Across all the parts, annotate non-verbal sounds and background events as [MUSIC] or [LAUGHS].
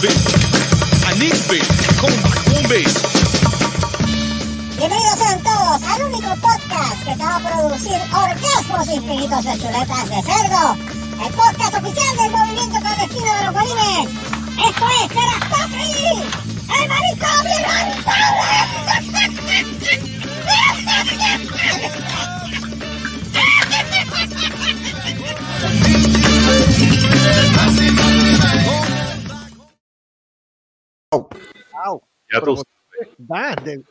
bass. I need bass. Come back, home bass. Bienvenidos sean todos al único podcast que te va a producir orgasmos infinitos de chuletas de cerdo. El podcast oficial del movimiento clandestino de los bolines. Esto es Serastofri, el marisco Ya tú. Va, de-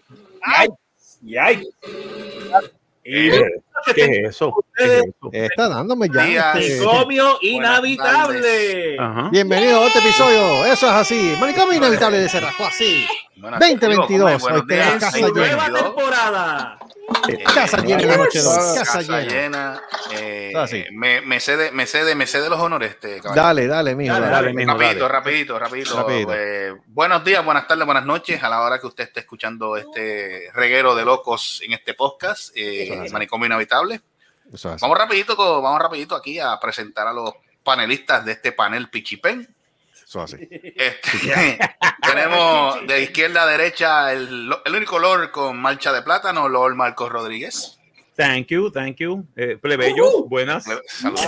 ¡Yay! ¿Qué es eso? ¿Qué es eso? está dándome ya. Días. este- inhabitable. Bienvenido a este episodio. Eso es así. Manicomio inevitable de Cerrasco, así. Buenas- 2022, digo, buenos hoy tenemos días, casa En su nueva 2022. temporada. Eh, [LAUGHS] Casa llena la noche. Casa Casa llena. eh, Ah, sí. me, me cede, me cede, me cede los honores, este caballero. Dale, dale, mijo. Dale, dale. Mijo, rapidito, rapidito, rapidito, Rapidito. Eh, buenos días, buenas tardes, buenas noches a la hora que usted esté escuchando este reguero de locos en este podcast, eh, Manicomio Inhabitable. Es. Vamos rapidito, vamos rapidito aquí a presentar a los panelistas de este panel Pichipen. Eso es así. Este, [LAUGHS] [LAUGHS] tenemos de izquierda a derecha el, el único Lord con marcha de plátano, Lord Marcos Rodríguez. Thank you, thank you. Eh, plebeyo, buenas. Saludos.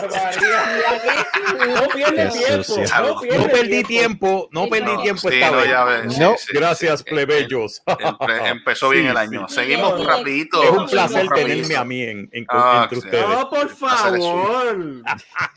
No tiempo. No, pierde No perdí tiempo, no perdí No, tiempo sí, esta no, vez. ya ves, sí, No. sí, Gracias, plebeyos. [LAUGHS] Empe- empezó bien el año. Seguimos Sí. rapidito. Es un placer tenerme a mí en, en- Ah, entre sí. ustedes. No, por favor.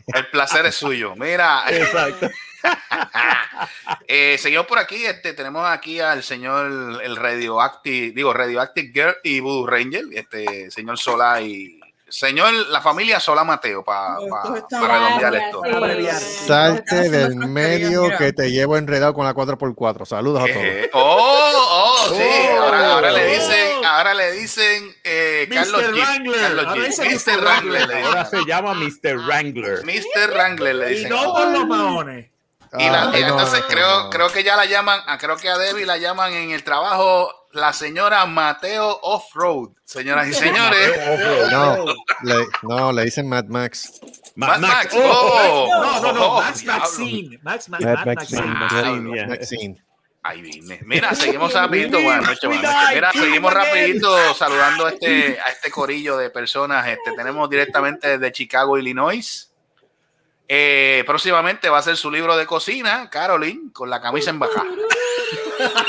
El placer es suyo. Mira, Exacto. [LAUGHS] eh, seguimos por aquí. Este, tenemos aquí al señor el Radioactive, digo Radioactive Girl y Voodoo Ranger, este señor Sola y señor la familia Sola Mateo para Esto está redondear esto. Abreviar. Salte del medio que te llevo enredado con la 4x4. Saludos a todos. Eh, oh, oh, sí. Oh. ahora, ahora le dicen, ahora le dicen eh. Carlos. Wrangler. Carlos dice Mr. Wrangler le Ahora se llama Mr. Wrangler. Mr. Wrangler le Y dicen. no por los maones. Y la- Ah, entonces no, creo, no. creo que ya la llaman, ah, creo que a Debbie la llaman en el trabajo la señora Mateo Offroad. Señoras y señores. No, le, no, le dicen Mad Max. Mad Max. Oh, Oh, No, no, no. oh, Max. Maxine. Max, Max, Mad Max Maxine. Maxine. Maxine, Maxine. Ahí vine. Mira, seguimos rapidito. Buenas noches, Mira, seguimos rapidito saludando a este, a este corillo de personas. Este, tenemos directamente desde Chicago, Illinois. Eh, próximamente va a ser su libro de cocina, Caroline, con la camisa en baja.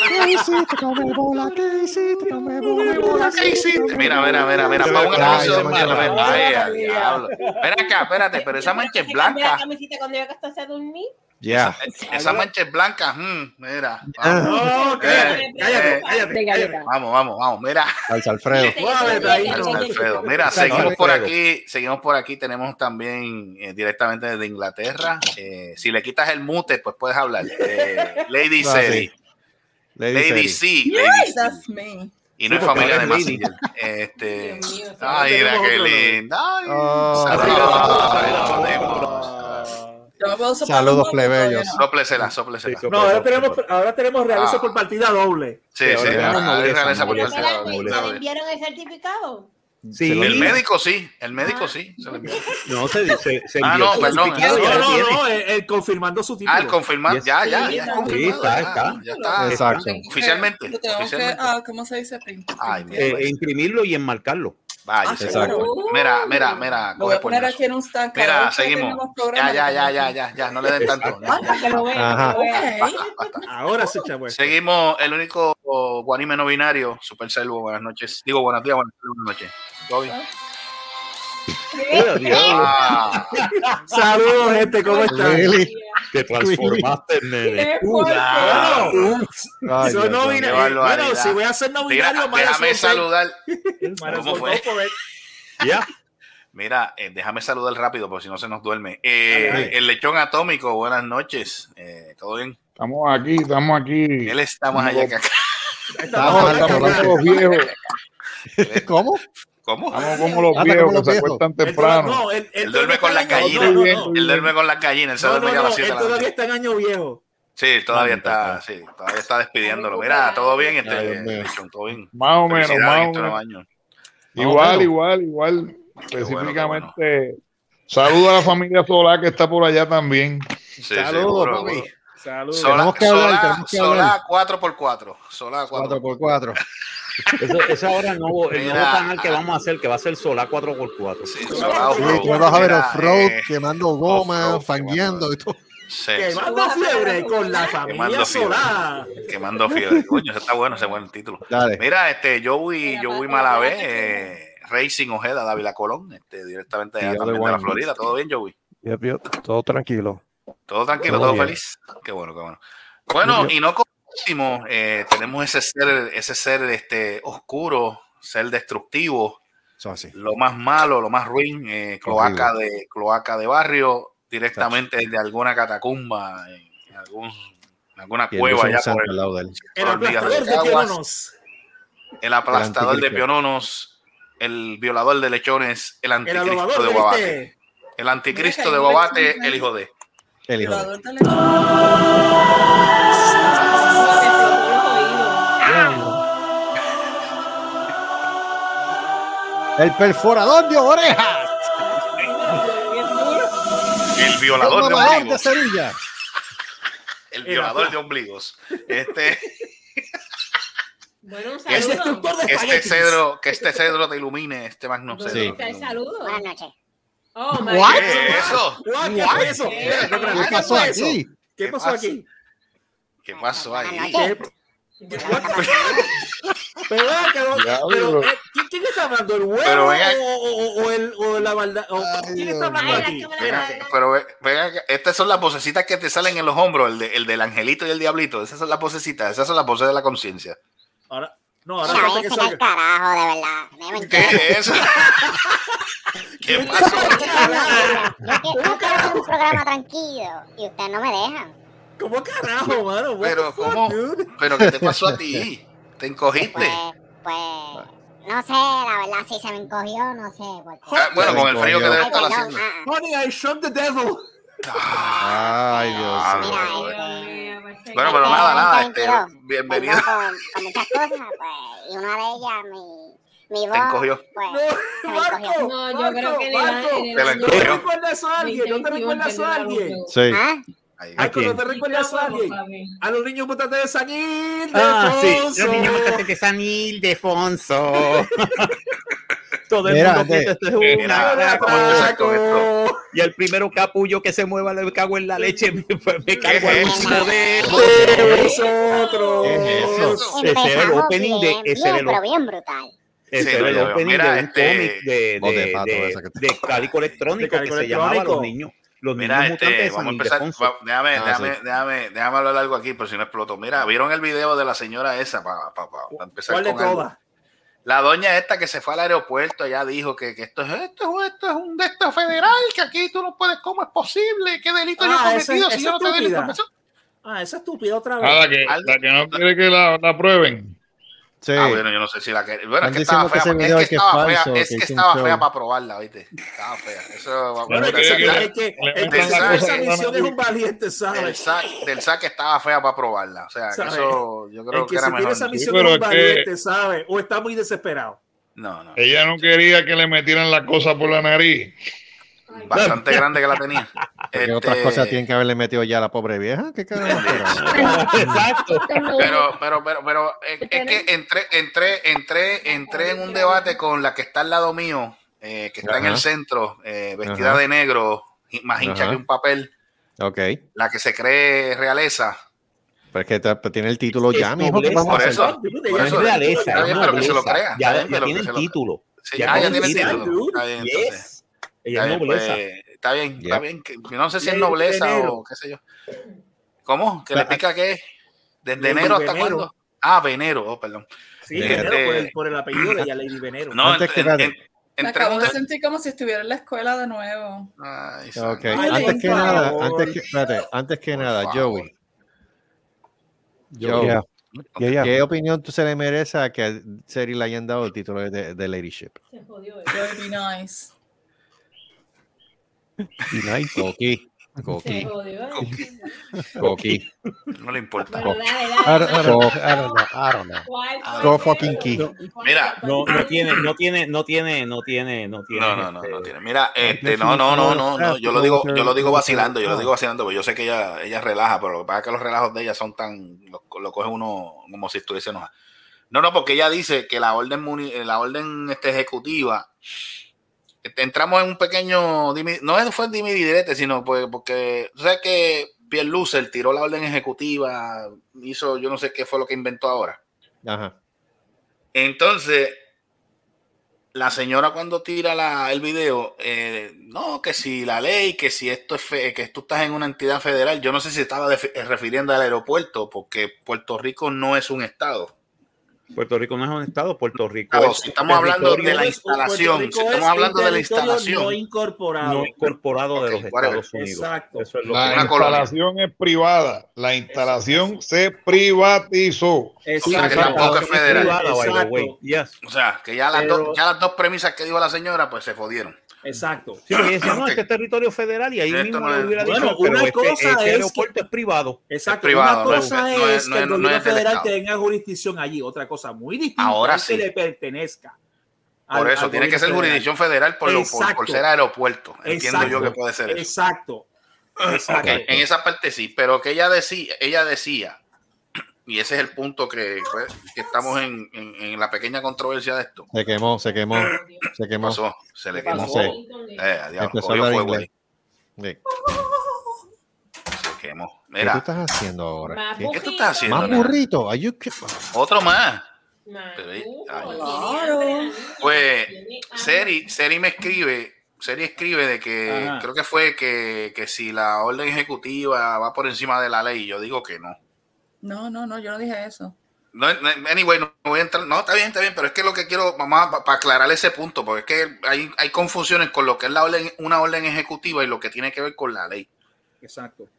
¿Qué hiciste, come bola? ¿Qué hiciste, come bola? ¿Qué hiciste? Mira, mira, mira, mira. Se Vamos ve a claro, aplauso. se ve Mira. Ven acá, espérate, pero esa mancha es blanca. camisita cuando yo acostarse a dormir? Ya. Esa mancha es blanca. mm, mira. Vamos, No, cállate, Eh, cállate, eh, cállate, de cállate. galleta. vamos, vamos, vamos. Mira. Alfredo. Alfredo. Mira, seguimos por aquí, seguimos por aquí, tenemos también eh, directamente desde Inglaterra. Eh, si le quitas el mute, pues puedes hablar. Eh, Lady Ah, Seri. Lady Lady. C. Yes, Lady C. that's me. Y no es familia de. Messenger. Este, ay, mira qué otro. linda. Ay, Oh. saludos. Saludos. Yo Saludos, plebeyos. no. Sóplesela, sóplesela. Sí, No, ahora tenemos, ahora tenemos realeza Ah. por partida doble. Sí, Sí, ah, realeza por partida doble. ¿le enviaron el certificado? Sí. El médico sí, el médico sí. se. No, se, se, se Ah, envió no, el perdón, No, ya no, no, el, el confirmando su título. Ah, el confirmar, ya, ya, Sí, ya, sí, confirmado, está, ya, está. ya está. Exacto. Oficialmente, Lo tengo que, oficialmente. ah, ¿cómo se dice? Ay. Eh, imprimirlo y enmarcarlo. Vaya, Ah. Mira, mira, mira. Lo voy a poner aquí en un stand. Mira, seguimos. Ya, ya, ya, ya, ya, ya, no le den tanto. Ah. [LAUGHS] Ahora echamos esto. Seguimos el único guanime no binario, Super Selvo. Buenas noches. Digo, buenos días, buenas tardes, buenas noches. [LAUGHS] Saludos, gente, ¿cómo están? Really? te transformaste, nene. Ay, soy Dios no. Bueno, si voy a ser no mira, binario, déjame suerte. saludar. ¿Cómo fue? por. Ya. Mira, eh, déjame saludar rápido, porque si no se nos duerme. Eh. El lechón atómico, buenas noches. Eh, ¿Todo bien? Estamos aquí, estamos aquí. Él está más allá que acá. Estamos Estamos Estamos viejos. ¿Cómo? ¿Cómo? Estamos como los Anda como viejos los que se viejos. acuestan temprano. No, él, él Él duerme con las gallinas. No, no, no. Él duerme con las gallinas, él se No, duerme no, ya a las no, 7 él de la todavía está en año viejo. Sí, todavía está, sí, todavía está despidiéndolo. Mira, todo bien, este, Ay, todo bien. Más o menos, más en o este nuevo menos. año. Igual, igual, igual. bueno, Específicamente, saludo a la familia Solá que está por allá también. Sí, Saludos, papi. Saludos. Sola, Tenemos que hablar, sola, tenemos que sola 4x4. Sola 4 4x4. Eso, eso ahora es el nuevo, el nuevo Mira. canal que vamos a hacer, que va a ser Solar 4x4. Sí, Sí, tú vas a ver off-road, eh, quemando goma, off-road, fangueando y todo. sí, Quemando fiebre con la familia Quemando fiebre. Solá. quemando fiebre. Coño, eso está bueno, ese buen título. Dale. Mira, este, Joey, Joey Malavé, eh, Racing Ojeda, Dávila Colón, este, directamente yo de de la. Florida. ¿Todo bien, Joey? Yep, yep, Todo tranquilo. Todo tranquilo, Todo todo, feliz. Qué bueno, qué bueno. Bueno, y no como último, eh, tenemos ese ser, ese ser este, oscuro, ser destructivo, Eso así. lo más malo, lo más ruin, eh, cloaca de cloaca de barrio, directamente desde alguna catacumba, en, en algún, en alguna el cueva allá por al el, lado de él. El aplastador de piononos. el aplastador de anticristo. piononos, el violador de lechones, el El anticristo alobador de Guabate, este. el anticristo de Guabate, lechones el hijo de. El hijo de El perforador de orejas. El violador El de ombligos. cerillas. El violador de ombligos. Este, Bueno, un que, El saludo. este espaguetis. cedro, que este cedro te ilumine, este magno cedro. Sí. te El ilumine. saludo. Buenas noches. Oh, my What? God. ¿Qué es eso? What? ¿Qué fue eso? ¿Qué? Espérate, espérate, ¿Qué pasó aquí? ¿Qué ¿Qué pasó aquí? ¿Qué pasó ahí? ¿Qué? [LAUGHS] Pero, ven acá, no, Diablo. pero, eh, ¿quién, quién está hablando? ¿El huevo o, o, o el, o la maldad? ¿Quién está hablando aquí? Pero estas son las vocecitas que te salen en los hombros, el, de- el del angelito y el diablito. Esas son las vocecitas, esas son las voces de la conciencia. Ahora, no, ahora Mira, falta que salga. carajo, de verdad. [LAUGHS] ¿Qué es eso? ¿Qué pasó? Yo quiero, yo quiero hacer un programa tranquilo y ustedes no me dejan. ¿Cómo carajo, mano? What Pero, ¿cómo? dude? ¿Pero qué te [LAUGHS] pasó a ti? ¿Te encogiste? Pues, pues, no sé, la verdad, si se me encogió, no sé. Por qué. Ah, bueno, con el frío que debe estar perdón, haciendo. ah, ah. Honey, I shot the devil. Ay, Dios. Ah, Mira, bueno, este, Bueno, pero nada, nada, 2022. este, bienvenido. Con, con muchas cosas, pues, y una de ellas, mi, mi voz, encogió. pues, No, me Marco, encogió. No, yo Marco, creo que le Marco. da- le Te la da- ¿No te encogió. recuerdas eso a alguien? ¿No te recuerdas a alguien? Sí. ¿Ah? Ahí. Marco, ¿no te recuerdas a alguien? A los niños mutantes de San Ildefonso. de San Ildefonso. Todo el Mira, mundo de- piensa esto es Mira, mira con esto. Y el primero capullo que se mueva le cago en la leche, me, me cago ¿Qué en un modelo. Nosotros. ¿Qué es eso? Ese era el opening de- ese era bien, el- pero bien brutal. Ese Sí, era el opening Mira, de un este- cómic de, de de, de, de Electrónico De que se llamaba Los. Niños. Los Mira, este, vamos a empezar. Va- déjame, Ah, déjame, sí. déjame, déjame hablar algo aquí, pero si no exploto. Mira, ¿vieron el video de la señora esa? Para empezar ¿Cuál de con algo? todas? La doña esta que se fue al aeropuerto, ella dijo que, que esto, es, esto, es- esto es un delito federal, que aquí tú no puedes, ¿cómo es posible? ¿Qué delito yo he Ah, esa- cometido esa si yo no te doy la información? Ah, esa estúpida otra vez. Ah, la que, la que no quiere que la, la prueben. Sí. Ah, bueno, yo no sé si la que. Bueno, es que estaba que fea. Es que es que es estaba fea, es que estaba para probarla, ¿viste? Estaba fea. Eso, Bueno, es que, esa misión es un valiente, del ¿sabes? SAC, del SAC estaba fea para probarla. O sea, eso yo creo El que que era mejor. esa misión pero es un valiente, ¿sabes? O está muy desesperado. No, no. Ella no quería que le metieran la cosa por la nariz. Bastante grande que la tenía. [LAUGHS] ¿Qué Este, otras cosas tienen que haberle metido ya a la pobre vieja? ¿Qué? [LAUGHS] Exacto. Pero, [LAUGHS] pero, pero, pero es, es que entré, entré, entré, entré en un debate con la que está al lado mío, eh, que está en el centro, eh, vestida Ajá. de negro, más hincha Ajá. que un papel, ok. la que se cree realeza. Pero es que te- pues, tiene el título Es ya, mijo. ¿qué nobleza. vamos a Por eso, por eso, realeza, está es bien, pero que se lo crea. Ya, bien, ya tiene el lo- título. Sí, Ya ah, tiene el título. dude. Está bien, entonces. Yes. Ella es bien, nobleza. Está bien, está bien. no sé si es nobleza o qué sé yo. ¿Cómo? ¿Que le pica qué? ¿Desde enero hasta Venero. cuándo? Ah, Venero, oh, perdón. Sí, Venero. Venero por el, por el apellido de ella, Lady Venero. No, Antes en- que en- nada. en- en acabo de sentir como si estuviera en la escuela de nuevo. Ay, Ok, santo. Ay, antes que nada, antes que, espérate, antes que nada, Joey. Joey, Yeah. Yeah, yeah. ¿qué opinión tú se le merece a que a Seri le hayan dado el título de, de Ladyship? Se jodió. Would be nice. Be nice. Loki. Coqui. Coqui. Coqui. No le importa. Bueno, dale, I dale. don't, I don't know. I don't know. I don't know. ¿Cuál Ah, fue Go fucking key. Mira. No, no tiene, no tiene, no tiene, no tiene, no tiene. No, no, no, este, no tiene. Mira, este, no, no, no, no, no. Yo lo digo, yo lo digo vacilando, yo lo digo vacilando, porque yo sé que ella, ella relaja, pero lo que pasa es que los relajos de ella son tan, lo, lo coge uno como si estuviese enojada. No, no, porque ella dice que la orden, la orden este, ejecutiva, este, entramos en un pequeño, no fue el dimidirete, sino pues, porque, sea que Pierre Lucer tiró la orden ejecutiva, hizo, yo no sé qué fue lo que inventó ahora. Ajá. Entonces, la señora cuando tira la- el video, eh, no, que si la ley, que si esto es fe- que tú estás en una entidad federal, yo no sé si estaba eh, refiriendo al aeropuerto, porque Puerto Rico no es un estado. Puerto Rico no es un estado, Puerto Rico Claro, es si estamos hablando de la instalación, si estamos es hablando un de la instalación, no incorporado. no incorporado de los whatever. Estados Unidos. Exacto. Eso es lo La que instalación es privada. La instalación se privatizó. o sea, que Exacto. tampoco es federal. privada, Exacto. Yes. O sea, que ya las, Pero- dos, ya las dos premisas que dijo la señora, pues se jodieron. Exacto. Sí, porque decía, no, este es territorio federal y ahí Esto mismo no es- hubiera Bueno, dicho, pero una este, cosa este es aeropuerto es privado. Exacto. privado, Una cosa no es, es- no que es- el gobierno federal tenga jurisdicción allí. Otra cosa muy distinta Ahora es sí. que le pertenezca. Por eso, tiene que ser federal. jurisdicción federal por, lo- por- ser aeropuerto. Entiendo Exacto. yo que puede ser eso. Exacto. Exacto. en esa parte sí, pero que ella decía, ella decía, y ese es el punto que, pues, que estamos en, en- en la pequeña controversia de esto. Se quemó, se quemó, se ¿Qué quemó. pasó? Se le ¿Qué quemó. pasó? Eh, diablo, Empezó a cogió hablar fuego inglés. ahí. Sí. Se quemó. ¿Qué tú Mira, estás haciendo ahora? ¿Qué? ¿qué tú estás haciendo? Más burrito. Otro más. Pero, Claro. hambre, Pues. Seri, Seri me escribe, Seri escribe de que Ajá. creo que fue que, que si la orden ejecutiva va por encima de la ley, yo digo que no. No, no, no, yo no dije eso. No, no, anyway, no voy a entrar. No, está bien, está bien, pero es que lo que quiero, mamá, para aclarar ese punto, porque es que hay, hay confusiones con lo que es la orden, una orden ejecutiva y lo que tiene que ver con la ley. Exacto.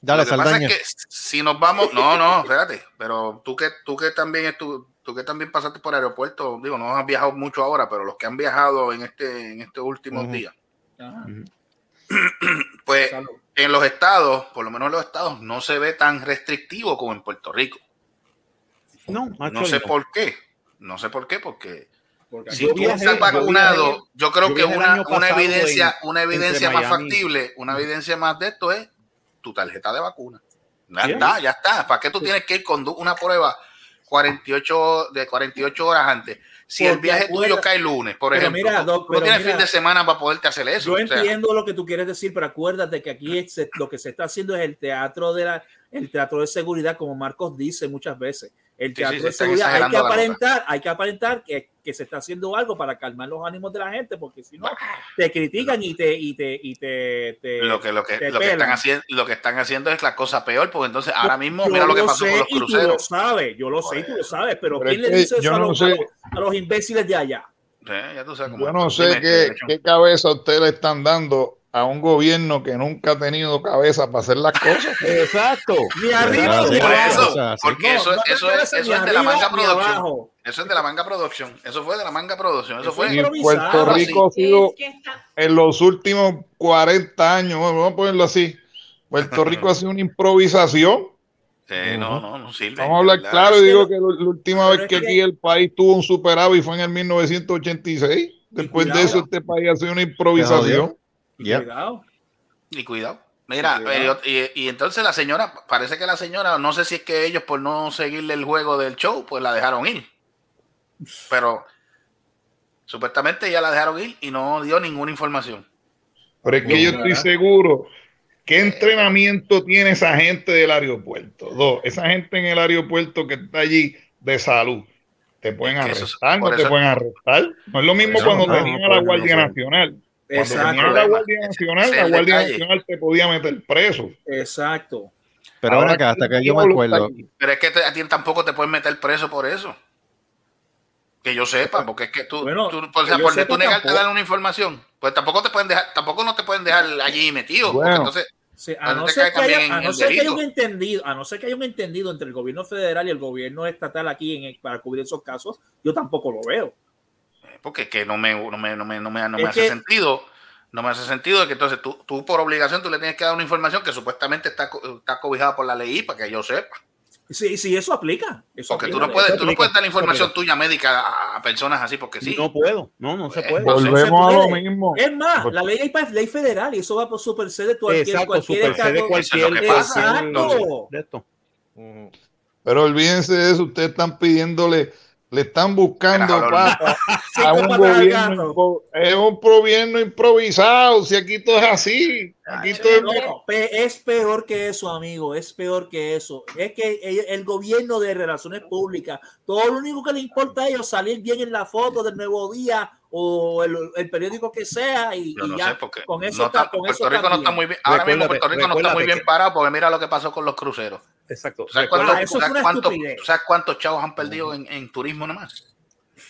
Dale, lo que pasa Saldaña. es que si nos vamos, no, no, espérate, pero tú que, tú que también tú que también pasaste por aeropuerto, digo, no has viajado mucho ahora, pero los que han viajado en este, en estos últimos días, Ajá. pues Salud. En los estados, por lo menos en los estados, no se ve tan restrictivo como en Puerto Rico. No, No sé por qué. No sé por qué, porque Porque si tú viajé- estás vacunado, yo creo yo que una, una evidencia, en- una evidencia más Miami. factible, una evidencia más de esto es tu tarjeta de vacuna. Ya está, ya está. ¿Para qué tú tienes que ir con una prueba 48 de 48 horas antes? Si el viaje acuerda- tuyo cae lunes, por Pero ejemplo, mira, Doc, tú no tienes mira, fin de semana para poderte hacer eso. Yo o sea, entiendo lo que tú quieres decir, pero acuérdate que aquí es- lo que se está haciendo es el teatro de la, el teatro de seguridad, como Marcos dice muchas veces. El teatro sí, de seguridad. Hay que aparentar, hay que aparentar que, que se está haciendo algo para calmar los ánimos de la gente, porque si no te critican y te y te y te, te- lo que, lo que, te lo que están haciendo, lo que están haciendo es la cosa peor, porque entonces ahora mismo Yo mira lo que pasó sé con los y Tú lo cruceros. sabes, yo lo sé y tú lo sabes, pero, Pero ¿quién es le dice eso a, no los, a los- a los imbéciles de allá? Eh, ya tú sabes cómo Yo no sé qué, qué cabeza ustedes le están dando a un gobierno que nunca ha tenido cabeza para hacer las cosas. [LAUGHS] Exacto. Ni arriba ni Por abajo. porque No, eso, eso es, eso es de la manga producción. Eso es de la manga producción. Eso fue de la manga producción. Eso Eso fue. improvisado. Puerto Rico ha sido Es que está- en los últimos 40 años, vamos a ponerlo así, Puerto Rico ha sido una improvisación. Sí, no, no, no sirve. Vamos a hablar verdad. claro y digo que la última vez que aquí el país tuvo un superávit fue en el 1986. Después de eso este país ha sido una improvisación. Yep. Cuidado. Y cuidado. Mira, eh, y, y entonces la señora, parece que la señora, no sé si es que ellos por no seguirle el juego del show, pues la dejaron ir. Pero supuestamente ya la dejaron ir y no dio ninguna información. Pero es que yo estoy seguro. ¿Qué entrenamiento tiene esa gente del aeropuerto? Dos, esa gente en el aeropuerto que está allí de salud. ¿Te pueden Es que eso- arrestar? ¿No te eso- pueden arrestar? No es lo mismo cuando no, tenían no, a la no, Guardia no, Nacional. Cuando Exacto. a la. Guardia Nacional, es la Guardia detalle. Nacional te podía meter preso. Exacto. Pero Ahora ven acá, hasta que yo me acuerdo. Pero es que te- a ti tampoco te pueden meter preso por eso. Que yo sepa, porque es que tú, Bueno, tú- por, que por tú negarte a dar una información, pues tampoco te pueden dejar, tampoco no te pueden dejar allí metido. Bueno. entonces, Sí, a no ser que, haya, a no ser que un entendido, a no ser que haya un entendido entre el gobierno federal y el gobierno estatal aquí en, para cubrir esos casos, yo tampoco lo veo. Porque es que no me, no me, no me, no me, no me hace que- sentido No me hace sentido de que entonces tú, tú por obligación tú le tienes que dar una información que supuestamente está, está cobijada por la ley para que yo sepa. Sí, sí, eso aplica. Eso Porque tú no puedes, tú no puedes dar información aplica. tuya médica a, a personas así porque sí. No puedo, no, no se puede. Entonces, Volvemos a lo puede. mismo. Es más, la ley es ley federal y eso va por supersede cualquier, Exacto, cualquier supersede estado. cualquier. Eso es lo que pasa. Exacto. De esto. Pero olvídense de eso, ustedes están pidiéndole, le están buscando patas [LAUGHS] a un gobierno, es un gobierno improvisado, si aquí todo es así, aquí todo es- No, pe- es peor que eso, amigo, es peor que eso. Es que el, el gobierno de relaciones públicas, todo lo único que le importa a ellos es salir bien en la foto del nuevo día o el, el periódico que sea y, Yo y no ya sé porque con eso no está, está- con Puerto eso Rico no está muy bien. Ahora mismo Recuérdate, Puerto Rico no está muy bien que- parado porque mira lo que pasó con los cruceros. Exacto. ¿Sabes Recuerda- cuántos, Ah, es sabes una cuántos- estupidez. sabes cuántos chavos han perdido en, en turismo nomás?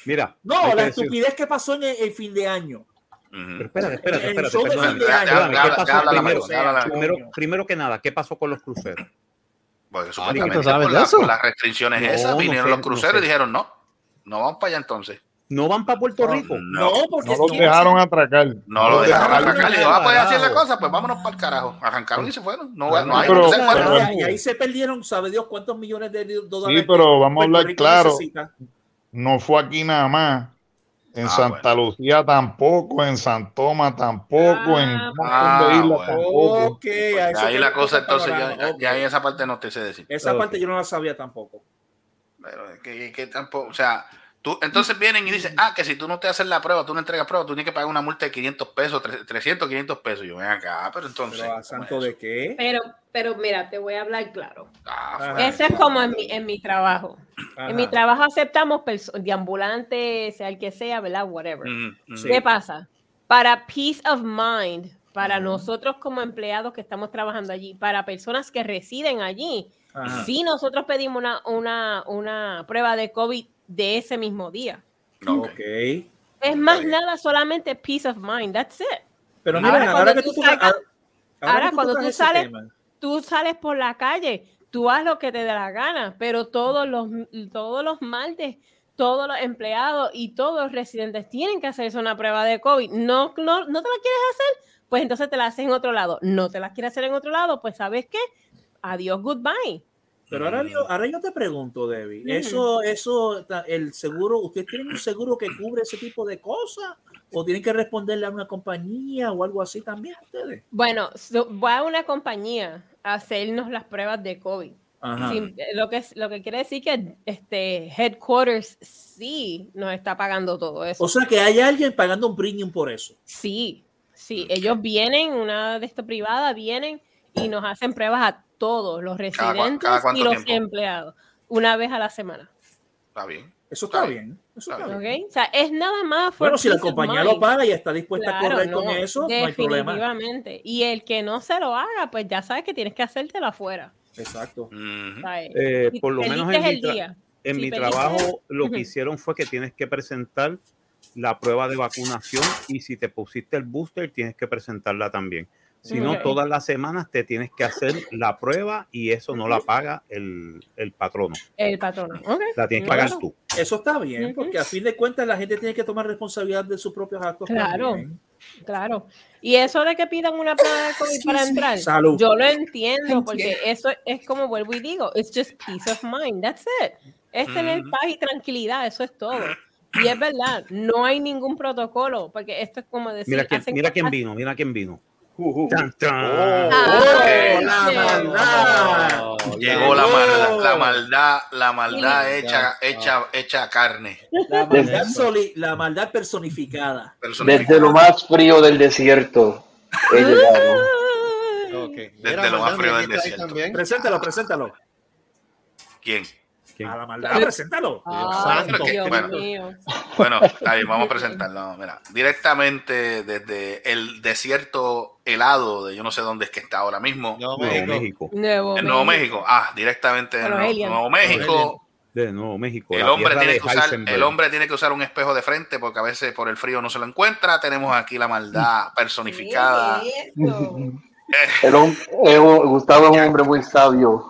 Mira, No, que la decir- estupidez que pasó en el, el fin de año. Pero espérate, espérate, El espérate. show de perdóname, fin de Ya- año. ya- perdóname, ya- ¿qué ya pasó habla la primero? que nada, ¿qué pasó con los cruceros? Porque Ah, supuestamente ¿tú la- las restricciones No, esas no vinieron sé, los no cruceros sé. y dijeron no, no vamos para allá entonces. ¿No van para Puerto Rico? No, porque no los dejaron atracar. No lo dejaron dejaron arrancar. Y ah, pues así es la cosa, pues vámonos para el carajo. Arrancaron y se fueron. No, no hay, pero- no se Y fueron. pero- ahí- y ahí se perdieron, sabe Dios cuántos millones de dólares. Sí, pero vamos a hablar Rico claro. necesita. No fue aquí nada más. En Ah, Santa Lucía tampoco, en San Tomás tampoco, en Ah, de islas bueno. tampoco. Ok, a eso Ahí la cosa entonces, ya, en esa parte no te sé decir. Esa parte yo no la sabía tampoco. Pero es que, que tampoco, o sea, tú, entonces vienen y dicen, ah, que si tú no te haces la prueba, tú no entregas prueba, tú tienes que pagar una multa de 500 pesos, tre- 300, 500 pesos. Yo ven acá, pero entonces. Pero a ¿cómo santo es de eso? qué? Pero, pero mira, te voy a hablar claro. Ah. Eso es como en mi, en mi trabajo. En mi trabajo aceptamos de ambulante, sea el que sea, ¿verdad? Whatever. Sí. ¿Qué pasa? Para peace of mind, para nosotros como empleados que estamos trabajando allí, para personas que residen allí, Ajá. sí nosotros pedimos una, una, una prueba de COVID de ese mismo día. Ok. Ok. Es más nada solamente peace of mind, that's it. Pero Ahora, mira, ahora, cuando que tú sacas- ahora ahora que cuando tú sales- tema, Tú sales por la calle, tú haz lo que te dé la gana, pero todos los, todos los maldes, todos los empleados y todos los residentes tienen que hacerse una prueba de COVID. No, no, no te la quieres hacer, pues entonces te la haces en otro lado. No te la quieres hacer en otro lado, pues sabes qué, adiós, goodbye. Pero ahora yo, ahora yo te pregunto, Debbie, eso, eso, el seguro, ¿ustedes tienen un seguro que cubre ese tipo de cosas? ¿O tienen que responderle a una compañía o algo así también ustedes? Bueno, so- voy a una compañía a hacernos las pruebas de COVID. Sí, lo, que, lo que quiere decir que este headquarters sí nos está pagando todo eso. O sea que hay alguien pagando un premium por eso. Sí, sí, ellos vienen, una de estas privadas vienen y nos hacen pruebas a todos, los residentes cada y los tiempo. empleados, una vez a la semana. Está bien. Eso está, Está bien. Eso Está bien. O sea, es nada más. Bueno, si la compañía lo paga y está dispuesta a correr con no, eso, no hay problema. definitivamente. Y el que no se lo haga, pues ya sabes que tienes que hacértelo afuera. Exacto. Eh, Si por lo menos en mi, el tra- día. en Si mi perdiste trabajo lo que hicieron fue que tienes que presentar la prueba de vacunación y si te pusiste el booster tienes que presentarla también. Si no, Ok. todas las semanas te tienes que hacer la prueba y eso no la paga el, el patrono. El patrono. Ok. La tienes que Claro. pagar tú. Eso está bien, porque a fin de cuentas la gente tiene que tomar responsabilidad de sus propios actos. Claro. también. Claro. Y eso de que pidan una prueba de COVID para entrar, Salud. yo lo entiendo, porque eso es como vuelvo y digo, it's just peace of mind, that's it. Es tener paz y tranquilidad, eso es todo. Y es verdad, no hay ningún protocolo, porque esto es como decir, Mira quién, hacen mira quién vino, mira quién vino. Uh, uh. Tan, tan. Ah, Oh, la sí. maldad. Llegó la maldad, la maldad, la maldad hecha, hecha, hecha carne. La maldad, soli- la maldad personificada. personificada. Desde lo más frío del desierto. he llegado. Ok. Desde lo más frío del desierto. Preséntalo, preséntalo. ¿Quién? ¿Quién? A la maldad, preséntalo. Ay, santo. Dios Bueno. mío. Bueno, está bien, vamos a presentarlo. Mira, directamente desde el desierto helado de yo no sé dónde es que está ahora mismo. Nuevo México. México. Nuevo En Nuevo México. México. Ah, directamente de Nuevo, México. De Nuevo México. El hombre, tiene que usar, el hombre tiene que usar un espejo de frente porque a veces por el frío no se lo encuentra. Tenemos aquí la maldad personificada. ¿Qué es? El [LAUGHS] eh, Gustavo es un hombre muy sabio.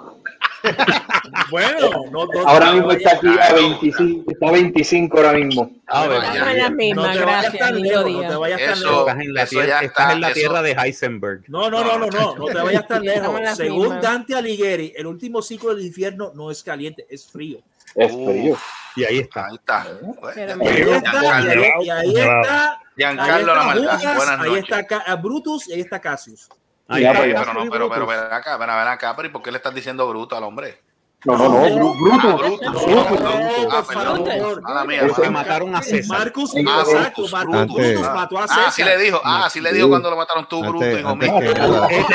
Bueno, no, no- Ahora no mismo está aquí a 25, está a 25 ahora mismo. Ah, No te vayas gracias, tan lejos, no te vayas tan lejos. Estás en la tierra, ya estás está, en la eso- tierra de Heisenberg. No, no, no, no, no, no te vayas tan lejos. Según. Dante Alighieri, el último ciclo del infierno no es caliente, es frío. Es frío. Y ahí está. Ahí está. Y ahí está, y Giancarlo. ahí, ahí está, ahí la está maldad. Buenas ahí noches. está Ca- Brutus y ahí está Cassius. Ahí Ya, pues, ya. Pero no, pero, pero ven acá, ven, ven acá, pero ¿y por qué le estás diciendo bruto al hombre? No, no, no, Bru- Bruto. Ah, bruto. Bruto. Ah, mía, mía. mataron a César. Marcus, Ah, Brutus, Ah. mató a César. Ah, sí le dijo, ah, sí le dijo cuando lo mataron tú, bruto, hijo mío. Este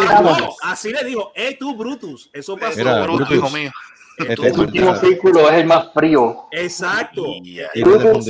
así le dijo, eh tú Brutus, eso pasó. Bruto, hijo mío. Este El último círculo es el más frío. Exacto. Y Brutus,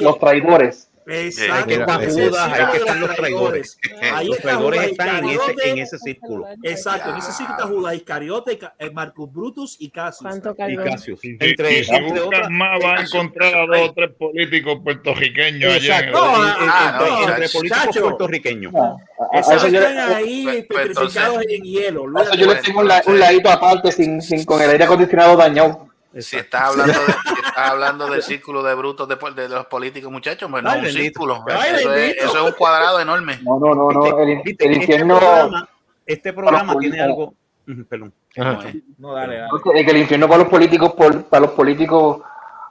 los traidores. Exacto. Ahí que está el ahí que están los traidores. Ahí Los está traidores Judas están en ese, Iscariote. en ese círculo. Exacto, en ese sitio está Judas Iscariote, Ca- eh, Marcus Brutus y Cassius. ¿Cuánto Y? Cassius. Y, Entre, y si entre buscas otras. más, vas a encontrar a dos o tres políticos puertorriqueños allá en el- Exacto. No, en- en- ah, entre- no, entre políticos chacho. puertorriqueños. A, a- a Esos están ahí Pues- pues petrificados en hielo. olvídate. yo le tengo un, la- un ladito aparte sin, sin, con el aire acondicionado dañado. Si estás hablando, de, estás hablando del círculo de brutos de, de los políticos, muchachos, pues no Ay, un bendito. círculo. Ay, eso, es, eso es un cuadrado enorme. No, no, no, no. El, el este infierno. programa, este programa Para los tiene algo. Ujú, Perdón. Ajá. No, dale, dale. que que el infierno para los políticos, por- para los políticos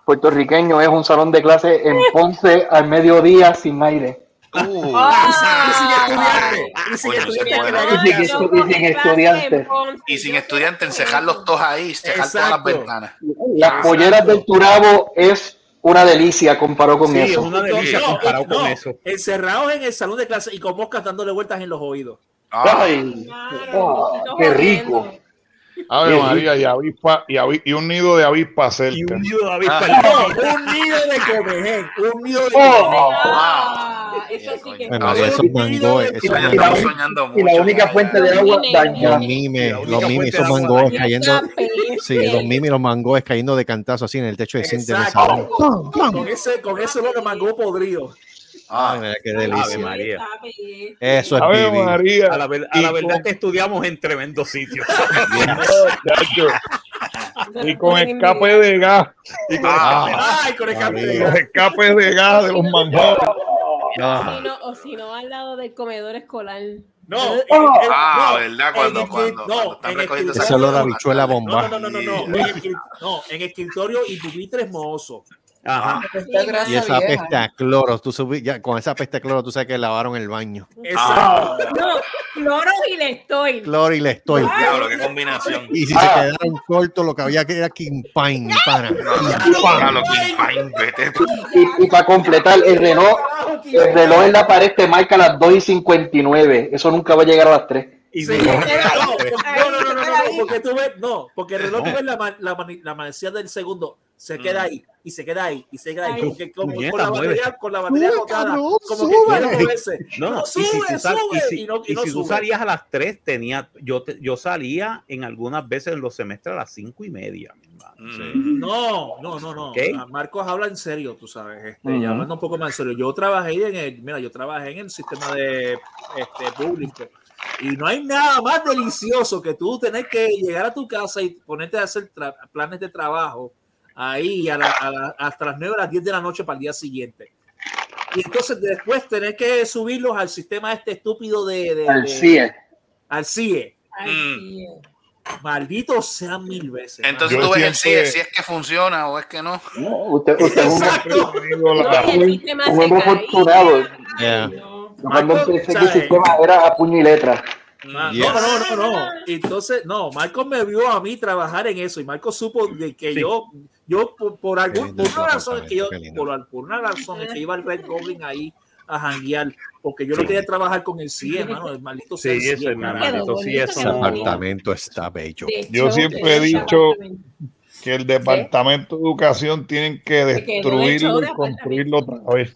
puertorriqueños es un salón de clase en Ponce al mediodía sin aire. Uh, Y sin estudiante. Y sin estudiante. encejarlos todos ahí, cejar todas las ventanas. Las polleras del Turabo es una delicia comparado con Sí, es eso. una delicia No, comparado no, con eso. Encerrados en el salón de clase y con moscas dándole vueltas en los oídos. Ah, Ay, ah, qué rico. Ave. María, y, avispa, y, avi- y un nido de avispa Y cerca. un nido de avispa Ah. No, un nido de comején. Un nido de Oh. comején. Ah, eso sí que Bueno, No, esos y la- mangos, estamos soñando Y mucho. la única fuente de agua Los dañada. los mimes, los mimes, esos dañada. cayendo. Sí, los mimes y los mangos cayendo de cantazo así en el techo de zinc del Exacto. salón. ¡Pum, pum! Con ese, con ese mangó podrido. Ay, Ah, mira qué Ave delicia. María. Eso es Ave vivir. María. A la, ver- a Y la verdad con- que estudiamos en tremendo sitio. [LAUGHS] Chacho, y con escape de gas, ah, Ay, con el María. café. los escapes de gas de los manjares. Ah, Si no- o si no, al lado del comedor escolar. No, Eh, en- en- Ah, no, ¿verdad? Cuando- el- cuando- no, cuando están en el recogiendo escritorio- olor a habichuela No, bomba. no, no, no, no, el no, en escritorio y pupitres mohosos. Ajá. Esta Y esa vieja. peste a cloro, tú subí- ya, con esa peste a cloro, tú sabes que lavaron el baño. Exacto. No, cloro y le estoy. Cloro y le estoy. diablo, qué combinación. Y si se quedaron cortos, lo que había que era King Pine, pana. Diablo, King Pine, vete. Y, y para completar, el reloj, el reloj en la pared te marca las 2 y 59. Eso nunca va a llegar a las 3. Y Sí, no, no, no, no, no, no, porque tú ves, no, porque el reloj tú ves la, la, la manecilla del segundo, se queda ahí, y se queda ahí, y se queda ahí, Ay. porque como Puñeta, con la batería, con la batería Sube, agotada, como que sube. quiere moverse. [LAUGHS] No, No, y si sube, tú, sal- sube, y si- y no- y y no si tú sube. salías a las 3, tenía, yo, te- yo salía en algunas veces en los semestres a las 5 y media. mi hermano. Mm. No, no, no, no. Ok. Ah, Marcos habla en serio, tú sabes. Este, Ujú. y hablando un poco más en serio. Yo trabajé en el, mira, yo trabajé en el sistema de este, público. Y no hay nada más delicioso que tú tener que llegar a tu casa y ponerte a hacer planes de trabajo ahí a la- a la- hasta las 9 a las 10 de la noche para el día siguiente. Y entonces después tener que subirlos al sistema este estúpido de... de- Al de- CIE. Al CIE. Mm. sí. Malditos sean mil veces. Entonces tú ves el CIE, si es que funciona o es que no. No, usted, usted es un, hombre afortunado. Yeah. No. Cuando Marco, pensé que el sistema era a puño y letra. Yes. No, no, no, no. Entonces, no, Marcos me vio a mí trabajar en eso y Marcos supo de que Sí. yo, yo por, por algún, por una el razón es que yo, por, por una razón es que iba al Red Goblin ahí a janguear, porque yo no quería trabajar con el CIE, hermano, el maldito Sí, el CIE, eso, hermanito. Sí, eso Ese no. apartamento está bello. Yo siempre he dicho- que el departamento de educación tienen que destruirlo de y construirlo otra vez.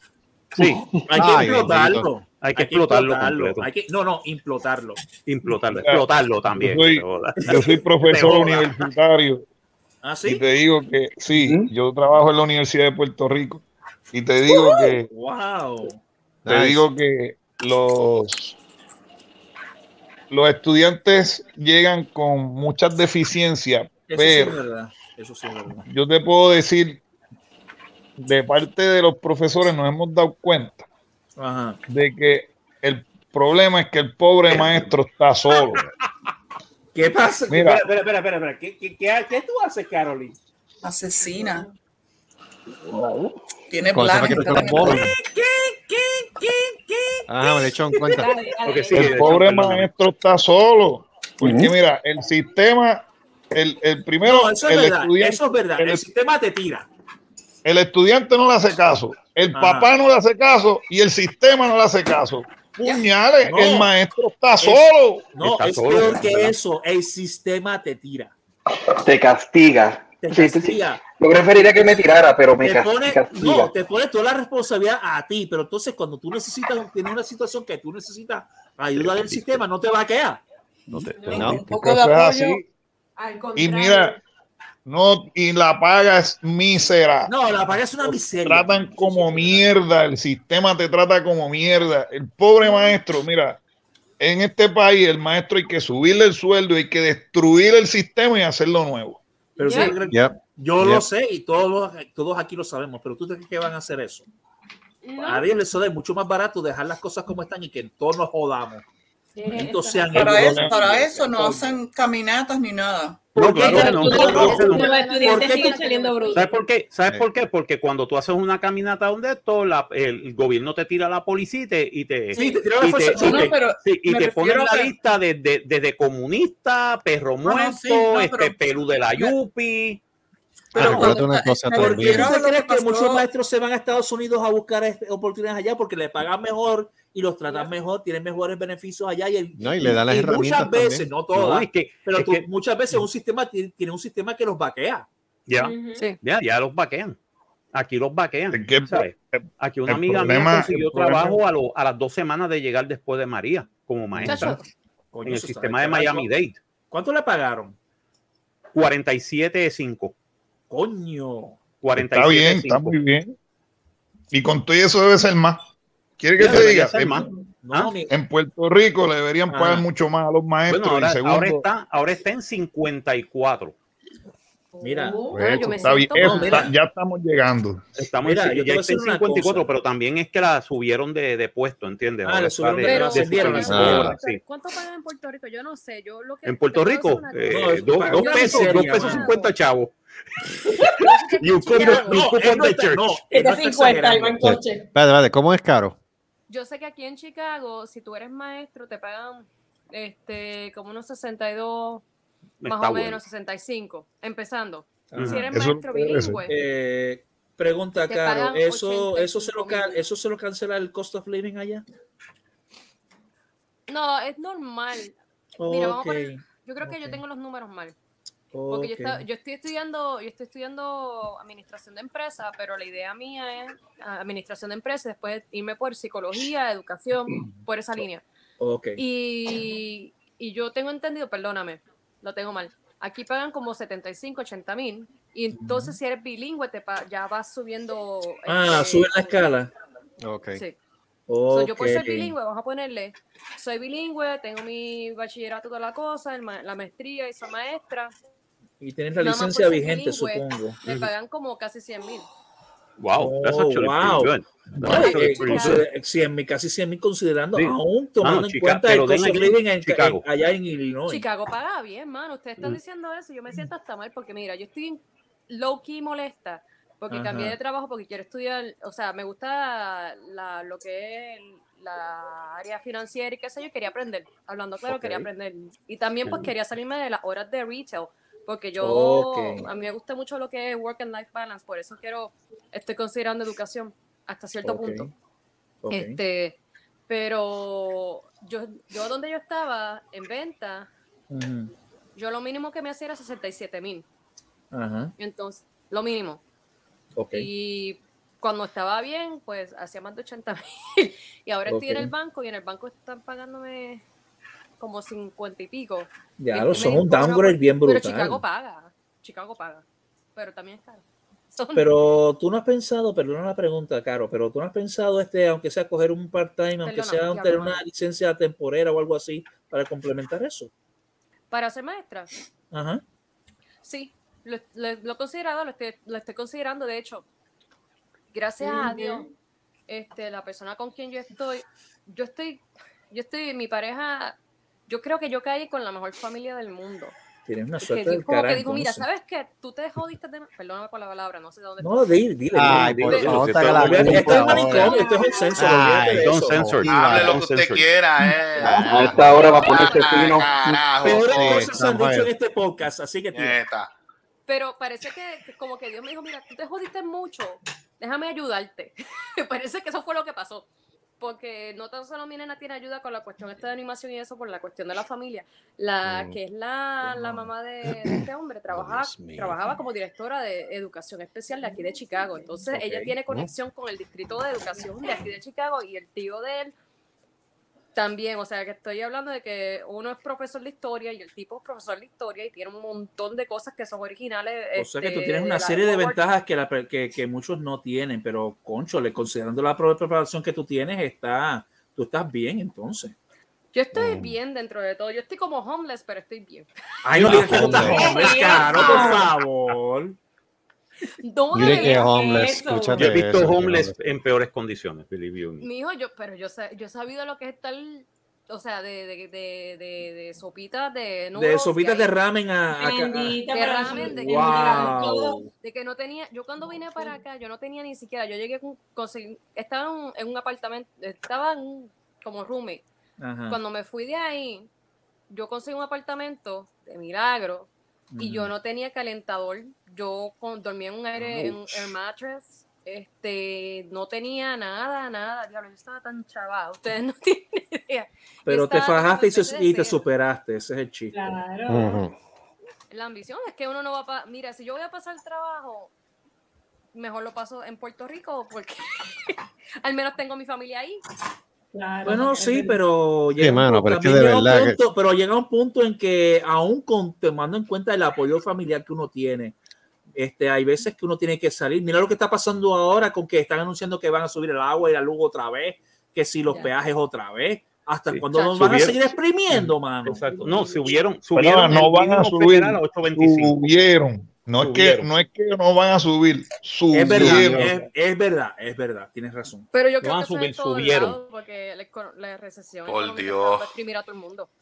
Sí, Hay que Ay, implotarlo. Hay que explotarlo. Hay que, no, no, implotarlo. Implotarlo, explotarlo también. Yo soy-. Yo [LAUGHS] profesor universitario ¿Ah, y sí? te digo que sí, ¿Mm? yo trabajo en la Universidad de Puerto Rico y te digo que Wow. te Nice. digo que los los estudiantes llegan con muchas deficiencias, Eso sí es Pero verdad. Eso sí es verdad. yo te puedo decir, de parte de los profesores nos hemos dado cuenta Ajá. de que el problema es que el pobre maestro está solo. ¿Qué pasa? Mira. Espera, espera, espera, espera. ¿Qué, qué, qué, qué tú haces, Carolyn? Asesina. Tiene planes. que te en el- bolos. Ajá, me he hecho en cuenta. Sí, El pobre hecho, maestro está solo. Porque mira, el sistema, el, el primero, No, eso es el verdad. estudiante, Eso es verdad. el, El sistema te tira. el estudiante no le hace caso, el Ajá. papá no le hace caso y el sistema no le hace caso. Puñales, No. el maestro está solo. No, Está es solo, peor ¿verdad? que eso. El sistema te tira. Te castiga. Te Sí, sí, sí. castiga. Yo preferiría que me tirara, pero me te pone, castiga. no, te pone toda la responsabilidad a ti, pero entonces cuando tú necesitas, tienes una situación que tú necesitas ayuda del sistema, no te va a quedar. No te, No. no. Un poco de apoyo. así. Al Y mira, no, y la paga es mísera. No, la paga es una Te miseria. tratan como mierda, el sistema te trata como mierda. El pobre maestro, mira, en este país el maestro hay que subirle el sueldo, hay que destruir el sistema y hacerlo nuevo. Pero Yeah. yo lo sé y todos, todos aquí lo sabemos, pero tú crees que van a hacer eso. No. A ellos les sale mucho más barato dejar las cosas como están y que todos nos jodamos. Sean Para eso, para eso no hacen caminatas ni nada. No, ¿Por qué claro que te- no, no, claro no, que no. Los estudiantes ¿Por qué siguen tú- saliendo brutos. ¿Sabes por qué? ¿Sabes por qué? Porque cuando tú haces una caminata donde esto, la- el gobierno te tira la policía y te, y te, Sí, te tira la y te- y te- sí, y refiero la que- lista desde desde comunista, perro no, muerto, sí, no, este pero- pelú de la Yupi. Pero recuerda cuando- una cosa me ¿Por también. qué crees que muchos maestros se van a Estados Unidos a buscar este- oportunidades allá porque le pagan mejor y los tratan mejor, tienen mejores beneficios allá y, el- No, y le dan las y herramientas muchas veces, también. no No, todas, es que, pero es tú- que muchas veces un sistema tiene, tiene un sistema que los vaquea. ya. Sí. ya, ya los vaquean. Aquí los vaquean. Es que- ¿sabes? Aquí una amiga problema- mía consiguió trabajo a, lo- a las dos semanas de llegar después de María como maestra Muchacho, en el sistema de bien. Miami Dade. ¿Cuánto le pagaron? 47.5. Coño. 47 Está bien, está muy bien. Y con todo eso debe ser más. ¿Quiere que Ya, te diga? ser En, más. No, Ah, en Puerto Rico le deberían Ah. pagar mucho más a los maestros. Bueno, ahora, segundo, ahora está, ahora está en 54. Mira, Oh, pues, yo me está bien, mal. está- ya estamos llegando. Estamos Mira, en, yo ya está en decir una 54, cosa. pero también es que la subieron de, de puesto, ¿entiendes? Ah, subieron de, de la ascendieron. sí. ¿Cuánto pagan en Puerto Rico? Yo no sé. Yo lo que En Puerto Rico, eh. No, dos, dos pesos, dos pesos. 50 chavos. Yo sé que Y un aquí en cupón, Chicago- y un No, cupón él no de está- church. no, él no está 750 iba en exagerando. coche. Espérate, espérate, ¿cómo es caro? Yo sé que aquí en Chicago, si tú eres maestro, te pagan este como unos 62, más Está o bueno. menos 65, empezando. Ajá. Si eres Eso maestro bilingüe, Eh, pregunta, Caro, ¿eso, eso, se lo, 85 ca- mil. ¿eso se lo cancela el cost of living allá? no, es normal. Mira, vamos a Ok, poner- Yo creo que yo tengo los números mal. Porque yo, está- yo estoy estudiando, yo estoy estudiando administración de empresa, pero la idea mía es ah, administración de empresa, después irme por psicología, educación, [CLEARS THROAT] por esa línea. Ok. Y, y yo tengo entendido, perdóname, lo tengo mal. Aquí pagan como 75, 80 mil. Y entonces, si eres bilingüe, te pa- ya vas subiendo. Ah, este, sube la escala. Ok. Sí. So, yo por ser bilingüe, vamos a ponerle, soy bilingüe, tengo mi bachillerato, toda la cosa, el ma- la maestría y soy maestra. Y tienes la Nada licencia ser vigente, supongo. [LAUGHS] Me pagan como casi 100 mil. Wow, that's Oh, actually wow. pretty good. That's eh, actually eh, pretty consider- good. 100 mil, casi 100 mil considerando, Sí. aún tomando Mano, en Chica- cuenta el pero den cost of aquí living en, Chicago. en- allá en Illinois. Chicago paga bien, mano. Ustedes están Mm. diciendo eso. Yo me siento hasta mal porque, mira, yo estoy low key molesta porque Ajá. cambié de trabajo porque quiero estudiar. O sea, me gusta la, lo que es la área financiera y qué sé yo. Quería aprender. Hablando claro, Ok. quería aprender. Y también, pues, Ok. quería salirme de las horas de retail porque yo, a mí me gusta mucho lo que es work and life balance. Por eso quiero, estoy considerando educación hasta cierto punto. Este, pero yo, yo donde yo estaba en venta, yo lo mínimo que me hacía era 67 mil. Ajá. Entonces, lo mínimo. Y cuando estaba bien, pues hacía más de 80 mil. [LAUGHS] Y ahora estoy en el banco y en el banco están pagándome como 50 y pico. Ya lo son un downgrade por- bien Pero brutal. Chicago paga. Chicago paga. Pero también es caro. [LAUGHS] Son- Pero tú no has pensado, perdona la pregunta, Caro, pero tú no has pensado, este, aunque sea coger un part-time, aunque sea ya, tener una licencia temporera o algo así para complementar eso. Para ser maestra. Ajá. Sí, lo, lo- lo he considerado, lo estoy, lo estoy considerando, de hecho, gracias a. Dios, este, la persona con quien yo estoy, yo estoy, yo estoy, mi pareja, yo creo que yo caí con la mejor familia del mundo. Tienes una suerte del como que dijo, mira. ¿sabes qué? Tú te jodiste de... Perdóname por la palabra, no sé de dónde... No, dile, dile. Ay, dile, por dile. favor, Esto saca la es- esto es manicomio, esto es un censor. Ay, don't censor. Hable lo que usted quiera, eh. A esta hora va a ponerse fino. Peores cosas se han dicho en este podcast, así que. Pero parece que, que como que Dios me dijo, mira, tú te jodiste mucho, déjame ayudarte. [LAUGHS] parece que eso fue lo que pasó. Porque no tan solo mi nena tiene ayuda con la cuestión esta de animación y eso, por la cuestión de la familia. La Mm. que es la, la mamá de, de [CLEARS THROAT] este hombre, trabajaba, Dios mío. trabajaba como directora de educación especial de aquí de Chicago. Entonces ella tiene conexión con el distrito de educación de aquí de Chicago y el tío de él también, o sea, que estoy hablando de que uno es profesor de historia y el tipo es profesor de historia y tiene un montón de cosas que son originales. O sea que tú este, tienes una serie de ventajas que, la que, que muchos no tienen, pero conchole, considerando la pre- preparación que tú tienes, está, tú estás bien entonces. Yo estoy Mm. bien dentro de todo. Yo estoy como homeless, pero estoy bien. Ay, no digas que tú estás Homeless. homeless, caro, por favor. Dile que homeless, eso. escúchate Yo he visto eso, homeless en peores condiciones, believe you me. Mi hijo, yo, pero yo, he sabido lo que es estar, o sea, de, de, de, de, de sopitas de De sopitas de ramen a... a- a- Bendita, de ramen, de que, Wow. de que no tenía, yo cuando vine para acá, yo no tenía ni siquiera, yo llegué con, conseguí- estaba en un, en un apartamento, estaba en un- como roommate. Ajá. Cuando me fui de ahí, yo conseguí un apartamento de milagro y yo no tenía calentador. Yo con- dormía en un aire, en un air mattress. Este, no tenía nada, nada. Diablo, yo estaba tan chavada. Ustedes no [LAUGHS] tienen idea. Pero te fajaste y, se- y te superaste, ese es el chiste. Claro. La ambición es que uno no va a... Mira, si yo voy a pasar el trabajo, mejor lo paso en Puerto Rico porque [LAUGHS] al menos tengo mi familia ahí. Claro, Bueno, sí, pero llega, mano, punto- pero es que también de llega un verdad que- punto- pero llega un punto en que aún con tomando en cuenta el apoyo familiar que uno tiene, este, hay veces que uno tiene que salir. Mira lo que está pasando ahora con que están anunciando que van a subir el agua y la luz otra vez, que si los Ya. peajes otra vez. ¿Hasta Sí. cuándo nos Subieron- van a seguir exprimiendo, mano? Exacto. No, subieron, subieron no van a subir. federal a 8.25. Subieron. No es, que, Subieron. no es que no van a subir. Es verdad, Subieron. es, es verdad, es verdad, tienes razón. Pero yo No creo van que a eso es subir, todos subieron. porque la, la recesión Por Dios. va a exprimir a todo el mundo. [LAUGHS]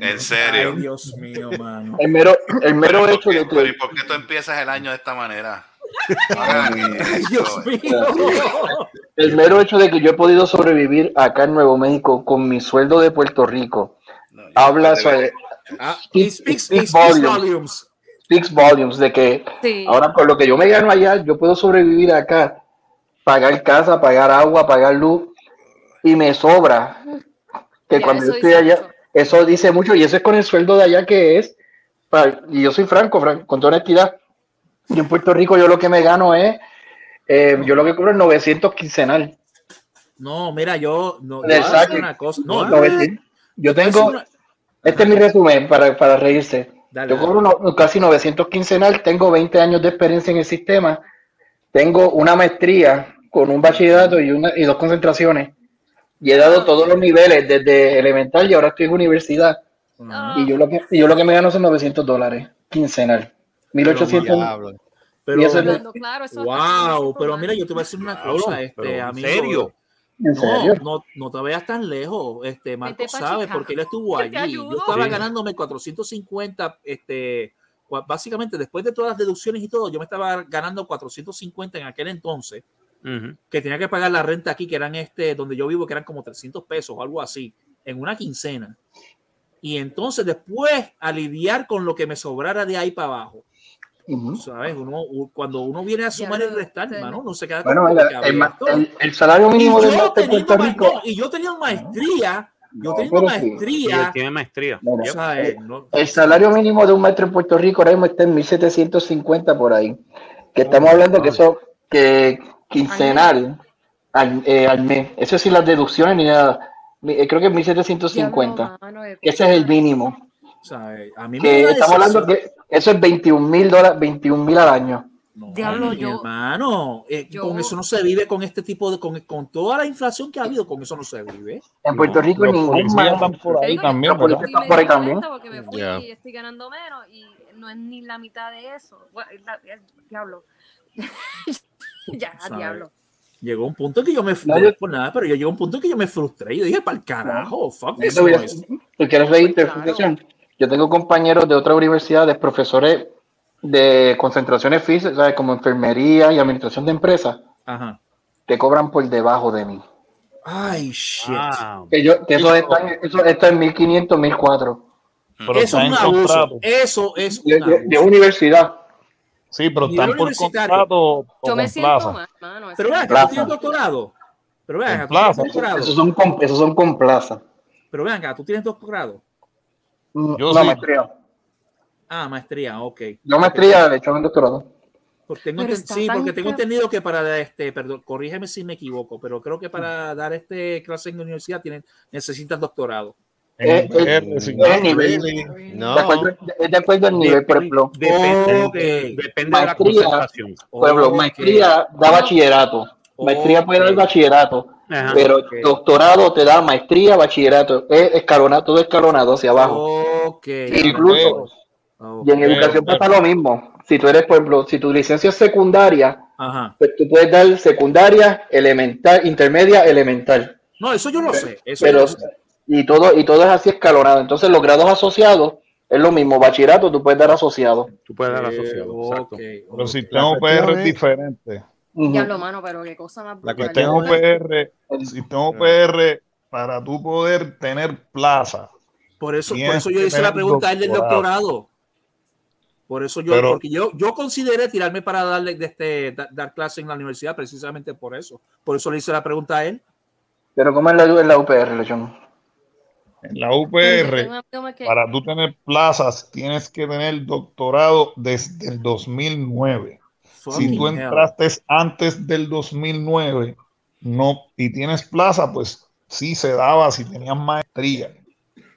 En serio. Ay, Dios mío, mano. El mero, el mero hecho ¿por qué, de pero ¿y que por qué tú empiezas el año de esta manera? [LAUGHS] Ay, Dios mío. el mero hecho de que yo he podido sobrevivir acá en Nuevo México con mi sueldo de Puerto Rico No, habla sobre. Ah, Speak- it speaks, speak it speaks volumes. volumes. speaks volumes de que Sí. ahora con lo que yo me gano allá, yo puedo sobrevivir acá, pagar casa, pagar agua, pagar luz y me sobra. Que Ya, cuando yo estoy allá, mucho. eso dice mucho y eso es con el sueldo de allá que es. y yo soy franco, Fran- con toda honestidad. Yo en Puerto Rico yo lo que me gano es, eh, yo lo que cobro es 900 quincenal. No, mira, yo no yo una cosa. No, no, 900. Yo tengo, una- este es mi resumen para, para reírse. Dale, Yo dale. cobro casi 900 quincenal, tengo 20 años de experiencia en el sistema, tengo una maestría con un bachillerato y, una, y dos concentraciones. Y he dado todos los niveles, desde elemental y ahora estoy en universidad. Ah, Y yo lo que, y yo lo que me gano son 900 dólares quincenal. 1800. Diablo. Pero, y eso es- hablando claro, eso wow, pero mira, yo te voy a decir una cosa, este, pero ¿en amigo. serio? ¿En No, serio? no, no te vayas tan lejos. Este, Marco sabe porque él estuvo allí. Yo estaba Sí. ganándome 450, este, básicamente después de todas las deducciones y todo, yo me estaba ganando 450 en aquel entonces, Ujú. que tenía que pagar la renta aquí, que eran este, donde yo vivo, que eran como 300 pesos o algo así, en una quincena. Y entonces después a lidiar con lo que me sobrara de ahí para abajo. ¿Sabes? Uno, cuando uno viene a sumar y restar, sí. no se queda Bueno, con el, el el- el salario mínimo de yo de teniendo, Puerto Rico. no, y yo teniendo maestría, yo No, sí. Él maestría, tiene maestría. Mira, Yep. ¿sabes? No- El salario mínimo de un maestro en Puerto Rico ahora mismo está en 1750 por ahí. Que Oh, estamos hablando que eso, que quincenal al, eh, al mes. Eso sin las deducciones ni nada. Eh, Creo que es 1750. Diablo, mano, de Que ese es el mínimo. ¿sabes? A mí me Que estamos hablando que eso es 21 mil dólares, 21 mil al año. Diablo, mi yo- hermano, eh, yo- con eso no se vive con este tipo de, con, con toda la inflación que ha habido, con eso no se vive. En Puerto Rico Los ningún están por ahí también, Los policías ¿verdad? están por ahí también. porque me fui Ya. y estoy ganando menos y no es ni la mitad de eso. Bueno, la- es- diablo. [LAUGHS] ya, ¿Sabes? diablo. Llegó un punto que yo me No, frustré, yo- por nada, pero yo llegó un punto que yo me frustré y yo dije, para el carajo, fuck noise". ¿Tú quieres reírte? Claro. Felicia? Yo tengo compañeros de otras universidades, profesores de concentraciones físicas, ¿sabes? como enfermería y administración de empresas, Ajá. que cobran por debajo de mí. Ay, shit. Que yo, que eso, está, en- eso está en 1500, 1004. Pero eso es un abuso. Eso es un De, de- de abuso. universidad. Sí, pero están por contrato Yo me con siento plaza. mal, mano. Pero vean, que tú tienes doctorado. Pero vean, tú tienes plaza. doctorado. Esos son con, esos son con plaza. Pero vean, acá, tú tienes doctorado. Mm, Yo Una sí. maestría. Ah, maestría, ok. Yo maestría, de hecho, en doctorado. Porque tengo enten- sí, porque tengo entendido que para este, perdón, corrígeme si me equivoco, pero creo que para dar este clase en la universidad tienen, necesitan doctorado. Eh, eh, eh. No. Es de acuerdo al nivel, por ejemplo. Depende, Ok. depende de la concentración. Ok. maestría da bachillerato. Maestría puede dar bachillerato. Ajá. Pero doctorado te da maestría, bachillerato. Es escalonado, todo escalonado hacia abajo. Ok. Incluso, y en educación pero- pasa lo mismo. Si tú eres, por ejemplo, si tu licencia es secundaria, Ajá. pues tú puedes dar secundaria, elemental, intermedia, elemental. No, eso yo lo sé. Eso Pero, yo lo sé. y todo, y todo es así escalonado. Entonces, los grados asociados es lo mismo. Bachillerato tú puedes dar asociado. Tú puedes dar Eh, asociado. exacto. ok, Pero el ok. sistema Diablo, mano, pero qué cosa más La cuestión es- UPR, el sistema UPR, para tú poder tener plaza, Por eso, por eso yo hice la pregunta a él del doctorado. Por eso yo, Pero- porque yo, yo consideré tirarme para darle de este, da- dar clase en la universidad precisamente por eso. Por eso le hice la pregunta a él. Pero ¿cómo es la, en la UPR, Lechón? en la UPR, para tú tener plazas, tienes que tener doctorado desde el 2009. Si tú hell. entraste antes del 2009 no, y tienes plaza, pues sí se daba si tenías maestría.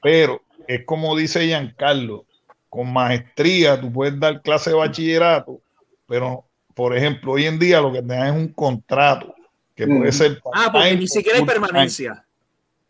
Pero es como dice Giancarlo, con maestría tú puedes dar clase de bachillerato, pero por ejemplo, hoy en día lo que te dan es un contrato que puede Mm. ser Ah, porque ni siquiera hay permanencia.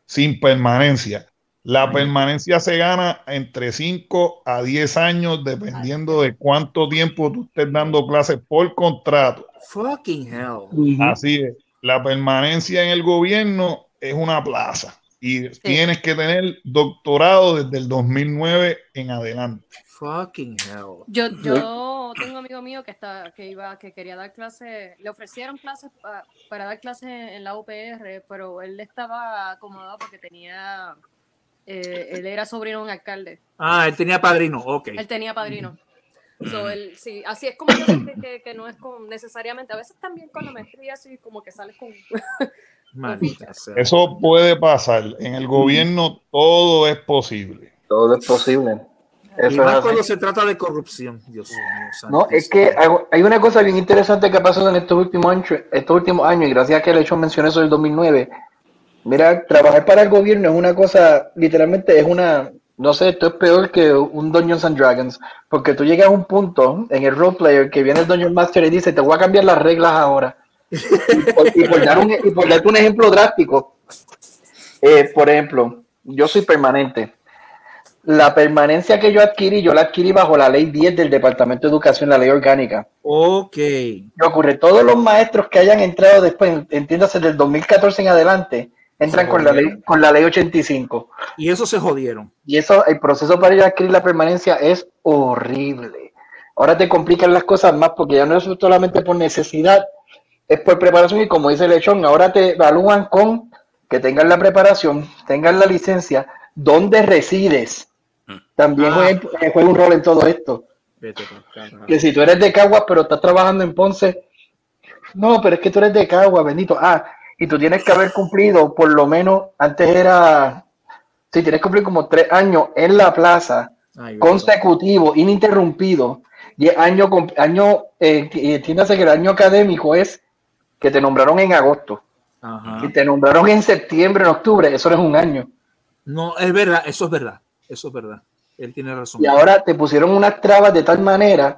sin permanencia. La permanencia se gana entre 5 a 10 años dependiendo de cuánto tiempo tú estés dando clases por contrato. Fucking hell. Así es. La permanencia en el gobierno es una plaza y tienes que tener doctorado desde el 2009 en adelante. Fucking hell. Yo, yo tengo un amigo mío que está, que iba, que quería dar clases, le ofrecieron clases pa- para dar clases en la UPR, pero él estaba acomodado porque tenía, eh, él era sobrino de un alcalde, Ah, él tenía padrino. Ok. él tenía padrino. So, él, sí, así es como yo sé que, que- no es con, necesariamente, a veces también con la maestría, así como que sales con... [LAUGHS] Maldita sea. Eso puede pasar. En el gobierno todo es posible. Todo es posible. Y Eso es más cuando se trata de corrupción. Dios mío. No, es que hay- una cosa bien interesante que ha pasado en estos últimos años, estos últimos años y gracias a que Lechón mencionó eso del 2009. Mira, trabajar para el gobierno es una cosa, literalmente es una, no sé, esto es peor que un Dungeons and Dragons, porque tú llegas a un punto en el roleplayer que viene el Dungeon Master y dice, te voy a cambiar las reglas ahora. y, por, y por dar un, y por darte un ejemplo drástico, eh, por ejemplo, yo soy permanente. La permanencia que yo adquirí, yo la adquirí bajo la ley 10 del Departamento de Educación, la ley orgánica. Ok. ¿Qué ocurre? Todos los maestros que hayan entrado después, entiéndase del 2014 en adelante, entran con la, ley, con la ley 85. Y eso se jodieron. Y eso, el proceso para ir a adquirir la permanencia es horrible. Ahora te complican las cosas más porque ya no es solamente por necesidad, es por preparación y como dice Lechón, ahora te evalúan con que tengas la preparación, tengas la licencia, dónde resides. También Ah. juega, eh, juega un rol en todo esto. Vete. Que si tú eres de Caguas pero estás trabajando en Ponce, no, pero es que tú eres de Caguas, bendito. Ah, y tú tienes que haber cumplido, por lo menos, antes era, sí, tienes que cumplir como tres años en la plaza, Ay, consecutivo, ininterrumpido. Y año, año eh, y entiéndase que el año académico es que te nombraron en agosto Ajá. y te nombraron en septiembre, en octubre, eso no es un año. No, es verdad, eso es verdad. Eso es verdad. Él tiene razón. Y ahora te pusieron unas trabas de tal manera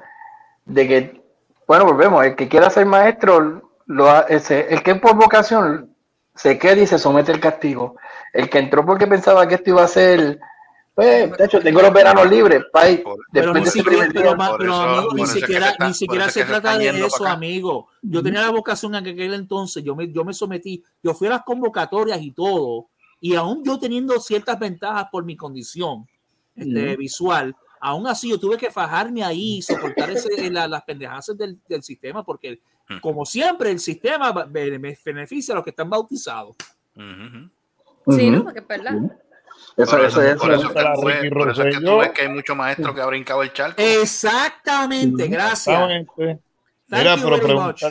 de que Bueno, volvemos. El que quiera ser maestro, lo ese- el que por vocación se queda y se somete al castigo. El que entró porque pensaba que esto iba a ser, pues, de hecho, tengo los veranos libres, pa' ir. Pero Después ni de ese siquiera, primer pero, día. Por pero, eso- amigo, ni eso es que siquiera, se está- ni siquiera se se trata de eso, amigo. Yo tenía la vocación en aquel entonces, yo me, yo me sometí, yo fui a las convocatorias y todo, y aún yo teniendo ciertas ventajas por mi condición este, Ujú. visual, aún así yo tuve que fajarme ahí y soportar ese, la- las pendejadas del, del sistema, porque como siempre el sistema beneficia a los que están bautizados. Sí, ¿no? Porque es verdad. Eso, Por eso, eso, eso, por eso es que tú ves- Ricky por eso es que tú Rosselló. ves que hay muchos maestros que ha brincado el charco. Exactamente, gracias. Exactamente. Thank Mira, you pero very much.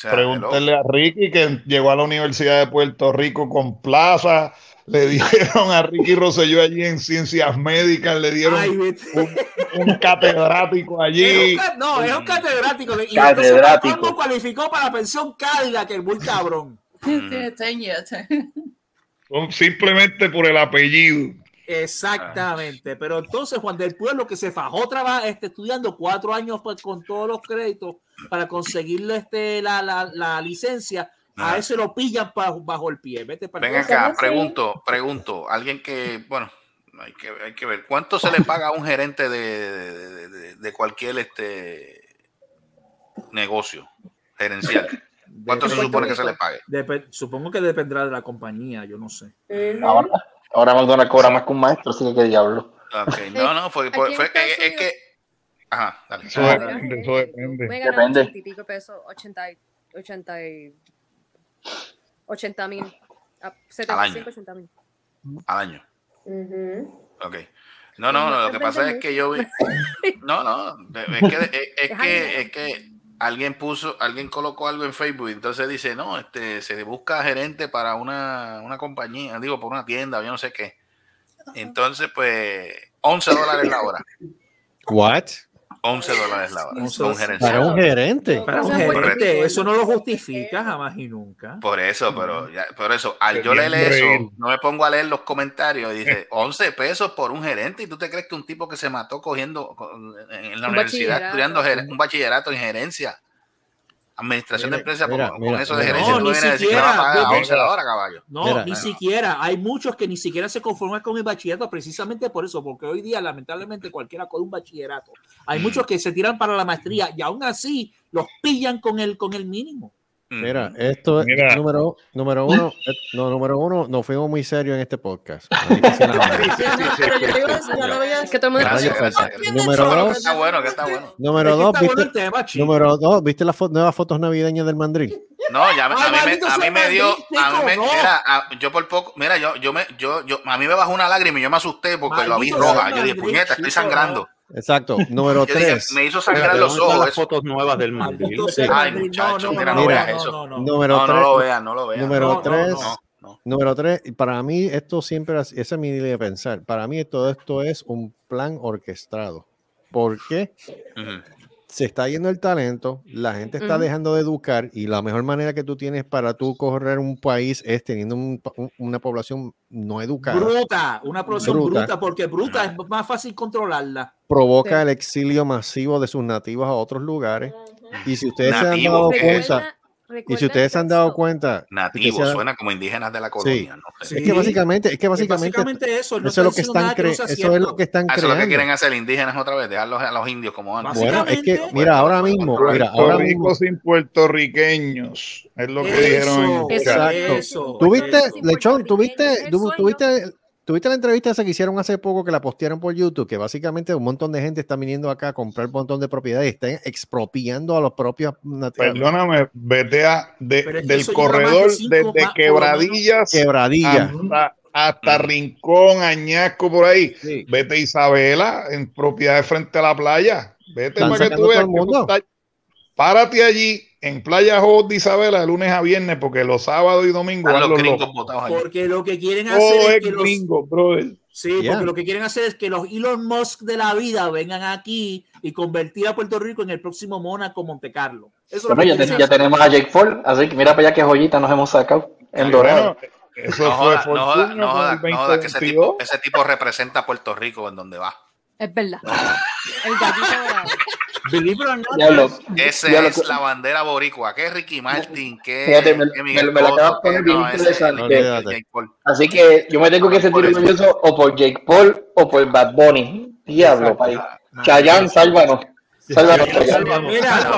Sea, Pregúntale a Ricky que llegó a la Universidad de Puerto Rico con plaza, le [LAUGHS] dieron a Ricky Rosselló allí en ciencias médicas, le dieron Ay, un, un catedrático Es allí. un no, es un catedrático. Y Catedrático. ¿Cómo cualificó para la pensión Cadillac, el muy cabrón? [LAUGHS] Tiene 10 years. Son simplemente por el apellido. Exactamente. Pero entonces Juan del Pueblo que se fajó trabajo, este, estudiando cuatro años pues, con todos los créditos para conseguirle este, la, la, la licencia, a Ah. ese lo pillan bajo el pie. Vete para Ven acá, pregunto, pregunto, alguien que, bueno, hay que, hay que ver, ¿cuánto se le paga a un gerente de, de- de- de cualquier este negocio gerencial? ¿Cuánto se supone que se le pague? Supongo que dependerá de la compañía, yo no sé. Ahora, ahora McDonald's cobra más que un maestro, así que qué diablo. Ok, [LAUGHS] no, no, fue, fue, Estados es, es que, ajá, dale. Eso, Ah, depende, eso depende. Me ganan Depende. 80 y pico pesos, 80, y- 80, y- 80 mil. A 75, 80 mil. al año. Ok. No, no, no, lo que pasa es que yo vi. [LAUGHS] No, no, es que, es, es que, es que alguien puso, alguien colocó algo en Facebook, entonces dice, no, este, se busca gerente para una, una compañía, digo, por una tienda, yo no sé qué. Entonces, pues, 11 dólares la hora. What? 11 dólares la hora. Once Un gerente. Para un gerente. Para un Correcto. gerente, eso no lo justifica jamás y nunca. Por eso, pero ya, por eso, al yo leer eso, no me pongo a leer los comentarios y dice [LAUGHS] 11 pesos por un gerente. ¿Y tú te crees que un tipo que se mató cogiendo en la Un universidad estudiando un bachillerato en gerencia, administración de empresas, mira, con, mira, con eso de gerencia, No, tú ni siquiera, va a pagar yo- 11 la hora, caballo? No, Mira. ni siquiera. Hay muchos que ni siquiera se conforman con el bachillerato precisamente por eso, porque hoy día lamentablemente cualquiera con un bachillerato. Hay Mm. muchos que se tiran para la maestría y aún así los pillan con el, con el mínimo. Mira, esto es Mira. número, número uno. No, número uno, nos fuimos muy serios en este podcast. [LAUGHS] Número dos. está bueno, que está bueno. Número dos, ¿viste, tema, número dos, ¿viste las fo- nuevas fotos navideñas del mandril? No, ya a mí, me, a mí me dio, a mí me, no. mira, a- yo por poco, mira, yo, yo me, yo, yo, a mí me bajó una lágrima y yo me asusté porque lo vi roja. Yo dije, puñeta, estoy sangrando. Exacto. [LAUGHS] Número Yo dije, tres. me hizo sangrar los ¿dónde están ojos. las fotos nuevas del mandil. Ay, muchacho, mira, no, no no, veas no, eso. no, no. Número No, no tres. lo vean, no lo vean. Número No, no, tres. no. No. Número tres, y para mí esto siempre, esa es mi idea de pensar. Para mí todo esto es un plan orquestado. ¿Por qué? Ujú. Se está yendo el talento, la gente está dejando de educar y la mejor manera que tú tienes para tú correr un país es teniendo un pa- un- una población no educada. Bruta, una población Bruta. bruta. porque bruta es más fácil controlarla. Provoca Sí. el exilio masivo de sus nativos a otros lugares. Y si ustedes se han dado ¿qué y si ustedes se han dado cuenta, Nativo, suena como indígenas de la colonia. no sé. es que básicamente, es que básicamente, básicamente eso, no eso es lo que están cre- eso es lo que están Eso es lo que quieren hacer indígenas otra vez, dejarlos a los indios como antes. Bueno, es que mira, ahora mismo, mira, ahora Rico mismo, sin puertorriqueños. Es lo que Eso, dijeron. Exacto. eso, ¿Tuviste, eso. Lechón, tuviste, tuviste, tuviste la entrevista esa que hicieron hace poco que la postearon por YouTube? Que básicamente un montón de gente está viniendo acá a comprar un montón de propiedades y están expropiando a los propios nativos. Perdóname, vete a de- Pero es que del corredor desde quebradillas Quebradilla. hasta, hasta Rincón, Añasco, por ahí. Sí. Vete a Isabela, en propiedades frente a la playa. Vete para que tú veas que tú estás- Párate allí en Playa Hot de Isabela de lunes a viernes, porque los sábados y domingos Están van los los gringos botados. Porque lo que quieren hacer es es que los, gringo, brother. sí, Yeah. porque lo que quieren hacer es que los Elon Musk de la vida vengan aquí y convertir a Puerto Rico en el próximo Mónaco Monte Carlo. Eso es lo Bueno, que ya, te- ya tenemos a Jake Paul, así que mira para allá qué joyita nos hemos sacado en Ay, dorado. bueno, eso No fue joda, no fortuna joda, no joda, el no joda, que ese 2022. tipo, ese tipo representa a Puerto Rico en donde va. Es verdad. El dorado. Believe it or not, Diablo, Esa es la bandera boricua. ¿Qué es Ricky Martin? ¿Qué, Fíjate, me- qué me- Miguel me lo acabas de poner ¿Qué- bien no, interesante. Así que yo me tengo que sentir orgulloso o por Jake Paul o por Bad Bunny. Diablo, país. Chayanne, sálvanos. Sálvanos, Chayanne. Mira,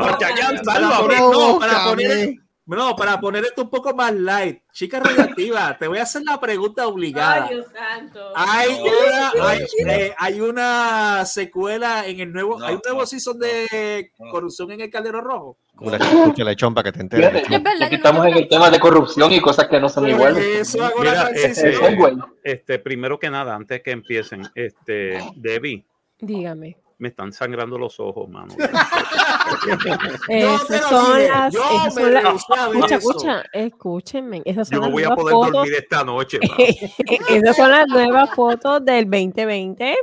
para poner, no, para poner, no, para poner esto un poco más light, chica radioactiva, te voy a hacer la pregunta obligada. Ay, Dios santo. Hay una, hay, eh, hay una secuela en el nuevo, hay un nuevo season de corrupción en el Caldero Rojo. Como la escucha lechón para que te enteres. Aquí estamos en el tema de corrupción y cosas que no son iguales. eso hago la Mira, transición. este, este, primero que nada, antes que empiecen, este, Debbie, Dígame. Me están sangrando los ojos, mano. [LAUGHS] Esas son las. esas son escucha, escucha, escúchenme. Esas son Yo no las voy a poder fotos. dormir esta noche. [LAUGHS] Esas son las nuevas fotos del 2020.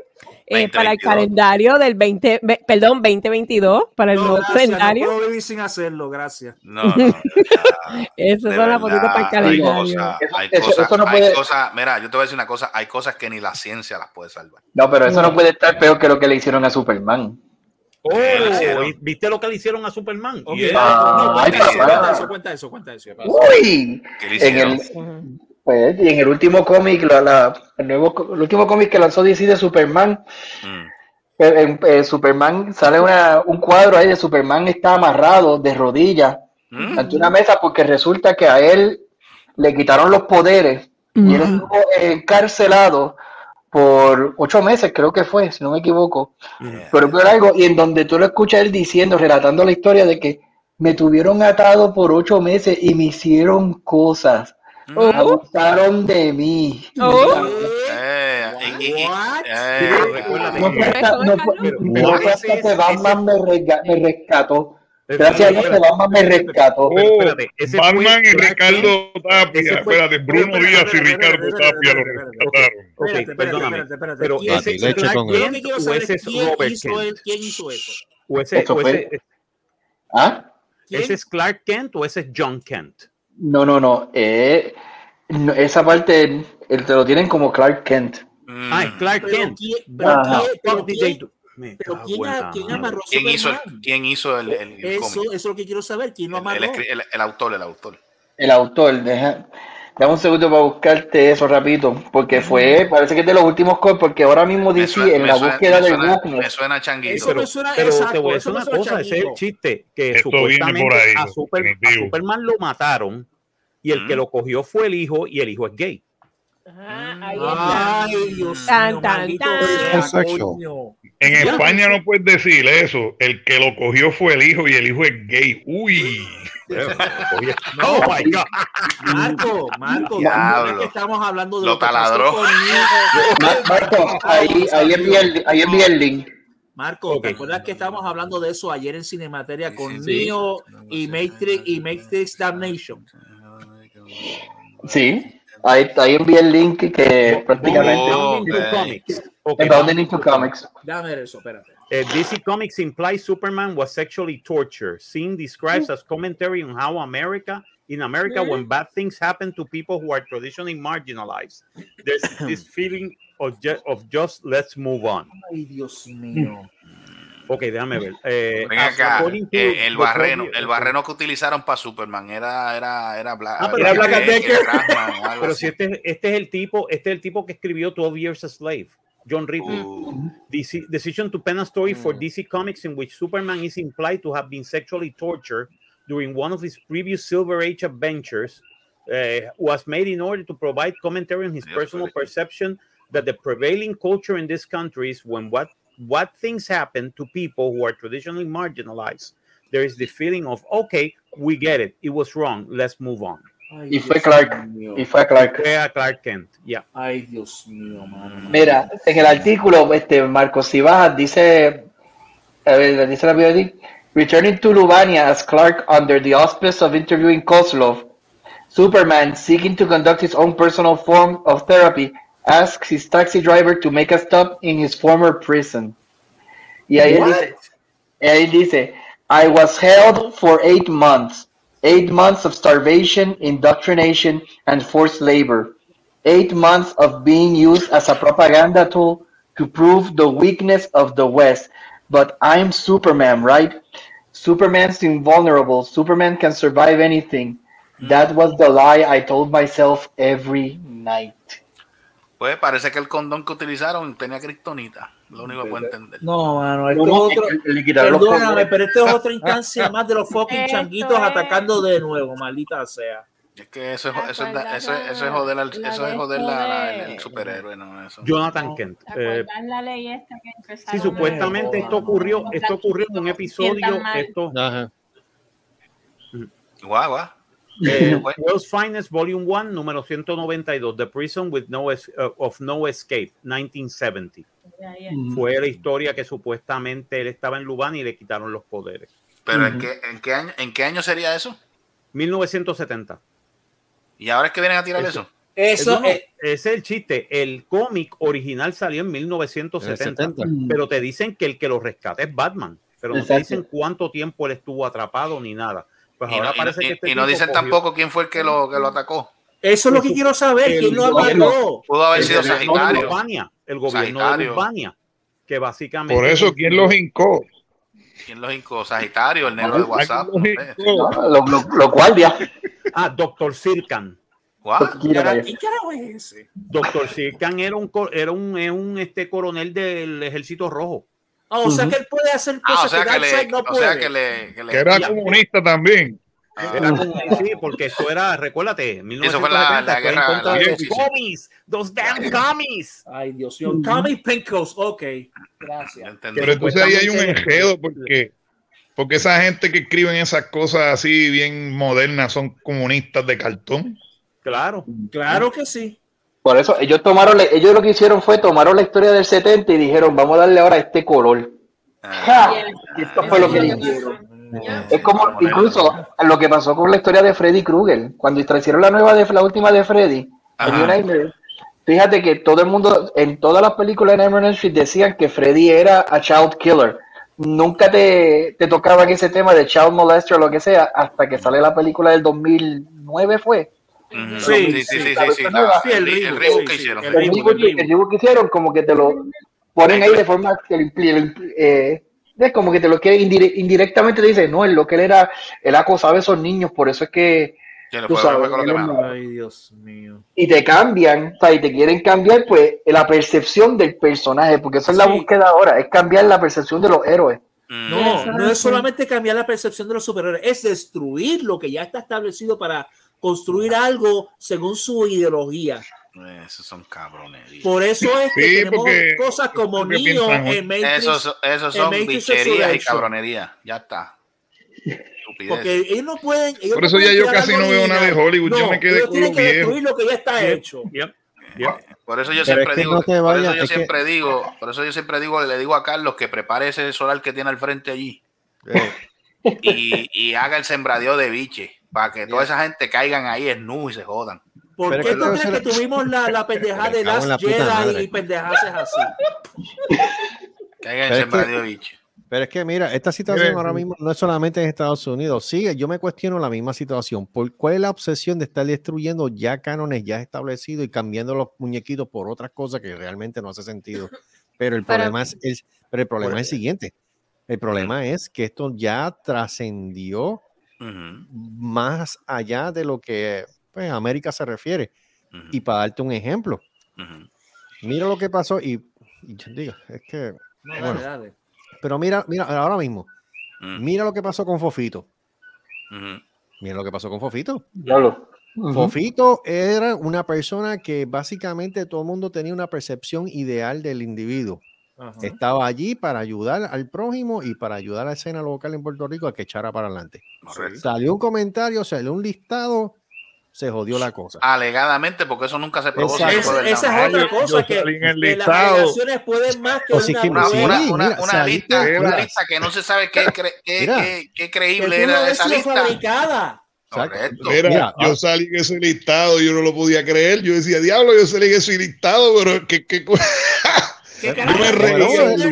Eh, para el 2022. calendario del 20, ve- perdón, 2022, para el No, nuevo gracias, no calendario. puedo vivir sin hacerlo, gracias. No, no, de [LAUGHS] Esas son las fotitos para el hay calendario. cosas, hay Eso- cosas, eso no hay puede- cosas- mira, yo te voy a decir una cosa, hay cosas que ni la ciencia las puede salvar. No, pero eso no puede estar peor que lo que le hicieron a Superman. Oh, ¿Qué le hicieron? ¿y- ¿Viste lo que le hicieron a Superman? Yeah. no, Ay, cuenta eso, cuenta eso, cuenta eso, cuenta eso. Uy, ¿Qué le en hicieron? el, pues, y en el último cómic, la- la- el nuevo, el último cómic que lanzó DC de Superman, Mm. eh, en- eh, Superman sale una- un cuadro ahí de Superman está amarrado de rodillas Mm. ante una mesa porque resulta que a él le quitaron los poderes y él estuvo encarcelado por ocho meses, creo que fue, si no me equivoco. Pero por algo, y en donde tú lo escuchas él diciendo, relatando la historia de que me tuvieron atado por ocho meses y me hicieron cosas. Oh. Abusaron de mí. Oh. Eh, eh, No fue hasta, no fue- no fue hasta que Batman me, rega- me rescató. Gracias a Dios que. Batman me rescató. Espérate, ese Batman y Ricardo. Tapia, espérate, Bruno Díaz y Ricardo Tapia lo rescataron. Ok, Espérate, espérate, perdóname. espérate, espérate. Pero ¿Quién- ese quién Robert hizo, eso. O ese, ¿Ah? ¿Ese es Clark Kent o ese es John Kent? No, no, no. eh, no, esa parte eh, te lo tienen como Clark Kent. mm. Ah, Clark Pero Kent. quién, pero quién, pero quién, pero amarró ¿Quién hizo, el? ¿Quién hizo el, el, el Eso, cómic? eso es lo que quiero saber. ¿Quién lo amarró? el escri- el- el autor, el autor. El autor, deja, dame un segundo para buscarte eso rapidito, porque fue, parece que es de los últimos cómics, porque ahora mismo suena, en la suena- búsqueda del suena- wokeness, me suena changuito. Eso Pero, me suena pero exacto, te voy a decir una cosa, ese es el chiste, que Esto supuestamente por ahí, a, Super- a. Superman lo mataron y el que lo cogió fue el hijo y el hijo es gay. Ajá, ahí está. Ay, Dios Tan, mío, tan, tan. En. España no puedes decir eso. El que lo cogió fue el hijo y el hijo es gay. Uy. [LAUGHS] oh my God. Marco, Marco, es que estamos hablando de Lo taladró. Marco, ahí, ahí envía el, ahí envía el link. Marco, ¿te acuerdas que estábamos hablando de eso ayer en Cinemateria con sí, sí. Neo y Matrix y Matrix Damnation? Sí, ahí, ahí envía el link que prácticamente Oh. Comics. Ok, en Bounding into Comics. Déjame ver eso, espérate. Uh, DC Comics implies Superman was sexually tortured. Scene describes as commentary on how America, in America, when bad things happen to people who are traditionally marginalized, there's this [COUGHS] feeling of, ju- of just let's move on. Ay, Dios mío. Ok, déjame ver. Eh, Ven acá, to eh, el barreno, el barreno que utilizaron para Superman era, era, era Black, Ah, pero era Black Decker. Pero si este, este es el tipo, este es el tipo que escribió 12 Years a Slave, John Ridley. Uh, decision to pen a story for Mm. DC Comics in which Superman is implied to have been sexually tortured during one of his previous Silver Age adventures uh, was made in order to provide commentary on his Yes, personal perception that the prevailing culture in this country is when what what things happen to people who are traditionally marginalized, there is the feeling of okay, we get it, it was wrong, let's move on. Ay, Y fue Dios Clark, mío. y fue Clark. Crea Clark Kent, yeah. Ay, Dios mío, mano. Mira, en el artículo, este Marcos Cibajas dice, a ver, dice la periodista, returning to Lubania as Clark under the auspice of interviewing Kozlov, Superman, seeking to conduct his own personal form of therapy, asks his taxi driver to make a stop in his former prison. Y ahí él dice, ahí dice, I was held for eight months, eight months of starvation, indoctrination, and forced labor, eight months of being used as a propaganda tool to prove the weakness of the West. but I'm Superman, right? Superman's invulnerable. Superman can survive anything. That was the lie I told myself every night. Pues parece que el condón que utilizaron tenía kriptonita. Lo único que puedo entender. No, mano, esto No, no, es otro. le- Perdóname, pero esto es [LAUGHS] otra instancia más de los fucking Esto changuitos es- atacando de nuevo, maldita sea. Es que eso es, eso es, eso es, eso es joder, al- eso es de joder la- la- el superhéroe, ¿no? Eso. Jonathan Kent. ¿Te Eh, acuerdas la ley esta que sí, supuestamente esto ocurrió, esto ocurrió en un episodio. Esto, Ajá. Guau, guau. Eh, World's Finest Volume 1, número 192, The Prison with no es- uh, of No Escape, 1970. Ya, ya. Fue la historia que supuestamente él estaba en Lubán y le quitaron los poderes. Pero ¿en, qué, en, qué año, ¿en qué año sería eso? 1970. ¿Y ahora es que vienen a tirar Eso. eso? Eso no, es. ese es el chiste. El cómic original salió en 1970, En el 70. pero te dicen que el que lo rescata es Batman, pero no te dicen cuánto tiempo él estuvo atrapado ni nada. Pues Y ahora no, y no- parece y- que este y no tipo dicen cogió- tampoco quién fue el que lo, que lo atacó. Eso es lo que quiero saber. el ¿Quién lo amarró? Pudo haber el sido gobierno de Sagitario. Urbania, el gobierno de Sagitario. Urbania, que básicamente Por eso, ¿quién los hincó? ¿Quién los hincó? Sagitario, el negro de WhatsApp. Los los- los guardias. Ah, Doctor Sirkan. ¿Quién carajo es ese? Doctor Sirkan era un era un, era un este coronel del Ejército Rojo. Ah, o sea que él puede hacer Ah, cosas o sea que Darkseid le, no o puede. sea que le, que le- Que era Ya. comunista también. Ah, Era como- sí, porque esto era, recuérdate, Eso fue la- 1970 la guerra- la- los sí. comis, los damn comis. Ay, Dios mío. Tommy Pinkos. Ok. Gracias. entendí. Pero entonces ahí hay un enredo porque, porque esa gente que escriben esas cosas así bien modernas son comunistas de cartón. Claro. Claro que sí. Por eso ellos tomaron, ellos lo que hicieron fue tomaron la historia del 70 y dijeron, vamos a darle ahora este color. Ah, ¡Ja! Y esto fue lo que le hicieron. Es como incluso lo que pasó con la historia de Freddy Krueger. Cuando hicieron la nueva de la última de Freddy, Nightmare, fíjate que todo el mundo, en todas las películas de Nightmare Street decían que Freddy era a child killer. Nunca te, te tocaban ese tema de child molester o lo que sea, hasta que sale la película del 2009 fue. Sí, Sí, sí, sí. sí, sí, sí. Sí, el reboot, sí, que sí, hicieron. el reboot, que hicieron como que te lo ponen ahí de forma que eh, es como que te lo quiere indire- indirectamente te dice, no, es lo que él era, él acosaba a esos niños, por eso es que tú sabes, Ay, Dios mío. y te cambian, o sea, y te quieren cambiar pues la percepción del personaje, porque eso es la Sí. búsqueda ahora, es cambiar la percepción de los héroes. Mm. No, no es solamente cambiar la percepción de los superhéroes, es destruir lo que ya está establecido para construir algo según su ideología. Esos son cabrones. Por eso es que Sí, tenemos porque- cosas como Neo en Matrix. Esos, son bicherías y cabronerías. Ya está. Estupidez. Porque ellos no pueden. ellos Por no eso ya yo casi no veo nada de. Hollywood, yo me quedé ellos tienen que viejo. destruir lo que ya está Yep, hecho. yep, yep. Por eso yo Pero siempre es que digo, no por eso yo es que- siempre digo, por eso yo siempre digo, le digo a Carlos que prepare ese solar que tiene al frente allí Eh, y, y haga el sembradío de biche para que toda esa gente caigan ahí en nu y se jodan. ¿Por Pero qué tú crees que tuvimos la, la pendejada de en la Jedi madre. y pendejadas así? [LAUGHS] Caigan en de biche. Pero es que mira, esta situación ahora mismo no es solamente en Estados Unidos. Sigue, yo me cuestiono la misma situación. ¿Por cuál es la obsesión de estar destruyendo ya cánones ya establecidos y cambiando los muñequitos por otras cosas que realmente no hace sentido? Pero el [LAUGHS] Pero- problema es, el, pero el problema es el siguiente. El problema es que esto ya trascendió Más allá de lo que pues, América se refiere. Y para darte un ejemplo, mira lo que pasó y, y yo digo, es que, No, Bueno. dale, dale. pero mira, mira, ahora mismo, mira lo que pasó con Fofito. Mira lo que pasó con Fofito. Ujú. Fofito era una persona que básicamente todo el mundo tenía una percepción ideal del individuo. Ajá. Estaba allí para ayudar al prójimo y para ayudar a la escena local en Puerto Rico a que echara para adelante. Correcto. Salió un comentario, salió un listado, se jodió la cosa. Alegadamente, porque eso nunca se probó. si Exacto. no fue Es- verdad. esa es otra Yo- cosa yo que, que las alegaciones pueden más que sí una que Una, Sí, una- mira, una lista, una lista que no se sabe qué, cre- qué, Mira. qué- qué creíble era esa lista. fabricada. Correcto. Mira, Mira, yo ah. salí en ese listado, yo no lo podía creer. Yo decía, diablo, yo salí en ese listado, pero que, que- [LAUGHS] Reí.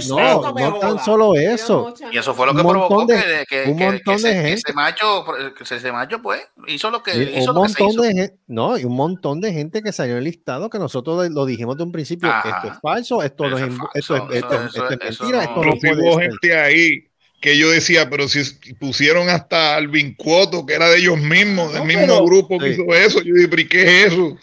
No, no, no tan solo eso. Y eso fue lo que provocó de- que, que, un que- montón que de ese, que gente. ese macho, que ese macho, pues, hizo lo que, Sí, hizo un lo que se montón hizo. de gente, no, y un montón de gente que salió en el listado que nosotros lo dijimos de un principio, Ajá. esto es falso, esto no es, esto esto, eso- esto mentira, esto no hubo ser. gente ahí que yo decía, pero si pusieron hasta Alvin Cuoto, que era de ellos mismos, del No, mismo pero- grupo que Sí. hizo eso. Yo dije, pero ¿y qué es eso?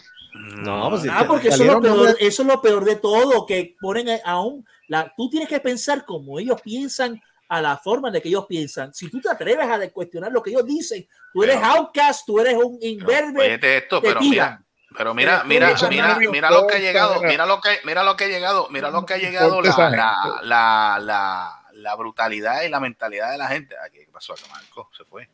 No, pues, Ah, porque eso es, lo peor, nombres- eso es lo peor de todo, que ponen aún, la, tú tienes que pensar como ellos piensan, a la forma de que ellos piensan. Si tú te atreves a cuestionar lo que ellos dicen, tú eres outcast, tú eres un imberbe, Óyete esto, te pero mira, pero mira, Pero mira, mira, mira lo que ha llegado, mira. lo que, mira lo que ha llegado, mira lo que ha llegado la, la, la, la, la brutalidad y la mentalidad de la gente. Aquí, ¿qué pasó acá, Marco? Se fue.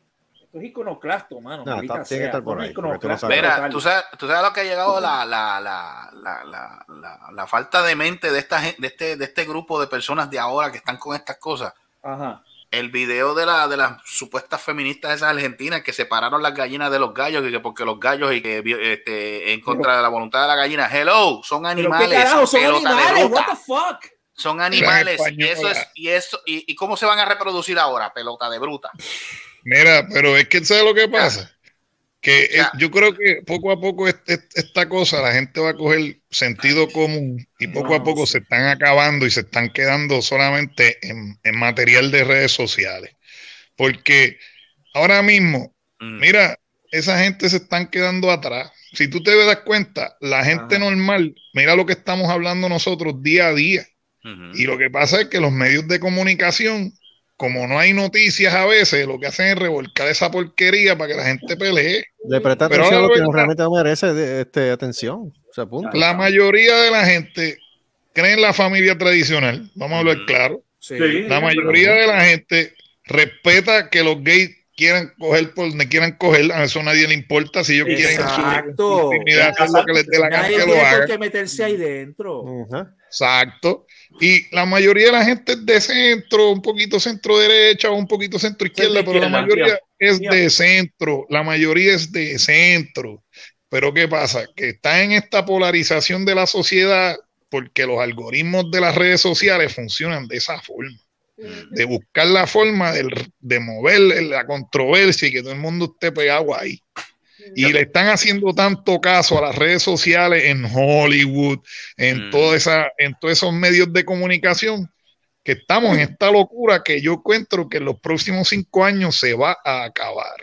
Esto es iconoclasto, mano. No, está- tiene que estar por ahí, tú. Mira, tú sabes, tú sabes lo que ha llegado la, la, la, la, la, la, la falta de mente de esta gente, de este, de este grupo de personas de ahora que están con estas cosas. Ajá. El video de la de las supuestas feministas esas argentinas que separaron las gallinas de los gallos y que porque los gallos y que este, en contra de la voluntad de la gallina. Hello, son ¿Pero animales. qué carajo? Son de animales, bruta. what the fuck? Son animales y eso es y eso y, y cómo se van a reproducir ahora, pelota de bruta. Mira, pero es que ¿sabes lo que pasa? Que eh, yo creo que poco a poco este- esta cosa la gente va a coger sentido común y poco a poco sí. se están acabando y se están quedando solamente en, en material de redes sociales. Porque ahora mismo, Mm. mira, esa gente se están quedando atrás. Si tú te das cuenta, la gente Ajá. normal, mira lo que estamos hablando nosotros día a día. Y lo que pasa es que los medios de comunicación, como no hay noticias a veces, lo que hacen es revolcar esa porquería para que la gente pelee. Le presta Pero atención a lo que verdad- realmente no merece este, atención. O sea, punto. La mayoría de la gente cree en la familia tradicional, vamos a hablar claro. Sí. La mayoría de la gente respeta que los gays quieran coger por donde quieran coger, a eso a nadie le importa si ellos quieren en su- intimidad hacer lo que les dé la gana que lo hagan. meterse ahí dentro. Exacto. Y la mayoría de la gente es de centro, un poquito centro derecha o un poquito centro izquierda, pero la mayoría es de centro, la mayoría es de centro. Pero ¿qué pasa? Que está en esta polarización de la sociedad porque los algoritmos de las redes sociales funcionan de esa forma, de buscar la forma del- de mover la controversia y que todo el mundo esté pegado ahí. Y le están haciendo tanto caso a las redes sociales en Hollywood, en, Mm. toda esa, en todos esos medios de comunicación, que estamos en esta locura que yo encuentro que en los próximos cinco años se va a acabar.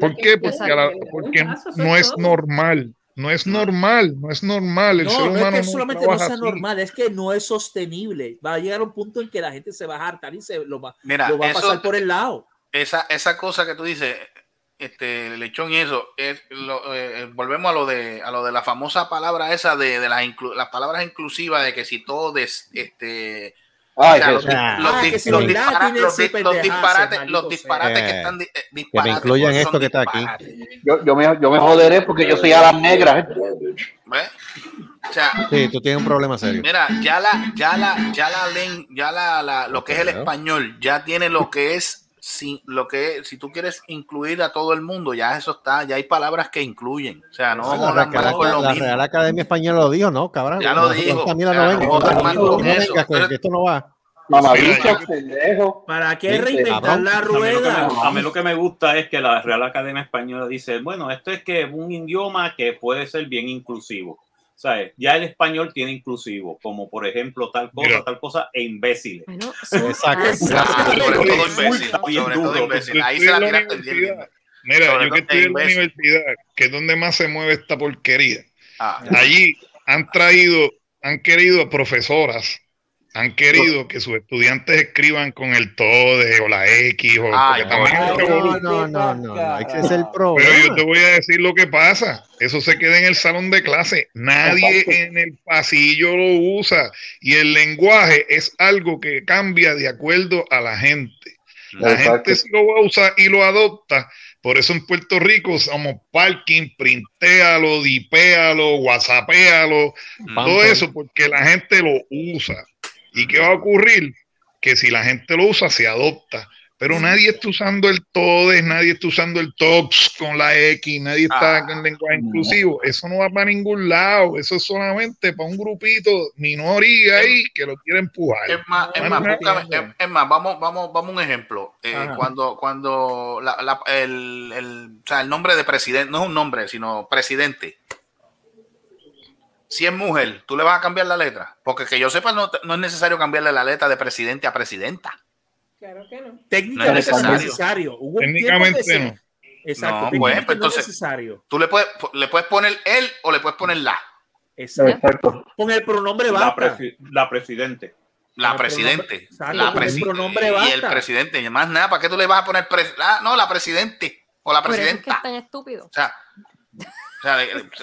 ¿Por qué? Porque, a la- porque no es normal, no es normal, no es normal. El No, ser no es humano que no solamente no sea así. normal, es que no es sostenible. Va a llegar un punto en que la gente se va a hartar y se lo va, Mira, lo va a eso- pasar por el lado. esa, esa cosa que tú dices, este lechón y eso, es lo- eh, volvemos a lo de a lo de la famosa palabra esa de, de las, inclu- las palabras inclusivas de que si todo des- este Ay, o sea, los, los Ah, di- que si los los dispara- los los disparates, los disparates que Eh, están di- eh, Que me disparates, incluyan esto que está aquí. Yo, yo, me, yo me joderé porque yo soy a las negras. ¿ves? O sea, Sí, tú tienes un problema serio. Mira, ya la, ya la, ya la ya la, la- lo que es el español, ya tiene lo que es, si, lo que si tú quieres incluir a todo el mundo, ya eso está, ya hay palabras que incluyen. O sea, no la, Real, más con lo la mismo. Real Academia Española lo dijo, ¿no, cabrón? Ya lo dijo. Esto no va. Mamabicho, pendejo. ¿Para qué reinventar la A mí, rueda? me, a mí lo que me gusta es que la Real Academia Española dice, bueno, esto es que es un idioma que puede ser bien inclusivo. ¿Sabes? Ya el español tiene inclusivo, como por ejemplo tal cosa, Mira. tal cosa, e imbéciles. Bueno, [LAUGHS] Exacto. Sobre todo imbécil, sobre todo imbécil. Ahí se la tiraste bien. Mira, Sobre yo que estoy en la universidad, que es donde más se mueve esta porquería. Ah, Allí han traído, han querido profesoras, han querido que sus estudiantes escriban con el TODE o la X o Ay, porque también no. No, no, no, no, ese es el Pero problema. yo te voy a decir lo que pasa. Eso se queda en el salón de clase. Nadie Exacto. en el pasillo lo usa. Y el lenguaje es algo que cambia de acuerdo a la gente. La Exacto. gente sí lo va a usar y lo adopta. Por eso en Puerto Rico somos parking, printéalo, dipéalo, whatsappéalo, todo eso porque la gente lo usa. ¿Y qué va a ocurrir? Que si la gente lo usa, se adopta. pero nadie está usando el todes, nadie está usando el tops con la X, nadie está con lenguaje inclusivo. Eso no va para ningún lado, eso es solamente para un grupito minoría ahí que lo quiere empujar. Es más, es más, búscame- es- es más, vamos, vamos, vamos a un ejemplo. Eh, cuando, cuando la- la- el, el- o sea, el nombre de presidente, no es un nombre, sino presidente. Si es mujer, tú le vas a cambiar la letra. Porque que yo sepa, no, no es necesario cambiarle la letra de presidente a presidenta. Claro que no. Técnicamente No es necesario. necesario. Hubo un Técnicamente no. Exacto. No, pues, pues, no es entonces- necesario. Tú le puedes, le puedes poner él o le puedes poner la. Exacto. Con el pronombre La, basta. presi- la presidente. La presidente. exacto, la el y el presidente. Y más nada, ¿para qué tú le vas a poner pres- ah, no, la presidente o la Por eso es que presidenta? es tan estúpido. O sea, o sea,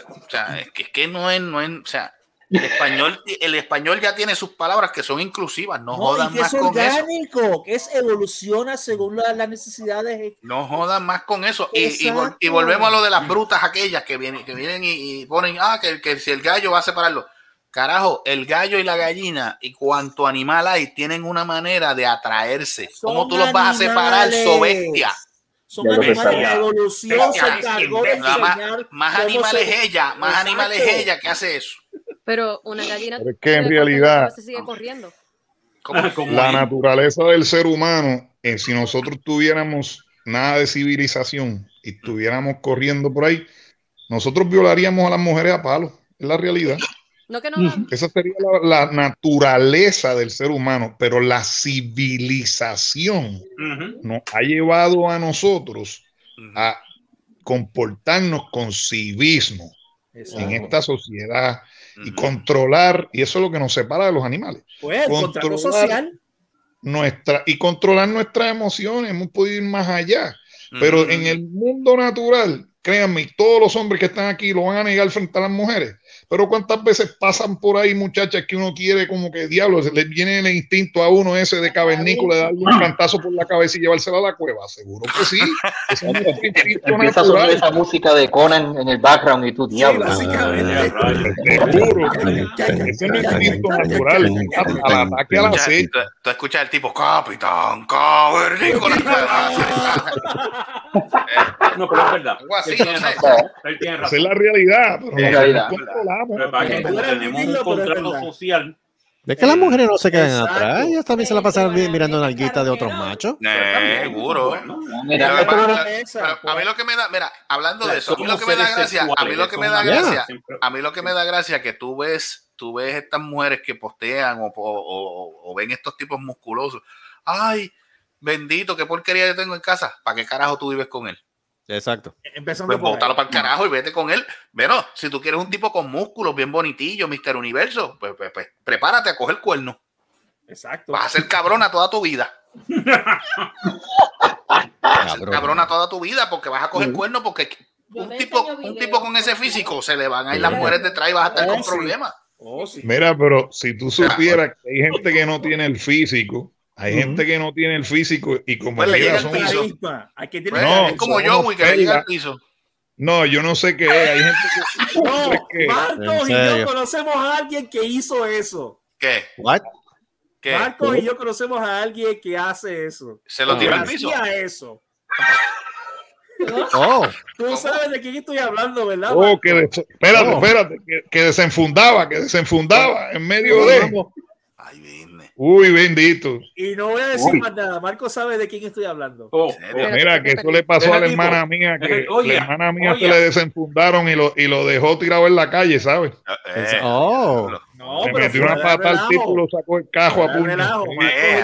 o sea, es que, es que no es, no es, o sea, el español, el español ya tiene sus palabras que son inclusivas, no, No, jodan que más es con eso. orgánico, que es evoluciona según la- las necesidades. No jodan más con eso. Y, y, vol- y volvemos a lo de las brutas aquellas que vienen, que vienen y, y ponen, ah, que, que si el gallo va a separarlo. Carajo, el gallo y la gallina y cuanto animal hay tienen una manera de atraerse. ¿Cómo tú los vas a separar, animales. sobestia? Son que animales. La sabía. evolución se Bestia, encargó de Nada más, enseñar más cómo animales se- ella, más Exacto. animales ella que hace eso. Pero una gallina. Pero es que en realidad- correr, Se sigue corriendo. ¿Cómo? La naturaleza del ser humano, eh, si nosotros tuviéramos nada de civilización y estuviéramos corriendo por ahí, nosotros violaríamos a las mujeres a palos. Es la realidad. No que no, no. Esa sería la, la naturaleza del ser humano, pero la civilización nos ha llevado a nosotros a comportarnos con civismo en esta sociedad y controlar, y eso es lo que nos separa de los animales. Pues el contrato social. nuestra y controlar nuestras emociones, hemos podido ir más allá. Pero en el mundo natural, créanme, todos los hombres que están aquí lo van a negar frente a las mujeres. Pero cuántas veces pasan por ahí muchachas que uno quiere como que diablo, se le viene el instinto a uno ese de cavernícola de darle un cantazo por la cabeza y llevársela a la cueva. Seguro que sí. Es [LAUGHS] Empieza a sonar esa música de Conan en el background y tú, diablo. Seguro. Ese es instinto natural. Al ataque a la Escucha, sed. tú, escuchas al tipo, capitán, cavernícola. [LAUGHS] No, pero es verdad. Él tiene razón. Esa es la realidad. Pero Controlamos. Pero para que tenemos un contrato social, Es que las mujeres no se quedan Exacto. atrás, ellas también se la pasan mirando nalguitas de otros machos. Eh, Seguro. Mira, Pero esto no- además, pero a mí lo que me da, mira, hablando de eso, a mí lo que me da gracia, a mí lo que me da gracia, a mí lo que me da gracia que tú ves, tú ves estas mujeres que postean o, o- o- o ven estos tipos musculosos. Ay, bendito, qué porquería yo tengo en casa. ¿Para qué carajo tú vives con él? Exacto. Empezando Pues por bótalo para el carajo y vete con él. Bueno, si tú quieres un tipo con músculos, bien bonitillo, Mister Universo, pues, pues, pues, prepárate a coger cuerno. Exacto. Vas a ser cabrona toda tu vida. Cabrón. Cabrona toda tu vida porque vas a coger cuerno porque un tipo, un tipo con ese físico se le van a ir las mujeres detrás y vas a estar Oh, con sí. problemas. Oh, sí. Mira, pero si tú supieras que hay gente que no tiene el físico, hay gente que no tiene el físico y como Pues le llega son- piso. Hay que tener No, es como yo, que le llega al piso. No, yo no sé qué es. Hay gente que. [LAUGHS] No, [LAUGHS] que- Marcos y ¿En yo conocemos a alguien que hizo eso. ¿Qué? What? ¿Qué? Marcos y yo conocemos a alguien que hace eso. ¿Se lo tiró al piso? hacía eso. Oh, [LAUGHS] Tú sabes de quién estoy hablando, ¿verdad? Oh, que des- espérate, Oh. espérate, que, que desenfundaba, que desenfundaba en medio de. Ay. Uy, bendito. Y no voy a decir Uy. más nada. Marcos sabe de quién estoy hablando. oh, oh. Mira, que eso le pasó a la hermana mía, que Oye, la hermana mía se le desenfundaron y lo, y lo dejó tirado en la calle, ¿sabes? Eh, oh. No, le pero metió una pata al tipo y lo sacó el cajo a puño.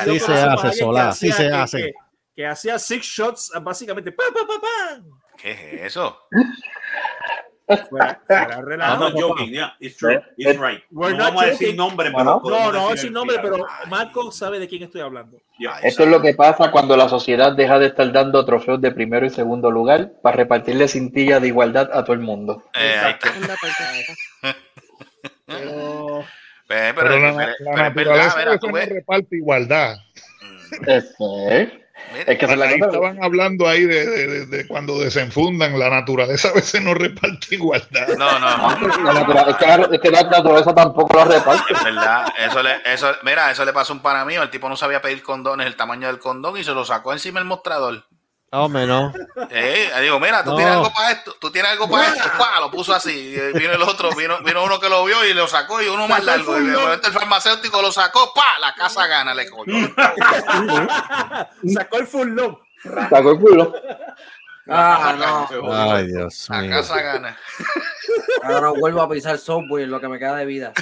Sí. Se hace, Solá, que sí hacía- se hace. Que, que hacía six shots, básicamente. ¡pam, pam, pam, pam! ¿Qué es eso? Fuera, fuera de I'm relajo. not joking, yeah, it's true, it's right. We're No vamos a decir nombre, No, pero No, no, sin nombre, pero Marcos sabe de quién estoy hablando. Yeah. Esto es lo que pasa cuando la sociedad deja de estar dando trofeos de primero y segundo lugar para repartirle cintilla de igualdad a todo el mundo. Eh, carajo. [LAUGHS] Pero Eh, pero, Pero la, pero- la pero es verdad, tú no ves. reparte igualdad. Este, Mira, Es que se la Ahí estaban hablando ahí de, de- de- de cuando desenfundan, la naturaleza a veces no reparte igualdad. No, no. La natura- es, que, la- es que la naturaleza tampoco lo reparte. Es verdad, eso le, eso, mira, eso le pasó a un pana mío, el tipo no sabía pedir condones, el tamaño del condón y se lo sacó encima del mostrador. Hombre, no. Eh, digo, mira, tú No. tienes algo para esto, tú tienes algo para esto, [LAUGHS] ¡Pua! lo puso así, y vino el otro, vino, vino uno que lo vio y lo sacó y uno más el largo, momento el farmacéutico lo sacó, pa, la casa gana, le cogió. [LAUGHS] Sacó el full loop. Sacó el culo. Ah, no. Ay, Dios La mío. casa gana. [LAUGHS] Ahora no vuelvo a pisar software en lo que me queda de vida.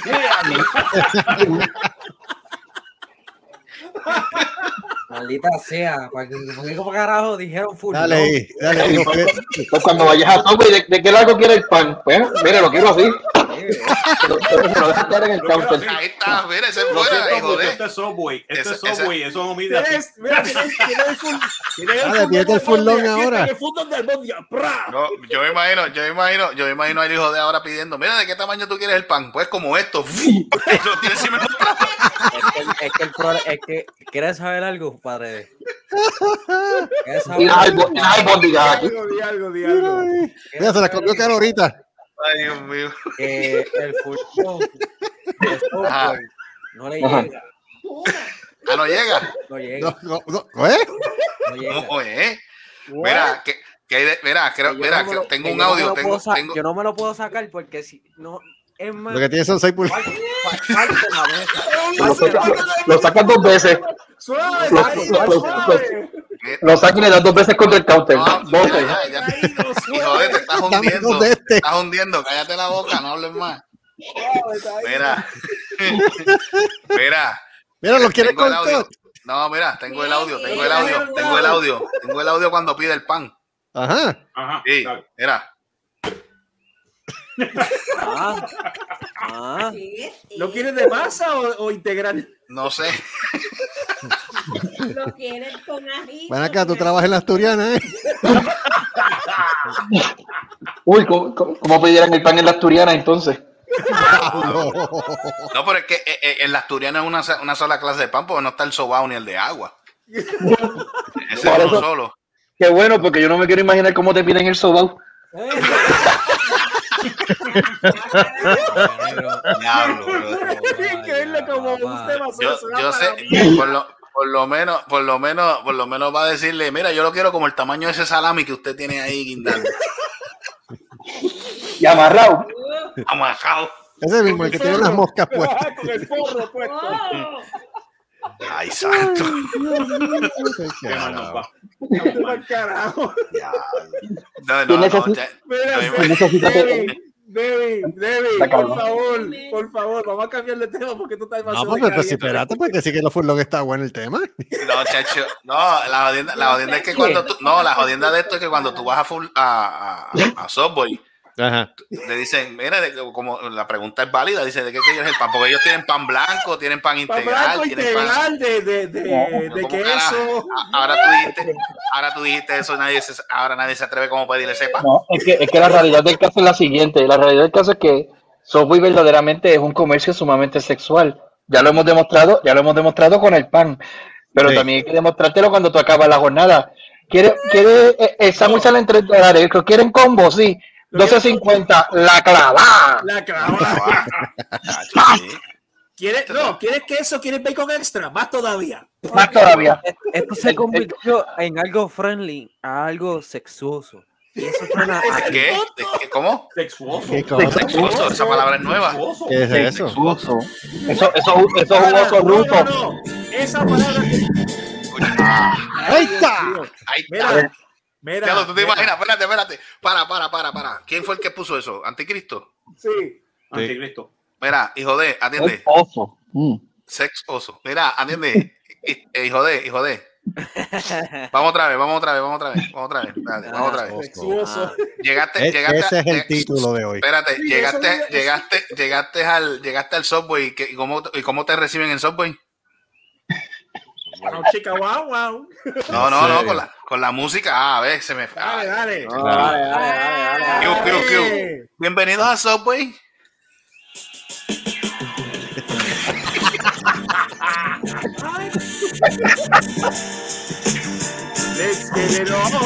Maldita sea. ¿Para qué como carajo dijeron full? Dale no? dale ahí. Pues cuando vayas a Subway, ¿de, de qué largo quiere el pan? Pues, mire, lo quiero así. Pero, pero lo caer en el counter. Ahí está, mira, ese Lo fuera, este es Subway. Este Ese- es Subway, eso no mide así. Mira, tienes, tienes el full. Tienes el full long ahora. El full de albóndiga, ¡pra! No, yo me imagino, yo me imagino, yo me imagino al hijo de ahora pidiendo, mira, ¿de qué tamaño tú quieres el pan? Pues como esto. [LAUGHS] Tiene encima del. Es que, es que el problema es que ¿quieres saber algo, padre? ¿Quieres saber Y las algo? albo- y las albóndigas aquí. Di algo, di algo, di algo. Mira, se la comió caro ahorita. Ay, Dios mío. Que el software no le Ajá. llega. Ah, no llega. No llega. No, no, no, ¿eh? No llega. No, eh. Mira, que, que hay de- mira, creo, mira, no me que lo- tengo que un audio, tengo, tengo, Yo no me lo puedo sacar porque si no es más. Lo que tiene son 6 pulgadas. Lo sacas dos veces. Suave, suave. Le das dos veces contra el counter. No, Dos ya, ya, ya. No, de, te estás hundiendo, te estás hundiendo, cállate la boca, no hables más. Mira, [LAUGHS] mira, Mira, lo quiere tengo el audio. cortar. No, mira, tengo el audio, tengo el audio, tengo el audio, tengo el audio cuando pide el pan. Ajá. Ajá. Sí, mira, Ah, ah. ¿Lo quieres de masa o, o integral? no sé. [LAUGHS] Lo quieren con ají. Ven acá, tú trabajas en la Asturiana, ¿eh? [LAUGHS] Uy, ¿cómo, cómo- cómo pidieran el pan en la asturiana entonces? [LAUGHS] No, pero es que eh, eh, en la asturiana es una, una sola clase de pan porque no está el sobao ni el de agua. [LAUGHS] Ese es uno solo. Qué bueno, porque yo no me quiero imaginar cómo te piden el sobao. Yo, sé, por lo, por lo menos, por lo menos, por lo menos va a decirle, mira, yo lo quiero como el tamaño de ese salami que usted tiene ahí guindando. Y amarrado. Amajado. Ese mismo, el que tiene las moscas puestas. Ah, con el forro puesto. Ay, santo. Qué. No, no, no, Mira, Debbie, Debbie, por cabrón. favor, por favor, vamos a cambiar de tema porque tú estás No, demasiado pues, pues, caliente. espérate, porque sí que lo furlón está bueno el tema. No, chacho. No, la jodienda, la jodienda es que cuando tú. No, la jodienda de esto es que cuando tú vas a, full, a, a, a Subway, Ajá. le dicen, mira, de- como la pregunta es válida, dice, ¿de qué quieres el pan? Porque ellos tienen pan blanco, tienen pan Pan integral, blanco tienen pan. integral de, de, de, de ¿Cómo queso. Ahora tú dijiste, ahora tú dijiste eso, nadie se, ahora nadie se atreve como pedirle sepa. No, es que, es que la realidad del caso es la siguiente. La realidad del caso es que Subway verdaderamente es un comercio sumamente sexual. Ya lo hemos demostrado, ya lo hemos demostrado con el pan. Pero Sí. también hay que demostrártelo cuando tú acabas la jornada. ¿Quiere, quiere eh, el sándwich sale en 3 dólares? ¿Lo ¿Quieren combo? Sí. 12.50, la clavada. La clavada. [LAUGHS] ¿Quieres, no, ¿quieres queso? ¿Quieres bacon extra? Más todavía. Más todavía. Esto se convirtió en algo friendly a algo sexuoso. Y eso suena a ¿De qué? ¿De qué? ¿Cómo? Sexuoso. ¿Qué cosa? Sexuoso, esa palabra es nueva. ¿Qué es eso? Sexuoso. Eso, eso, eso es un oso No, ruso. no, no. Esa palabra. ¡Ahí está! Ahí está. mira. Ya lo, tú te mira. imaginas, espérate, espérate. Para, para, para, para. ¿Quién fue el que puso eso? ¿Anticristo? Sí. Anticristo. Mira, hijo de, atiende. Es oso. Mm. Sex oso. Mira, atiende. Eh, Hijo de, hijo de. Vamos otra vez, vamos otra vez, vamos otra vez, vamos otra vez. espérate, vamos otra vez. Sexuoso. Llegaste, Es- llegaste. ese es el lleg- título de hoy. Espérate, Sí, llegaste, llegaste, llegaste al, llegaste al Subway y, que- y cómo, y cómo te reciben en Subway. Wow, chica, wow, wow. No, no, no, con la, con la música. Ah, a ver, se me. Dale, dale. Dale, dale, dale. Bienvenidos a Subway.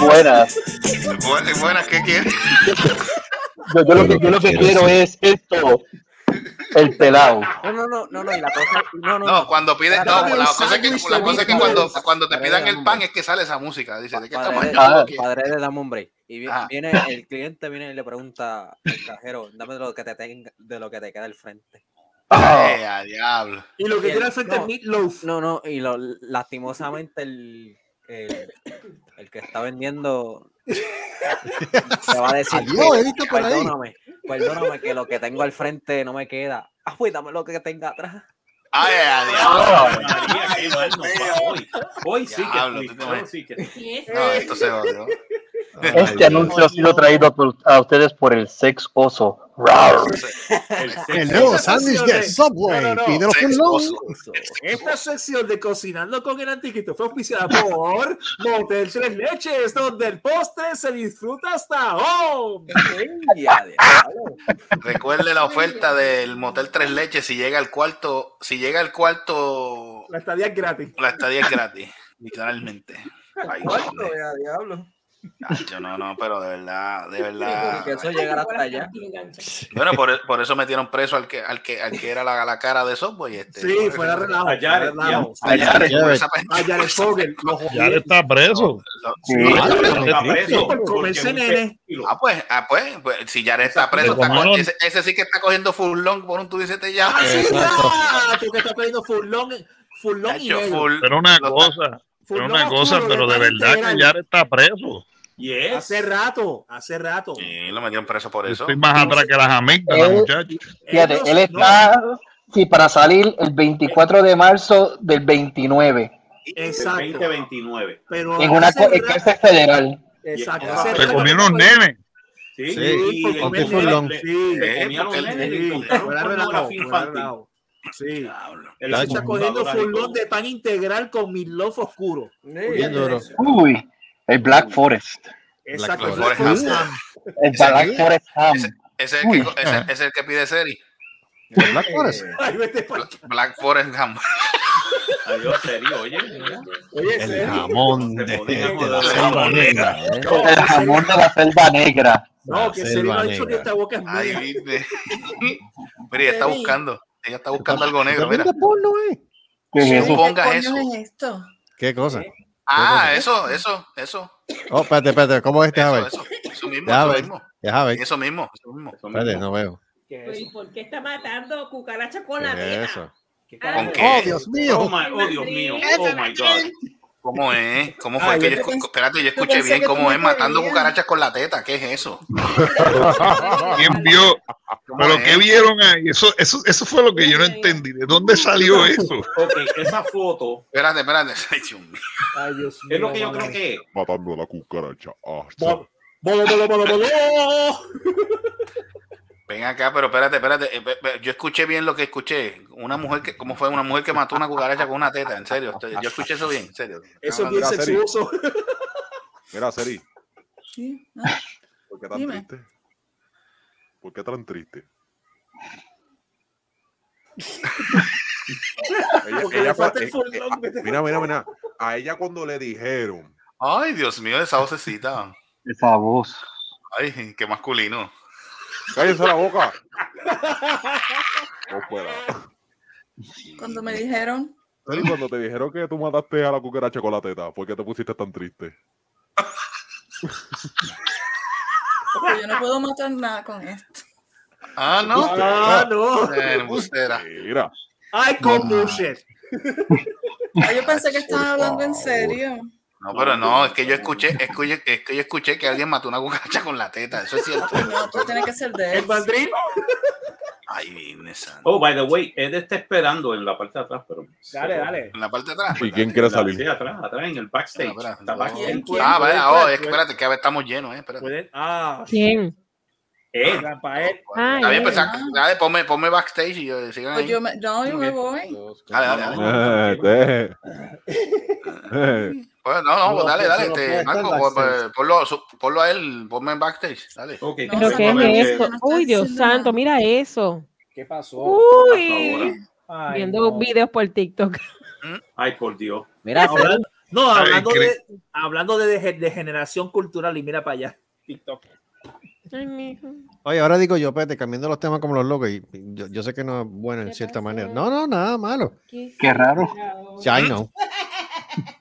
Buenas. Bu- Buenas, ¿qué quieres? Yo, yo lo que, yo lo que quiero es esto. El pelado. No, no, no, no, no, y la cosa, no, no, No, cuando piden, no, Espérate, la cosa es que, la cosa es que cuando, cuando te pidan el pan es que sale esa música. Dice, ¿de qué Padre, lo quieres? padre de dame un break. Y vi- Ajá. viene el cliente viene y le pregunta al cajero, dame de lo que te tenga, de lo que te queda al frente. Eh, a diablo. Y lo que tiene el- al frente es Meatloaf. No, no, y lo, lastimosamente el, el, el que está vendiendo [LAUGHS] te va a decir, Adiós, Edita por ahí. perdóname, perdóname que lo que tengo al frente no me queda. Ah, pues dame lo que tenga atrás. Ay, a diablo. María, qué mal nos va hoy. Sí que hoy, sí que No, esto se odió. Este anuncio ha sido traído a ustedes por el sex oso. Rar. El nuevo sándwich de Subway. No, no, no. Sex oso. Esta sección de Cocinando con el Antiquito fue auspiciada por Motel Tres Leches, donde el postre se disfruta hasta home. Recuerde la oferta del Motel Tres Leches. Si llega al cuarto, si llega al cuarto, La estadía es gratis. la estadía es gratis, literalmente. Ay, ¿Cuánto? hombre. Ya, diablo. Chacho, no, no, pero de verdad, de verdad. Que eso llegará hasta allá. Bueno, por, por eso metieron preso al que, al que, al que era la, la cara de Subway. Este, Sí, fuera relajo. A Jared, fuera relajo. A Jared, por esa- A Jared Fogel. lo Ya jodieron. está preso. Sí, está preso. nene. kilo. Ah, pues, ah, pues, pues, si Jared está preso, está co- ese, ese sí que está cogiendo full long por un tú dices ya. Ah, sí, ya, tú que estás pidiendo full long, full long y full- Pero una cosa, pero una cosa, pero de verdad que ya está preso. Yes. Hace rato, hace rato. Sí, lo metieron preso por eso. estoy más atrás que las amígdalas, muchachos. Fíjate, no- él está sí, para salir el 24 de marzo del 29 Exacto. 2029. Pero en una cárcel federal. Exacto. Se unos fue- nenes. Sí, Sí, y por le- le- le- Sí, los y Sí. Sí. Él está cogiendo y full de pan integral con millof oscuro. Bien duro. Uy, el Black Forest. Exacto. Black Black Forest Ham. El Black Forest Ham. Es el que, ese, ese es el que pide Seri. ¿El Black Forest? [LAUGHS] Ay, vete pa' Black Forest Ham. Adiós, serio, oye. Oye, El ¿serio? jamón de, podía de la selva negra. ¿eh? El jamón de la selva negra. No, que serio no ha dicho negra. esta boca es Ay, viste. Mira, ella está buscando. Ella está buscando algo negro, mira. ¿De porno, eh? ¿Qué es No eso? pongas ¿Qué eso. coño es esto? ¿Qué cosa? Ah, eso, eso, eso. Oh, espérate, espérate. ¿Cómo es este? A Eso, ver. eso, eso mismo, eso mismo. Ver. Eso mismo, eso mismo. Espérate, no veo. ¿Qué es ¿Y por qué está matando cucaracha con ¿Qué la es teta? eso? ¿Qué ¿Con carajo? qué? Oh, Dios Oh, mío. my, oh, Dios mío. Oh, my God. ¿Cómo [LAUGHS] es? ¿Cómo fue Ay, que yo yo, pensé- espérate, yo escuché bien cómo es matando cucarachas con la teta? ¿Qué es eso? [LAUGHS] ¿Quién vio? ¿Cómo ¿Pero es? qué vieron ahí? Eso, eso, eso fue lo que yo no entendí. ¿De dónde salió [LAUGHS] eso? Ok, esa foto Espérate, espérate. Ay, Dios mío. Ay, Dios mío. es lo que yo creo que es. Matando a la cucaracha. Ah, bolo, bolo, bolo. Ven acá, pero espérate, espérate. eh, Yo escuché bien lo que escuché. Una mujer que, ¿cómo fue? Una mujer que mató una cucaracha con una teta, en serio. Yo escuché eso bien, en serio. Eso es bien Mira, Seri. sexuoso. Mira, Seri, Sí, ¿no? ¿por qué tan Dime. triste? ¿Por qué tan triste? [LAUGHS] ella, el eh, full eh, mira, mira, mira. A ella cuando le dijeron, Ay, Dios mío, esa vocecita. Esa voz. Ay, qué masculino. Cállese la boca. No. Cuando me dijeron, Seri, cuando te dijeron que tú mataste a la cucaracha con la teta, ¿por qué te pusiste tan triste? porque yo no puedo matar nada con esto. Ah, no. Ah, no. Mira, Ay, con bullshit. Yo pensé que estaban hablando en serio. No, pero no, es que yo escuché, escuché, es que yo escuché que alguien mató una cucaracha con la teta. Eso es [LAUGHS] cierto. No, tú tienes que ser de ¿El él. Madrid? Ay, Santa. Oh, by the way, Ed está esperando en la parte de atrás, pero. Dale, dale. En la parte de atrás. ¿y quién quiere Sí, salir? atrás, atrás, en el backstage. Espera, Está no. backstage. ¿Quién? ¿Quién? Ah, vaya, oh, espérate, que a ver, estamos llenos, eh. Espérate. Ah, ¿Quién? Ed, Rafael. Ah, Está bien, él. pues, dale, ponme, ponme backstage y yo, sigan Pues ahí. yo me, no, yo me voy. Dale, dale, dale. [LAUGHS] Eh. Pues, no, no, pues dale, dale. Este, Marco, pon- ponlo, ponlo a él, ponme en backstage. Dale. Uy, Dios santo, nada. mira eso. ¿Qué pasó? Uy. Ay, Viendo no. videos por TikTok. Ay, por Dios. Mira, Ahora- No, hablando, de, hablando de, de, de generación cultural, y mira para allá, TikTok. Ay, mijo. Oye, ahora digo yo, Pete, cambiando los temas como los locos, y y yo, yo sé que no es bueno en cierta manera. No, no, nada malo. Qué raro. Ya, I know. [LAUGHS]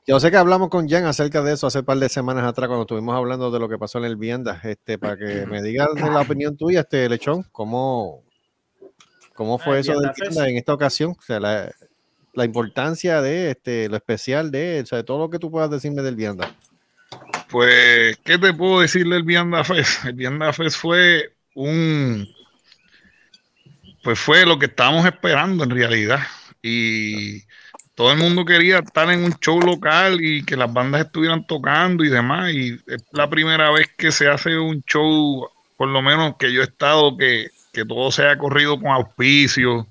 Yo sé que hablamos con Jan acerca de eso hace un par de semanas atrás cuando estuvimos hablando de lo que pasó en el Vienda. Este, para que me digas la opinión tuya, este Lechón, ¿cómo, cómo fue Ah, eso del. Vienda en esta ocasión? O sea, la, la importancia de este, lo especial de, o sea, de todo lo que tú puedas decirme del Vienda. Pues, ¿qué te puedo decir del Vianda Fest? El Vianda Fest fue un. Pues fue lo que estábamos esperando en realidad. Y todo el mundo quería estar en un show local y que las bandas estuvieran tocando y demás. Y es la primera vez que se hace un show, por lo menos que yo he estado, que, que todo se ha corrido con auspicios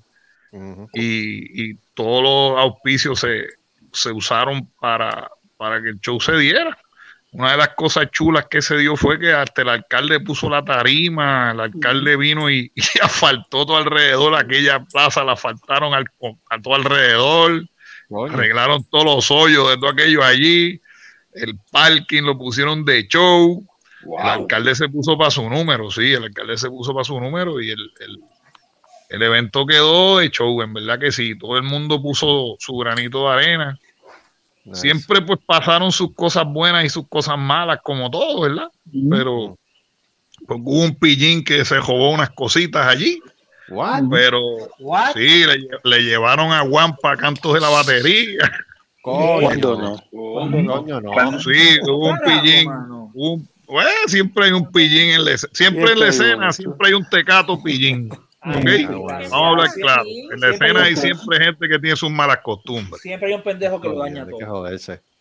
y, y todos los auspicios se, se usaron para, para que el show se diera. Una de las cosas chulas que se dio fue que hasta el alcalde puso la tarima, el alcalde vino y, [LAUGHS] y asfaltó todo alrededor, aquella plaza la asfaltaron al, a todo alrededor, arreglaron todos los hoyos de todo aquello allí, el parking lo pusieron de show, el alcalde se puso para su número, sí, el alcalde se puso para su número y el, el- el evento quedó de show, en verdad que sí, todo el mundo puso su granito de arena. Siempre pues pasaron sus cosas buenas y sus cosas malas, como todo, ¿verdad? Pero pues, hubo un pillín que se robó unas cositas allí. Pero sí, le, lle- le llevaron a Wampa cantos de la batería. ¿Cuándo no? Coño, no. Sí, hubo un pillín. un- bueno, siempre hay un pillín en la escena. Siempre en la escena, siempre hay un tecato pillín. ¿ok? Vamos a hablar claro. En la escena hay siempre gente que tiene sus malas costumbres. Siempre hay un pendejo que lo daña todo.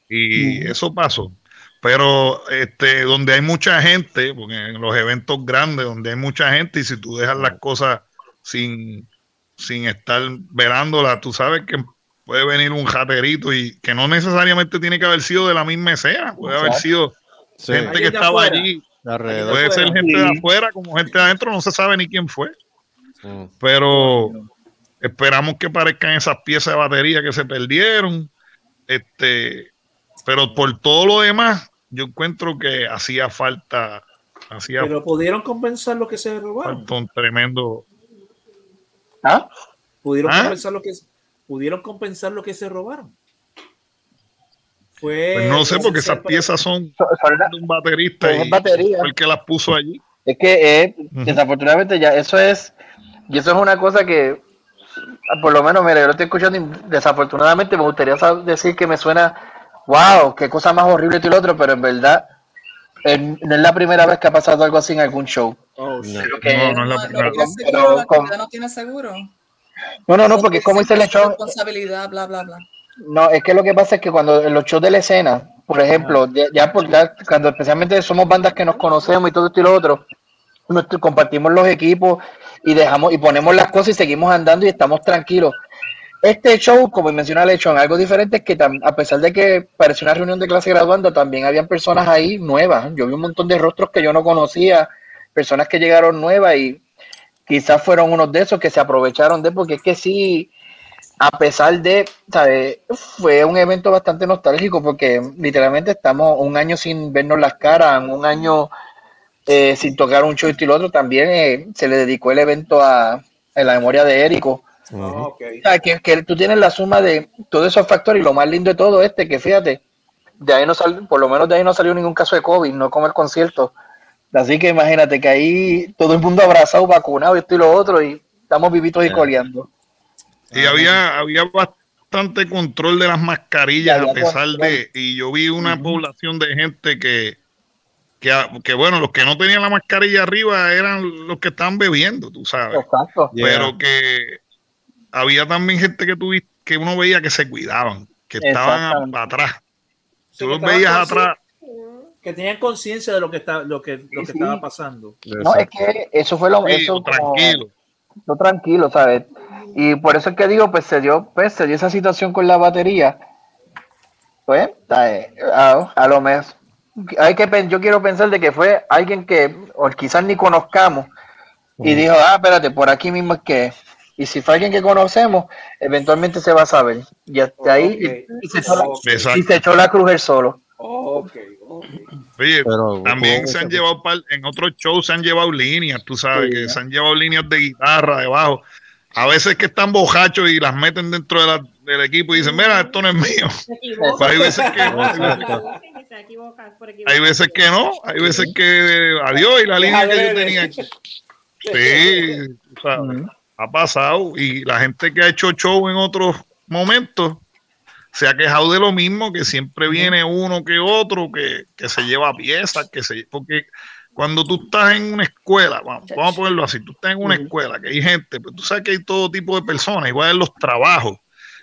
Y eso pasó. Pero este, donde hay mucha gente, porque en los eventos grandes, donde hay mucha gente, y si tú dejas las cosas sin, sin estar velándolas, tú sabes que puede venir un jaterito y que no necesariamente tiene que haber sido de la misma escena, puede haber sido Sí. gente que estaba afuera. allí, puede ser gente de afuera como gente de adentro, no se sabe ni quién fue. Mm. Pero esperamos que parezcan esas piezas de batería que se perdieron. Este, pero por todo lo demás, yo encuentro que hacía falta, hacía Pero pudieron compensar lo que se robaron. un tremendo. ¿Ah? Pudieron ¿Ah? compensar lo que pudieron compensar lo que se robaron. Fue Pues no sé, porque esas piezas son de un baterista y fue el que las puso allí. Es que eh, desafortunadamente ya eso es, y eso es una cosa que, ah, por lo menos, mira, yo lo estoy escuchando y desafortunadamente me gustaría decir que me suena, wow, qué cosa más horrible y lo otro, pero en verdad eh, no es la primera vez que ha pasado algo así en algún show. Creo que- No, no es la No, primera no vez. tiene seguro, la con- no tiene seguro. No, no, no, porque es como dice el lechón, Responsabilidad, bla, bla, bla. No, es que lo que pasa es que cuando en los shows de la escena, por ejemplo, ya, ya por ya cuando especialmente somos bandas que nos conocemos y todo esto y lo otro, nosotros compartimos los equipos y dejamos y ponemos las cosas y seguimos andando y estamos tranquilos. Este show, como menciona Lechón, algo diferente es que a pesar de que parecía una reunión de clase graduando, también habían personas ahí nuevas. Yo vi un montón de rostros que yo no conocía, personas que llegaron nuevas y quizás fueron unos de esos que se aprovecharon de, porque es que sí, a pesar de, ¿sabes? Fue un evento bastante nostálgico porque literalmente estamos un año sin vernos las caras, un año eh, sin tocar un show y lo otro. También eh, se le dedicó el evento a, a la memoria de Érico. O sea, que, que tú tienes la suma de todos esos factores y lo más lindo de todo este, que fíjate, de ahí no salió, por lo menos de ahí no salió ningún caso de COVID, no como el concierto. Así que imagínate que ahí todo el mundo abrazado, vacunado y esto y lo otro, y estamos vivitos y coleando. Y había, había bastante control de las mascarillas, a pesar control. de. Y yo vi una población de gente que, que, que, bueno, los que no tenían la mascarilla arriba eran los que estaban bebiendo, tú sabes. Exacto. Pero que había también gente que tuvi- que uno veía que se cuidaban, que estaban atrás. Tú los veías atrás. Que tenían conciencia de lo que está, lo que, lo que estaba pasando. No, es que eso fue lo Sí, eso como- tranquilo. no, tranquilo, ¿sabes? Y por eso es que digo, pues se dio, pues se dio esa situación con la batería. Pues, eh, a, a lo mejor, hay que, yo quiero pensar de que fue alguien que o quizás ni conozcamos y dijo, ah, espérate, por aquí mismo es que, Y si fue alguien que conocemos, eventualmente se va a saber. Y hasta ahí y, se echó la, y se echó la cruz él solo. Oye, Pero, también ¿cómo se han llevado, par- en otros shows se han llevado líneas, tú sabes, que se han llevado líneas de guitarra debajo. A veces que están bojachos y las meten dentro de la- del equipo y dicen, mira, esto no es mío. [LAUGHS] Hay veces que no, hay veces- que no, hay veces que adiós y la línea que yo tenía. Aquí. Sí, o sea, ha pasado y la gente que ha hecho show en otros momentos se ha quejado de lo mismo, que siempre viene uno que otro, que, que se lleva piezas, que se, porque cuando tú estás en una escuela, vamos, vamos a ponerlo así, tú estás en una escuela, que hay gente, pues tú sabes que hay todo tipo de personas, igual en los trabajos.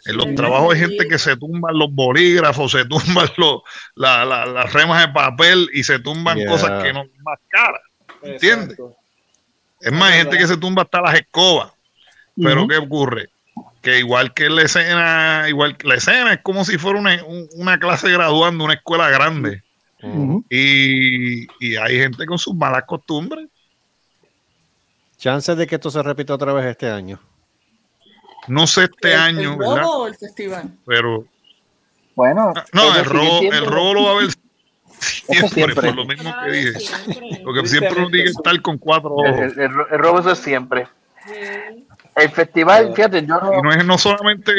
En los trabajos hay gente que se tumban los bolígrafos, se tumban los, la- la- las remas de papel y se tumban Yeah. cosas que no son más caras. ¿Entiendes? Es más, hay gente que se tumba hasta las escobas. Pero ¿qué ocurre? Que igual que la escena, igual que la escena es como si fuera una, un- una clase graduando, una escuela grande. Y, y hay gente con sus malas costumbres. Chances de que esto se repita otra vez este año. No sé este ¿El- año, el ¿verdad? robo o el festival? Pero Bueno, no, el robo, el robo lo va a haber siempre, [LAUGHS] siempre. por lo mismo que dije. Porque siempre uno tiene que estar con cuatro ojos. el- el el robo eso es siempre. El festival, fíjate, yo no, no es no solamente.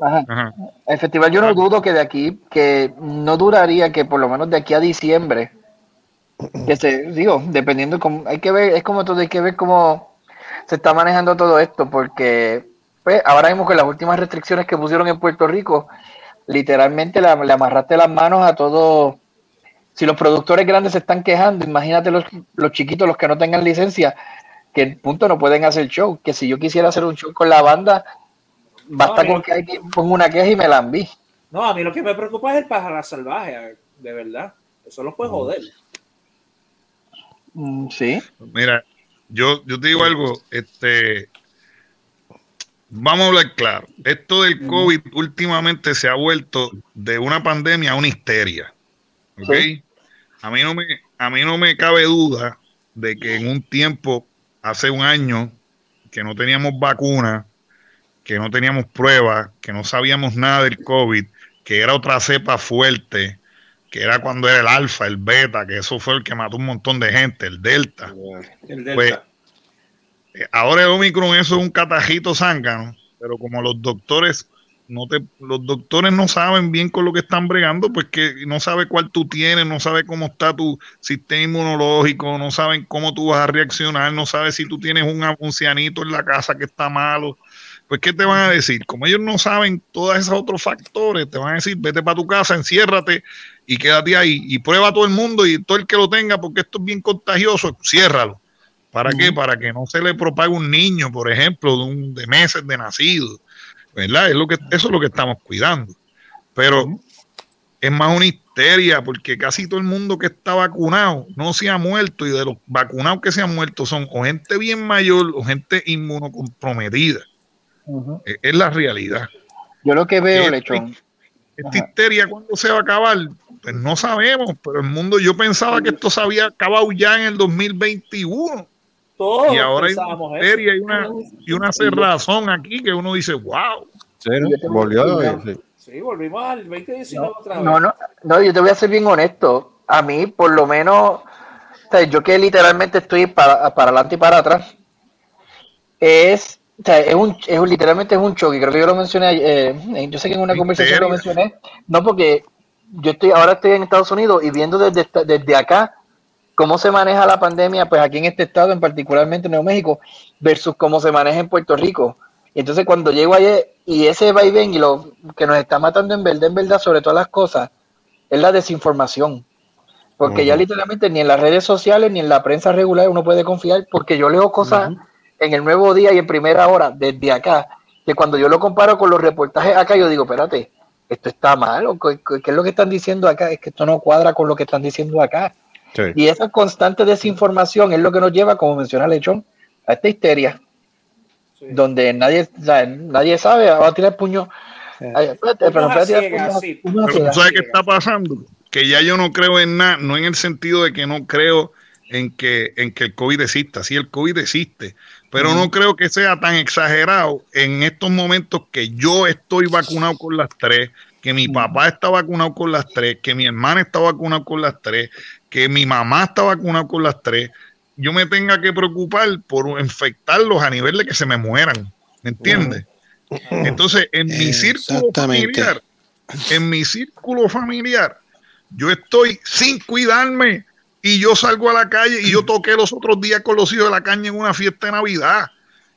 Ajá. Ajá. El festival yo no dudo que de aquí, que no duraría que por lo menos de aquí a diciembre, que se, digo, dependiendo, cómo- hay que ver, es como todo, hay que ver cómo se está manejando todo esto, porque pues, ahora mismo con las últimas restricciones que pusieron en Puerto Rico, literalmente la- le amarraste las manos a todo. Si los productores grandes se están quejando, imagínate los, los chiquitos, los que no tengan licencia, que en punto no pueden hacer show, que si yo quisiera hacer un show con la banda, basta No, con que alguien ponga una queja y me la envíe. No, a mí lo que me preocupa es el pájaro salvaje, de verdad. Eso lo puede joder. Mm, Sí. Mira, yo, yo te digo algo, este, vamos a hablar claro. Esto del COVID últimamente se ha vuelto de una pandemia a una histeria. ¿Ok? A mí no me, a mí no me cabe duda de que en un tiempo, hace un año, que no teníamos vacuna, que no teníamos pruebas, que no sabíamos nada del COVID, que era otra cepa fuerte, que era cuando era el alfa, el beta, que eso fue el que mató un montón de gente, el delta. El Pues, eh, ahora el Omicron eso es un catajito zángano, pero como los doctores no te, los doctores no saben bien con lo que están bregando, pues que no sabe cuál tú tienes, no sabe cómo está tu sistema inmunológico, no saben cómo tú vas a reaccionar, no sabes si tú tienes un ancianito en la casa que está malo, pues ¿qué te van a decir? Como ellos no saben todos esos otros factores, te van a decir, vete para tu casa, enciérrate y quédate ahí y prueba a todo el mundo y todo el que lo tenga, porque esto es bien contagioso, ciérralo. ¿Para qué? Para que no se le propague un niño, por ejemplo, de, un, de meses de nacido. ¿Verdad? Es lo que, eso es lo que estamos cuidando. Pero es más una histeria porque casi todo el mundo que está vacunado no se ha muerto y de los vacunados que se han muerto son o gente bien mayor o gente inmunocomprometida. Es, es la realidad. Yo lo que veo, Lechón, Esta histeria, ¿cuándo se va a acabar? Pues no sabemos, pero el mundo, yo pensaba que esto se había acabado ya en el 2021. Todos y ahora hay una y una, y una cerrazón aquí que uno dice, wow. Volvió. sí. Sí, volvimos al 2019 otra vez. no, no, no, yo te voy a ser bien honesto. A mí, por lo menos, o sea, yo que literalmente estoy para, para adelante y para atrás, es, o sea, es un, es un- literalmente es un choque. Creo que yo lo mencioné, eh, yo sé que en una conversación lo mencioné, no porque yo estoy, ahora estoy en Estados Unidos y viendo desde, esta- desde acá cómo se maneja la pandemia, pues aquí en este estado, en particularmente en Nuevo México, versus cómo se maneja en Puerto Rico. Y entonces cuando llego allá y ese va y lo que nos está matando en verdad, en verdad, sobre todas las cosas, es la desinformación. Porque ya literalmente ni en las redes sociales ni en la prensa regular uno puede confiar, porque yo leo cosas en el nuevo día y en primera hora desde acá, que cuando yo lo comparo con los reportajes acá, yo digo, espérate, esto está mal, qué, qué es lo que están diciendo acá, es que esto no cuadra con lo que están diciendo acá. Y esa constante desinformación es lo que nos lleva, como menciona Lechón, a esta histeria, donde nadie, nadie sabe, va a tirar ciegas, puño- sí. Pero. ¿tú sabes qué está pasando? Que ya yo no creo en nada, no en el sentido de que no creo en que, en que el COVID exista. Sí, el COVID existe, pero no creo que sea tan exagerado en estos momentos que yo estoy vacunado con las tres, que mi papá está vacunado con las tres, que mi hermana está vacunado con las tres, que mi mamá está vacunada con las tres, yo me tenga que preocupar por infectarlos a nivel de que se me mueran, ¿me entiendes? Entonces, en mi círculo familiar, en mi círculo familiar, yo estoy sin cuidarme y yo salgo a la calle y yo toqué los otros días con los hijos de la caña en una fiesta de Navidad.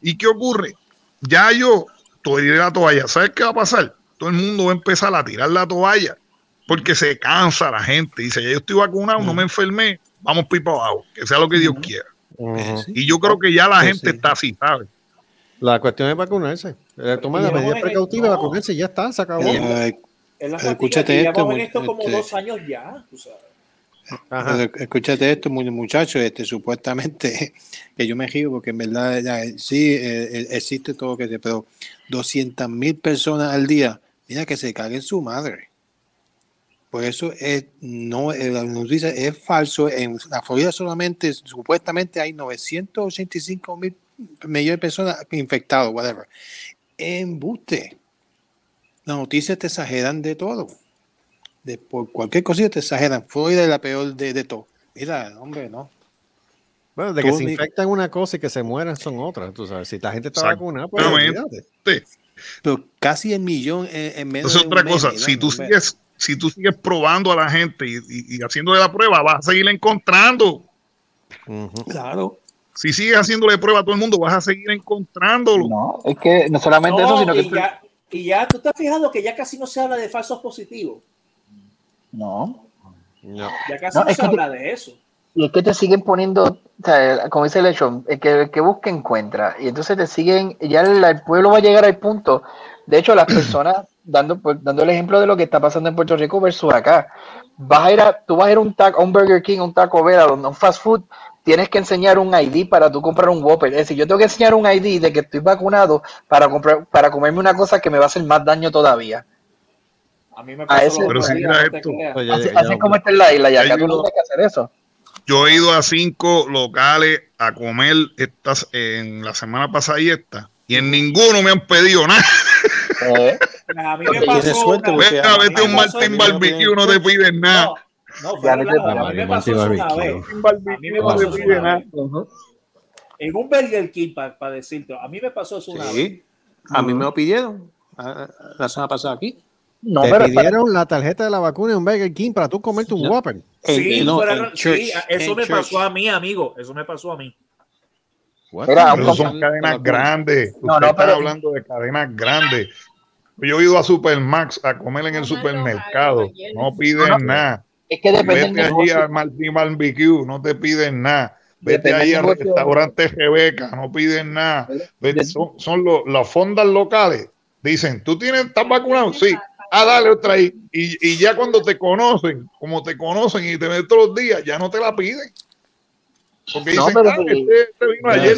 ¿Y qué ocurre? Ya yo tiré la toalla. ¿Sabes qué va a pasar? Todo el mundo va a empezar a tirar la toalla porque se cansa la gente. Dice, ya yo estoy vacunado, no me enfermé, vamos pipa abajo, que sea lo que Dios quiera. Y yo creo que ya la Pues gente sí. está así, ¿sabes? La cuestión es vacunarse. Eh, Tomar las Y medidas vamos en precautivas, esto. vacunarse y ya está, se acabó. Eh, la Escúchate esto, llevamos en esto como este- dos años ya, tú sabes. Pero Escúchate esto, mu- muchachos, este, supuestamente, [LAUGHS] que yo me río porque en verdad ya, sí eh, eh, existe todo lo que se, pero 200 mil personas al día, mira que se caguen su madre. Por eso es, no, eh, la noticia es falso. En la Florida solamente, supuestamente hay 985 mil millones de personas infectadas, whatever. Embuste. Las noticias te exageran de todo. De, por cualquier cosita te exageran. Florida es la peor de, de todo. Mira, hombre, no. Bueno, de que Todo se mi- infectan una cosa y que se mueran son otras. Tú sabes, si la gente está vacunada, pues Exactamente. Pero casi el millón en, en menos Esa es de un otra mes, cosa. Si tú sigues, si tú sigues probando a la gente y, y, y haciéndole la prueba, vas a seguir encontrando. Claro. Si sigues haciéndole prueba a todo el mundo, vas a seguir encontrándolo. No, es que no solamente eso, No, sino que y, ya, y ya tú te has fijado que ya casi no se habla de falsos positivos. no. Ya casi No, no, se que- habla de eso. Y es que te siguen poniendo, o sea, como dice el que, el que busca encuentra. Y entonces te siguen, ya el, el pueblo va a llegar al punto. De hecho, las [CLEARS THROAT] personas, dando, pues, dando el ejemplo de lo que está pasando en Puerto Rico versus acá, vas a ir a, tú vas a ir a un, taco, a un Burger King, a un Taco Bell, a donde- a un fast food, tienes que enseñar un ID para tú comprar un Whopper. Es decir, yo tengo que enseñar un ID de que estoy vacunado para comprar, para comerme una cosa que me va a hacer más daño todavía. A mí me A pasó ese- Pero si mira esto. creas. Así, así como está en la isla, ya acá tú no tienes que hacer eso. Yo he ido a cinco locales a comer estas en la semana pasada y esta, y en ninguno me han pedido nada. A mí me pasó una- Venga, vete a un Martín Barbecue, no te piden nada. No, de relajo, a mí me pasó eso una vez. A mí me pasó una. En un Burger King, para decirte, a mí me pasó eso una vez. Sí. A mí me lo pidieron la semana pasada aquí. No, Te pero pidieron la tarjeta de la vacuna en un Burger King para tú comerte un Whopper. Sí, no, fuera- en sí, church, eso me church. pasó a mí, amigo. Eso me pasó a mí. Pero son cadenas grandes. No, Usted no, está pero- hablando de cadenas grandes. Yo he ido a Supermax a comer en el supermercado. No piden No, no. nada. Es que depende Vete allí negocio. a Martín Barbecue, no te piden nada. Vete allí al restaurante Rebeca, no piden nada. Vete- son son los- las fondas locales. Dicen, ¿tú tienes, estás vacunado? Sí. Ah, dale otra ahí. Y, y ya cuando te conocen, como te conocen y te ven todos los días, ya no te la piden. Porque No, dicen, pero- "Ah, este, este vino ayer.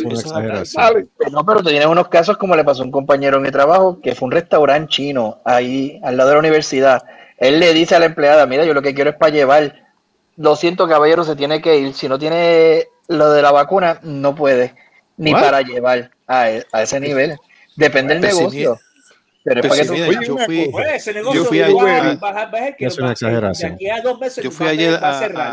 No, pero te tienes unos casos como le pasó a un compañero en mi trabajo, que fue un restaurante chino ahí al lado de la universidad. Él le dice a la empleada, mira, yo lo que quiero es para llevar. Lo siento, caballero, se tiene que ir. Si no tiene lo de la vacuna, no puede. Ni What? para llevar a, e- a ese nivel. Depende del si negocio. Pero es pues yo una fui, ese negocio yo fui va a- ayer, a- que Es una va- exageración. De aquí a dos meses yo va fui a- ayer va a a, cerrar.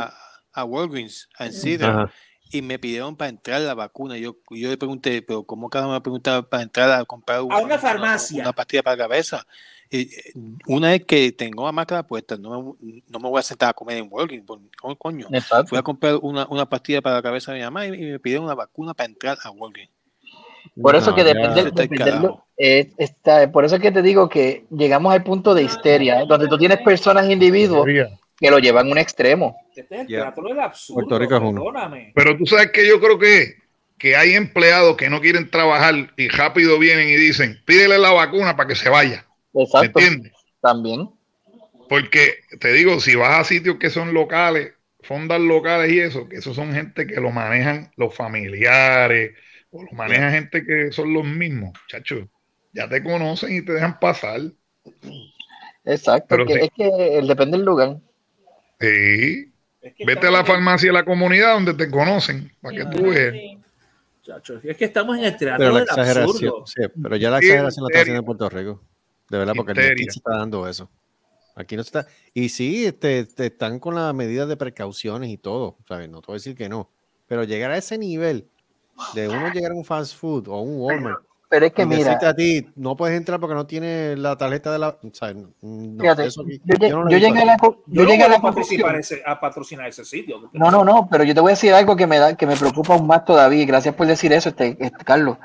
a, a Walgreens, a Cedar, y me pidieron para entrar la vacuna. Yo, yo le pregunté, pero ¿cómo cada uno me preguntaba para entrar a comprar A una farmacia. una pastilla para la cabeza? Y, eh, una vez que tengo la máscara puesta, no me, no me voy a sentar a comer en Walgreens, por- ¿cómo coño? Exacto. Fui a comprar una, una pastilla para la cabeza de mi mamá y, y me pidieron una vacuna para entrar a Walgreens. Por eso No, que ya- depende, Está depende- eh, por eso que te digo que llegamos al punto de histeria, ¿eh? donde tú tienes personas, individuos que lo llevan a un extremo. Este es el Ya. teatro del absurdo. Puerto Rico es uno. Perdóname. Pero tú sabes que yo creo que, que hay empleados que no quieren trabajar y rápido vienen y dicen, pídele la vacuna para que se vaya. ¿Me Exacto. entiendes? También. Porque te digo, si vas a sitios que son locales, fondas locales y eso, que esos son gente que lo manejan los familiares, o lo maneja gente que son los mismos, chacho, ya te conocen y te dejan pasar. Exacto. Pero que sí. Es que eh, depende del lugar. Sí. Es que Vete a la farmacia de la comunidad donde te conocen, para que tú veas. Chacho, es que estamos en el teatro Pero la del exageración, absurdo. sí, pero ya la exageración la está haciendo en Puerto Rico. De verdad, porque aquí se está dando eso. Aquí no se está. Y sí, este, este, están con las medidas de precauciones y todo, ¿sabes? No te voy a decir que no. Pero llegar a ese nivel de uno llegar a un fast food o un Walmart. Pero es que mira- a ti, no puedes entrar porque no tienes la tarjeta de la. Fíjate, eso yo no yo llegué a la yo no llegué a la participar ese- a patrocinar ese sitio. No, no, no, pero yo te voy a decir algo que me da, que me preocupa aún más todavía, y gracias por decir eso, este, este, Carlos.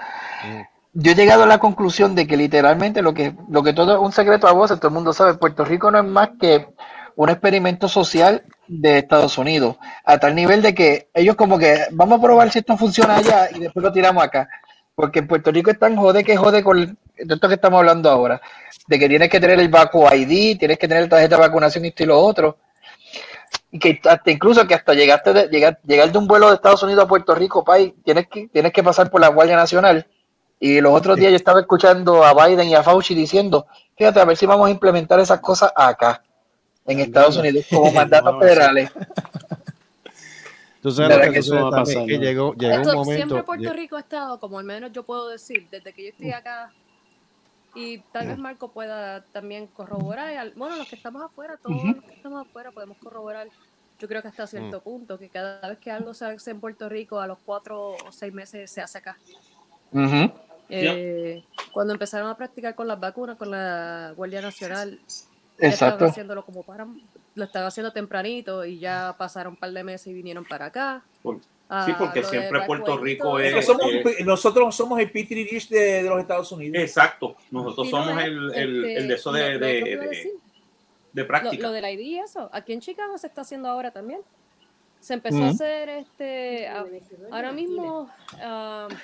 Yo he llegado a la conclusión de que literalmente lo que, lo que todo es un secreto a voces, todo el mundo sabe, Puerto Rico no es más que un experimento social de Estados Unidos, a tal nivel de que ellos como que vamos a probar si esto funciona allá y después lo tiramos acá. Porque en Puerto Rico es tan jode que jode con de esto que estamos hablando ahora, de que tienes que tener el Vacu ID, tienes que tener tarjeta de vacunación y esto y lo otro y que hasta incluso que hasta llegaste de, llegar, llegar de un vuelo de Estados Unidos a Puerto Rico, pay, tienes que, tienes que pasar por la Guardia Nacional. Y los otros días yo estaba escuchando a Biden y a Fauci diciendo, fíjate, a ver si vamos a implementar esas cosas acá, en Estados Unidos, como [LAUGHS] mandatos federales. ¿Verdad lo que, que eso va a pasar, que no? llegó, llegó Esto un momento. siempre Puerto Rico ha estado, como al menos yo puedo decir, desde que yo estoy acá, y tal vez Marco pueda también corroborar, bueno, los que estamos afuera, todos los que estamos afuera podemos corroborar, yo creo que hasta cierto Mm. punto, que cada vez que algo se hace en Puerto Rico, a los cuatro o seis meses se hace acá. Eh, Cuando empezaron a practicar con las vacunas, con la Guardia Nacional, Exacto. haciéndolo como para, lo estaban haciendo tempranito y ya pasaron un par de meses y vinieron para acá. Ah, Sí, porque lo siempre Puerto Rico Es somos, nosotros somos el Petri dish de, de los Estados Unidos. Exacto. Nosotros Sí, somos el, el, este, el de eso lo- de, lo de, de- de Lo, práctica. lo del ID y eso, aquí en Chicago se está haciendo ahora también. Se empezó a hacer este a- ahora mismo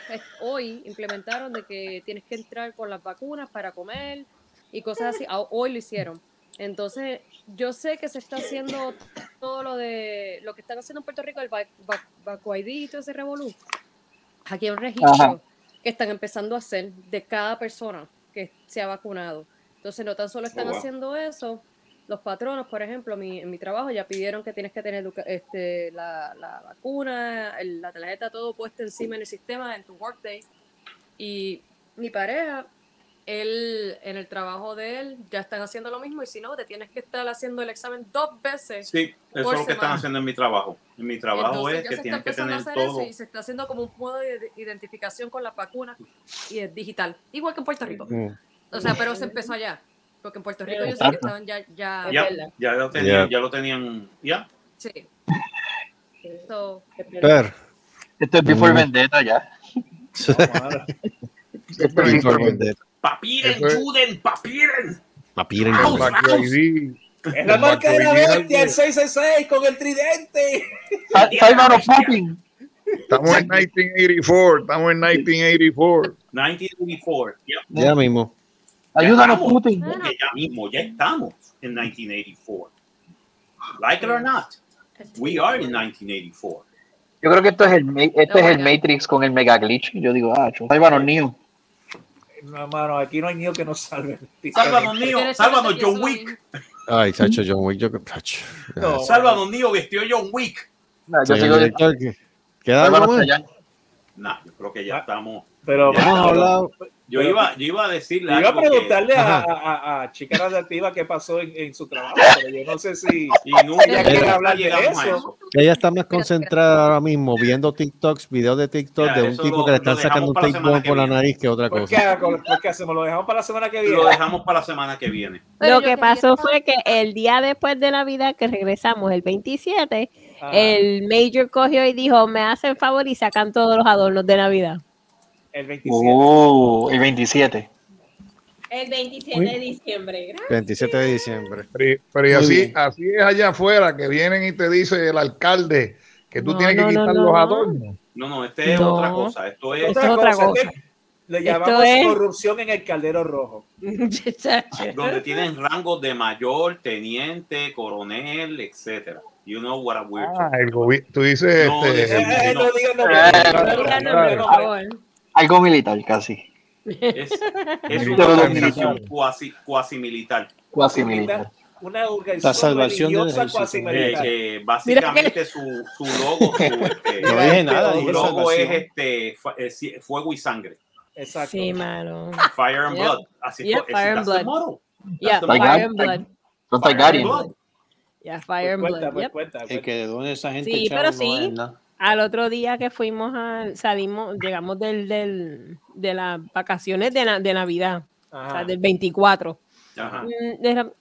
es- hoy implementaron de que tienes que entrar con las vacunas para comer y cosas así. Ah, Hoy lo hicieron. Entonces, yo sé que se está haciendo todo lo de lo que están haciendo en Puerto Rico, el y todo ese revolú. Aquí hay un registro Ajá. que están empezando a hacer de cada persona que se ha vacunado. Entonces, no tan solo están Oh, wow. haciendo eso, los patronos, por ejemplo, mi- en mi trabajo ya pidieron que tienes que tener este, la, la vacuna, el- la tarjeta, todo puesto encima en el sistema, en tu workday. Y mi pareja, él, en el trabajo de él, ya están haciendo lo mismo y si no, te tienes que estar haciendo el examen dos veces. Sí, eso es lo que están haciendo en mi trabajo. En mi trabajo Entonces es ya que se tienes está que empezando tener a hacer todo. eso y se está haciendo como un modo de identificación con la vacuna y es digital, igual que en Puerto Rico. Mm. O sea, pero se empezó allá, porque en Puerto Rico yo sé que estaban ya, ya, Ya, ya lo tenían, Ya. ya lo tenían, ya. sí. So, Per. Esto es Before Mm. Vendetta ya. Esto es Before Vendetta. [LAUGHS] Papiren, es- Juden, papiren. Papiren. Es la marca de la bestia, el 666 con el tridente. Sal- Sálvanos, Putin. Estamos en 1984. Estamos en 1984. 1984. ya. Ya mismo. Ayúdanos, estamos, Putin. porque ya mismo, ya estamos en 1984. Like it or not, we are in 1984. Yo creo que esto es el, este Oh es el. Matrix con el Mega Glitch. Yo digo, ah, sálvanos, Neo. No, mano, aquí no hay niño que nos salve. [LAUGHS] Sálvanos, Tienes sálvanos, John Wick. Ay, Sacho John Wick, yo tacho. No. Sálvanos, Neo, vestió John Wick. No, yo sigo director, ¿qué- ¿Queda algo más? Nah, yo creo que ya estamos. Pero Ya Hemos estamos. hablado. Yo iba, yo iba a decirle Yo iba a que- preguntarle a, Ajá. a, a Chica Radioactiva qué pasó en, en su trabajo, pero yo no sé si y nunca ella quiere hablar de a eso. Ella está más concentrada ahora mismo viendo TikToks, videos de TikTok Ya, de un eso tipo lo- que le están sacando un que por la nariz que otra ¿Por qué, cosa. ¿Por qué hacemos? ¿Lo dejamos para la semana que viene? Lo dejamos para la semana que viene. Lo que pasó fue que el día después de Navidad que regresamos, el 27, Ajá. el Major cogió y dijo, me hacen favor y sacan todos los adornos de Navidad. El 27. Oh, el 27. El 27 de diciembre. 27 de diciembre. Pero, pero y así, bien. así es allá afuera, que vienen y te dice el alcalde que tú No, tienes que no, quitar no. los adornos. No, no, este es No. otra cosa. Esto es. Esto es otra cosa. es que Le llamamos es- corrupción en el caldero rojo. donde tienen rangos de mayor, teniente, coronel, etcétera. You know what we're Ah, el tú dices No, este, Eh, no. no Eh. No No, no, no. favor. Algo militar, casi. Es, es [LAUGHS] una organización cuasi, cuasi militar. Cuasi militar. una organización salvación del religiosa ejército. cuasi Eh, militar. que básicamente su, su logo, su, [LAUGHS] este, No dije nada, su dije logo es salvación. este eh, fuego y sangre. Exacto. Sí, mano. Fire and Yep. blood. Así Yep, fue- ese- fire and blood. motto. Yeah, fire and blood. Son Fire and Targaryen. blood. Yeah, fire and Cuenta, blood. pues, Yep. cuenta, El cuenta. que de dónde esa gente Sí, chavo pero no sí. es nada. Al otro día que fuimos a, salimos, llegamos del, del, de las vacaciones de, na- de Navidad, o sea, del 24. Ajá. Mm, de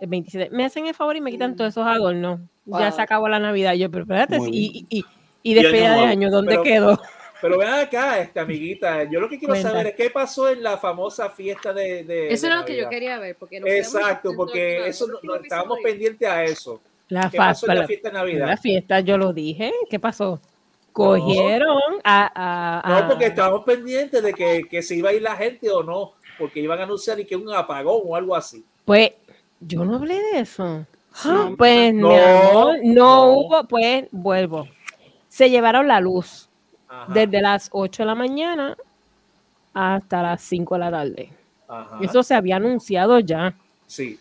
el 27. Me hacen el favor y me quitan todos esos adornos. Ya Wow. se acabó la Navidad. Yo, pero espérate, y, y, y, y despedida de año, ¿dónde Pero- quedó? Pero ven acá, esta amiguita. Yo lo que quiero Cuenta. saber es qué pasó en la famosa fiesta de. de Eso de era lo que yo Navidad. quería ver. Porque Exacto, porque eso no- estábamos pendientes a eso. La, ¿Qué fa- pasó en la la- fiesta de la Navidad? fiesta, yo lo dije. ¿Qué pasó? Cogieron a, a- No, porque estábamos pendientes de que, que se iba a ir la gente o no, porque iban a anunciar y que un apagón o algo así. Pues yo no hablé de eso. Sí. Ah, [GASPS] pues No, mi amor, no, no. hubo, pues vuelvo. Se llevaron la luz Ajá, desde las 8 de la mañana hasta las 5 de la tarde. ajá. Eso se había anunciado ya. Sí.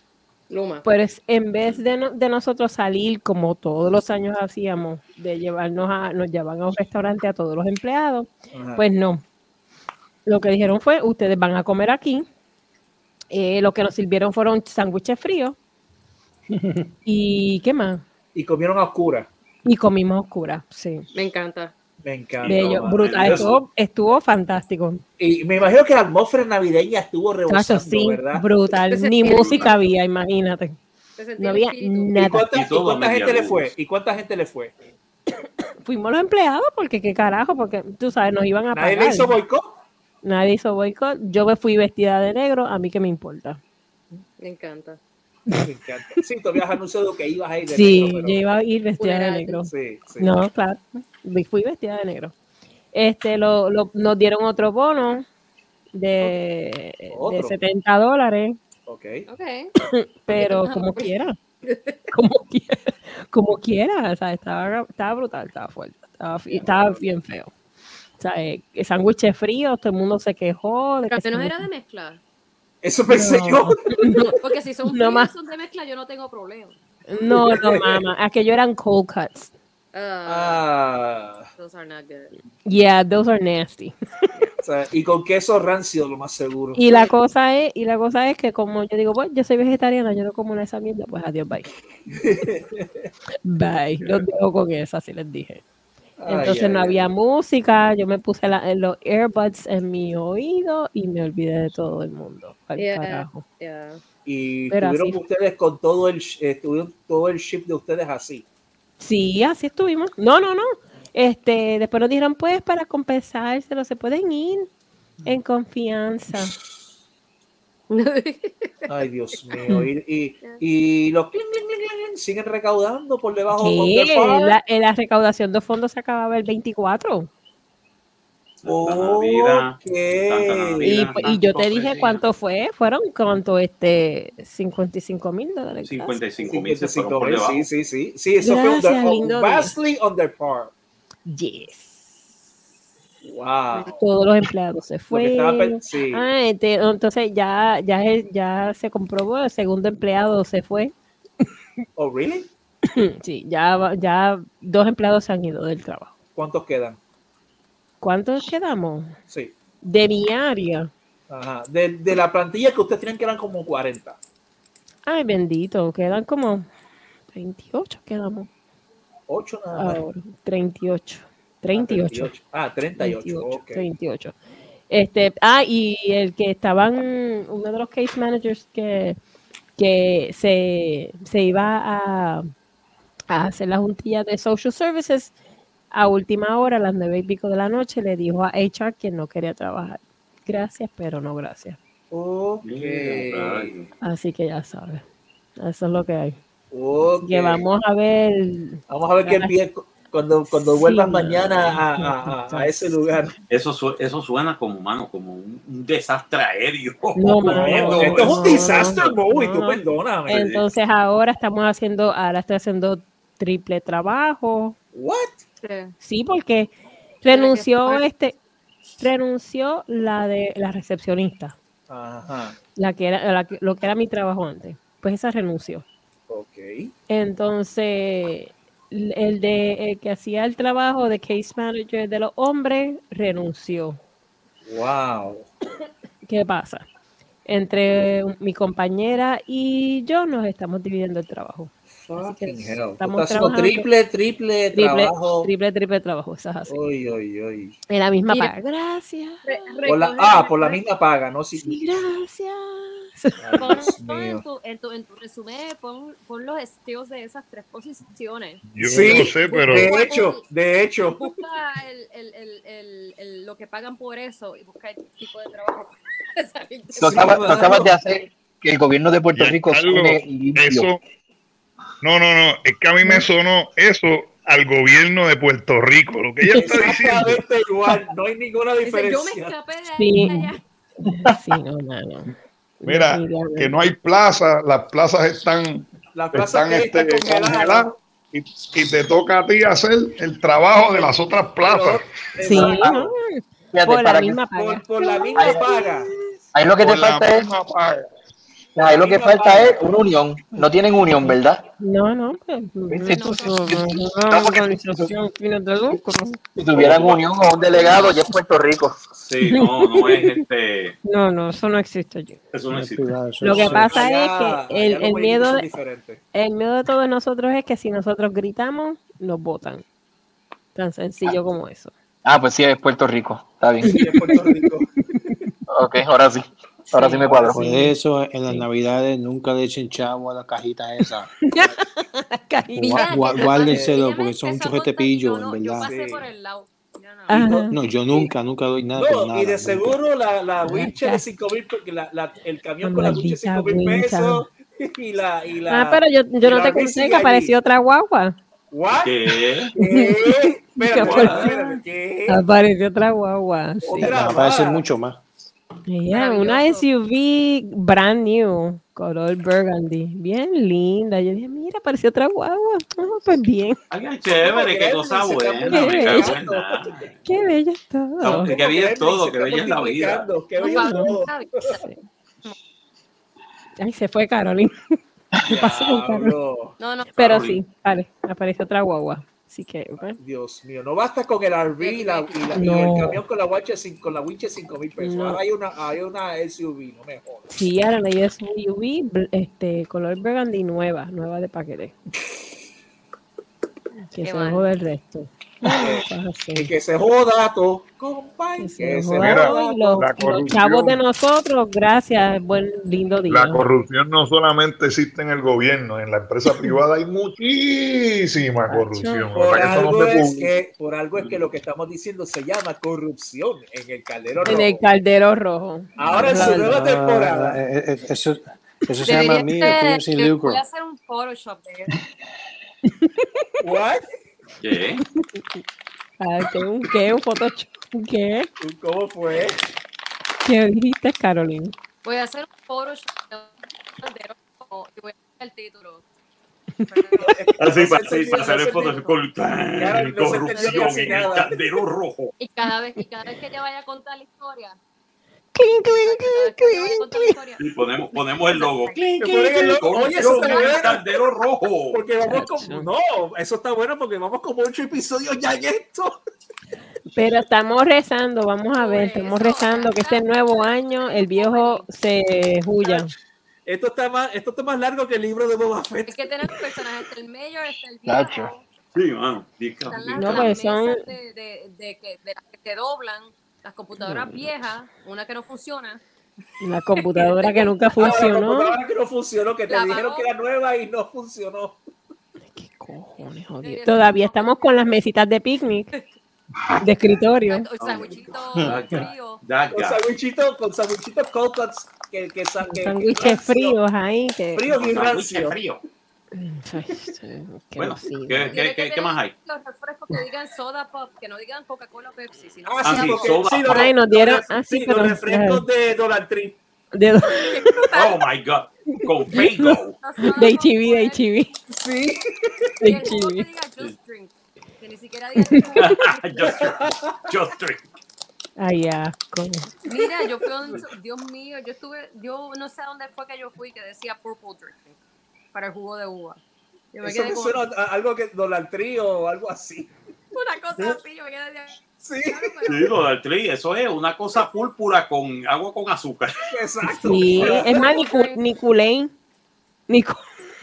Luma. Pues en vez de, no- de nosotros salir como todos los años hacíamos, de llevarnos a, nos llevan a un restaurante a todos los empleados, Ajá. pues no. Lo que dijeron fue, ustedes van a comer aquí. Eh, lo que nos sirvieron fueron sándwiches fríos. [LAUGHS] ¿Y qué más? Y comieron a oscuras. Y comimos oscura, sí. Me encanta. Me encanta. Bello, brutal. Estuvo, estuvo fantástico. Y me imagino que la atmósfera navideña estuvo Chacho, rebosando, sí, ¿verdad? brutal. Ni música había, imagínate. No había espíritu. ¿Y nada. cuánta, Y cuánta gente le fue? ¿Y cuánta gente le fue? Fuimos los empleados porque qué carajo, porque tú sabes, nos iban a ¿Nadie pagar. le hizo boicot? Nadie hizo boicot. Yo me fui vestida de negro, a mí que me importa. Me encanta. Me encanta. Sí, tú habías anunciado que ibas a ir de Sí, negro, pero- yo iba a ir vestida de negro. Sí, sí. No, claro. Me fui vestida de negro. Este, lo, lo- nos dieron otro bono de, Otro. de 70 dólares, Ok. Ok. [COUGHS] pero como pues. quiera. [LAUGHS] Como quiera. Como quiera. O sea, estaba, estaba brutal, estaba fuerte. Estaba, estaba bien feo. O sea, eh, sándwiches fríos, todo el mundo se quejó. De que no era de mezcla. Eso pensé No. yo. Porque si son No fríos, más. son de mezcla, yo no tengo problema. No, no, mamá. Aquello eran cold cuts. Ah, Ah, those are not good. Yeah, those are nasty. o sea, y con queso rancio, lo más seguro. Y la cosa es, y la cosa es que como yo digo, pues yo soy vegetariana, yo no como esa mierda, pues adiós, bye. [LAUGHS] bye. Los dejo con esa, así les dije. Ay, Entonces ay, no ay. había música, yo me puse la- los earbuds en mi oído y me olvidé de todo el mundo. Al Yeah, carajo. yeah. Y Pero estuvieron así- ustedes con todo el, sh- eh, tuvieron todo el ship de ustedes así. Sí, así estuvimos. No, no, no. Este, después nos dijeron, pues, para compensárselo, se pueden ir en confianza. [LAUGHS] Ay, Dios mío. Y, y, y los clink, clink, siguen recaudando por debajo bar. La, eh, la recaudación de fondos se acababa el 24. Navidad, Ok. tanta Navidad, Y, y yo te dije cuánto fue, fueron cuánto, este, 55 mil dólares. casi. 55 mil se fueron 55 por mil, debajo. sí, sí, sí. Sí, eso Gracias, fue lindo día. vastly under par. Yes. Wow. Todos los empleados se fueron. sí. Ah, este, entonces ya, ya, ya se comprobó, el segundo empleado se fue. Oh, really? [CLEARS THROAT] Sí, ya, va- ya dos empleados se han ido del trabajo. ¿Cuántos quedan? ¿Cuántos quedamos? Sí. De mi área. Ajá. De, de la plantilla que ustedes tienen que eran como 40. Ay, bendito, quedan como 28, quedamos 8 nada más. ahora. 38. 38. Ah, 38. 38, ok. 38. Este, ah, y el que estaban, uno de los case managers que, que se, se iba a, a hacer la juntilla de social services, a última hora, a las nueve y pico de la noche, le dijo a HR que no quería trabajar. Gracias, pero no gracias. Ok. Así que ya sabes. Eso es lo que hay. Ok. Que vamos a ver. Vamos a ver qué pie cuando, cuando Sí, mano. mañana a, a- a- a ese lugar. Eso, su- eso suena como, mano, como un, un desastre aéreo. No, [LAUGHS] mano, Esto, esto es un disaster movie, tú perdóname. Entonces ahora estamos haciendo, ahora estoy haciendo triple trabajo. What? Sí, porque renunció este, renunció la de la recepcionista, Ajá. la que era, la lo que era mi trabajo antes. Pues esa renunció. Ok. Entonces, el de el que hacía el trabajo de case manager de los hombres renunció. Wow. ¿Qué pasa? Entre mi compañera y yo nos estamos dividiendo el trabajo. Fucking hell. Tú estamos haciendo triple, triple, triple, trabajo. triple, triple trabajo, eso es así. Uy, uy, uy. En la misma Mira, paga. Gracias. Por la, ah, por la misma paga, ¿no? Sí. Gracias. Pon, Dios pon en, tu, en, tu, en tu resumen, pon, pon los skills de esas tres posiciones. Yo Sí, no sé, pero de hecho, de hecho. Busca el, el, el, el, el- lo que pagan por eso y busca el tipo de trabajo. [LAUGHS] eso. acabas, de hacer que el gobierno de Puerto Rico suene limpio. eso. No, no, no. Es que a mí me sonó eso al gobierno de Puerto Rico. Lo que ella está diciendo. Exactamente igual, no hay ninguna Dice, yo me diferencia. escapé de ahí Sí. no, no, no. Mira, que no hay plaza, las plazas están, Las plazas están este, congeladas. y, y te toca a ti hacer el trabajo de las otras plazas. Sí. ¿no? Fíjate, Por la que- misma paga. Por, por la misma paga. Ahí lo que te Por la falta es, misma paga. Ahí lo que falta es una unión. No tienen unión, ¿verdad? No, no, pues. Si tuvieran unión o un delegado, ya es Puerto Rico. Sí, no, no es este. No, no, eso no existe allí. Eso no existe. Lo que es- pasa Allá- es que el, el miedo de, el miedo de todos nosotros es que si nosotros gritamos, nos votan. Tan sencillo como eso. Ah, pues sí, es Puerto Rico. Está bien. Sí, en Puerto Rico. [LAUGHS] Ok, ahora sí. Ahora sí me cuadro. Por eso en las navidades nunca le echen chavo a la cajita esa. [LAUGHS] Guárdenselo porque son muchos a contar, pillos, yo no- en Yo verdad. pasé Sí. por el lado. Yo no. No, yo nunca, nunca doy nada por No, nada. y de nunca. seguro la, la wincha de 5 mil, la, la, el camión con la wincha de Maldita 5 mil pesos [LAUGHS] y la, y la. Ah, pero yo, yo no te conté que allí. apareció otra guagua. ¿What? ¿Qué? ¿Qué? [LAUGHS] Espérate, ¿Qué? espérate, ¿qué? Apareció otra guagua. Sí. Otra Me parece más. mucho más. Yeah, una. SUV brand new, color burgundy, bien linda. Yo dije, mira, apareció otra guagua. Ah, pues bien, Ay, chévere, qué cosa buena. Qué bella está. No, que bella es todo, que bella es la vida. Qué bello es todo. Ay, se fue Carolina. [LAUGHS] ¿Qué pasó con Carolina? Diablo. No, no. Pero Carolina. sí, vale, apareció otra guagua. Así que, bueno, Dios mío, no basta con el RV y, la, y, la- y No. el camión con la wincha cin- con la wincha 5 mil pesos. No. Ahora hay una, hay una SUV, no me jodas. sí, ahora hay SUV, este, color burgundy nueva, nueva de paquete. [LAUGHS] Que Qué se mal. jode el resto. [LAUGHS] Y que se joda todo. Compay, Que se joda los, chavos de nosotros, gracias, buen lindo día. La corrupción no solamente existe en el gobierno, en la empresa [LAUGHS] privada hay muchísima corrupción. O Por sea, no algo, es que, por algo es que lo que estamos diciendo se llama corrupción en el caldero En el rojo. caldero rojo. Ahora en La su nueva temporada. Ah, eh, eh, eso eso se llama Debería mí, ser- fin sin yo lucro. Voy a hacer un Photoshop de eso. [LAUGHS] What? ¿Qué? Ah, ¿Qué? ¿Un qué? ¿Un Photoshop? ¿Qué? ¿Cómo fue? ¿Qué dijiste, Carolina? Voy a hacer un Photoshop un y voy a hacer el título. Así, para, se sí, para hacer el Photoshop con corrupción en el caldero rojo. Y cada vez, y cada vez que ella vaya a contar la historia, Y ponemos, ponemos el logo. Oye, eso está bueno. caldero rojo. Porque vamos como. No, eso está bueno porque vamos como ocho episodios ya en esto. Pero estamos rezando, vamos a ver, estamos rezando que este nuevo año el viejo se huya. Esto está más, esto está más largo que el libro de Boba Fett. que tener personajes. Está el mayor, está el Nacho. viejo, Sí, mano. Están las. No, pues son- mesas de, de, de, que, de las que te doblan, las computadoras viejas, una que no funciona. La computadora que nunca Ah, [LAUGHS] la funcionó. computadora que no funcionó, que te La dijeron que era nueva y no funcionó. ¿Qué cojones, jodido? Todavía estamos con las mesitas de picnic, de escritorio. O sándwichito [LAUGHS] Daga, frío. Con daga. sandwichitos, con sandwichitos cold cuts que, que, sa- que- fríos ahí. Que... Fríos y Sándwich rancio. frío. [LAUGHS] Bueno. ¿qué, qué, qué, qué más hay? Los refrescos que digan soda pop, que no digan Coca-Cola o Pepsi, sino Ah, sí, porque soda. sí, los, Ay, nos dieron- ah, sí, sí, los refrescos de Donald Tree. De, [LAUGHS] Oh my God. Con [LAUGHS] Fago. de HIV, de HIV. Sí. De HIV. Just Drink, que ni siquiera diga jugo. Just drink. Just drink. Ay, asco. Mira, yo fui Dios mío, yo estuve, yo no sé a dónde fue que yo fui que decía Purple Drink. Para el jugo de uva. Yo me Eso quedé me como, suena a algo que Donald Tree o algo así. [LAUGHS] una cosa así, yo me quedé de Sí. Sí, tri, eso es una cosa púrpura con agua con azúcar. [LAUGHS] Exacto. Sí, es más, Nicu- Niculane. Nicu-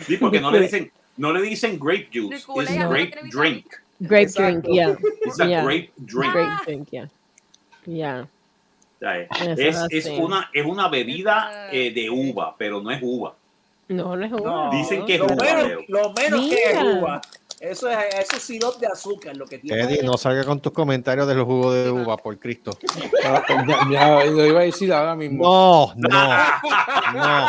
Sí, porque no le dicen, no le dicen grape juice, es grape drink. Grape drink, yeah. It's a yeah. grape drink. Grape drink, yeah. Yeah. Es, es una, es una bebida eh, de uva, pero no es uva. No, no es uva. No, Dicen que es lo uva, menos, lo menos que es uva. Eso es, eso es sirope de azúcar lo que tiene. Eddie, no salga con tus comentarios de los jugos de uva, por Cristo. Ah, Ya, ya lo iba a decir ahora mismo. No, no, no.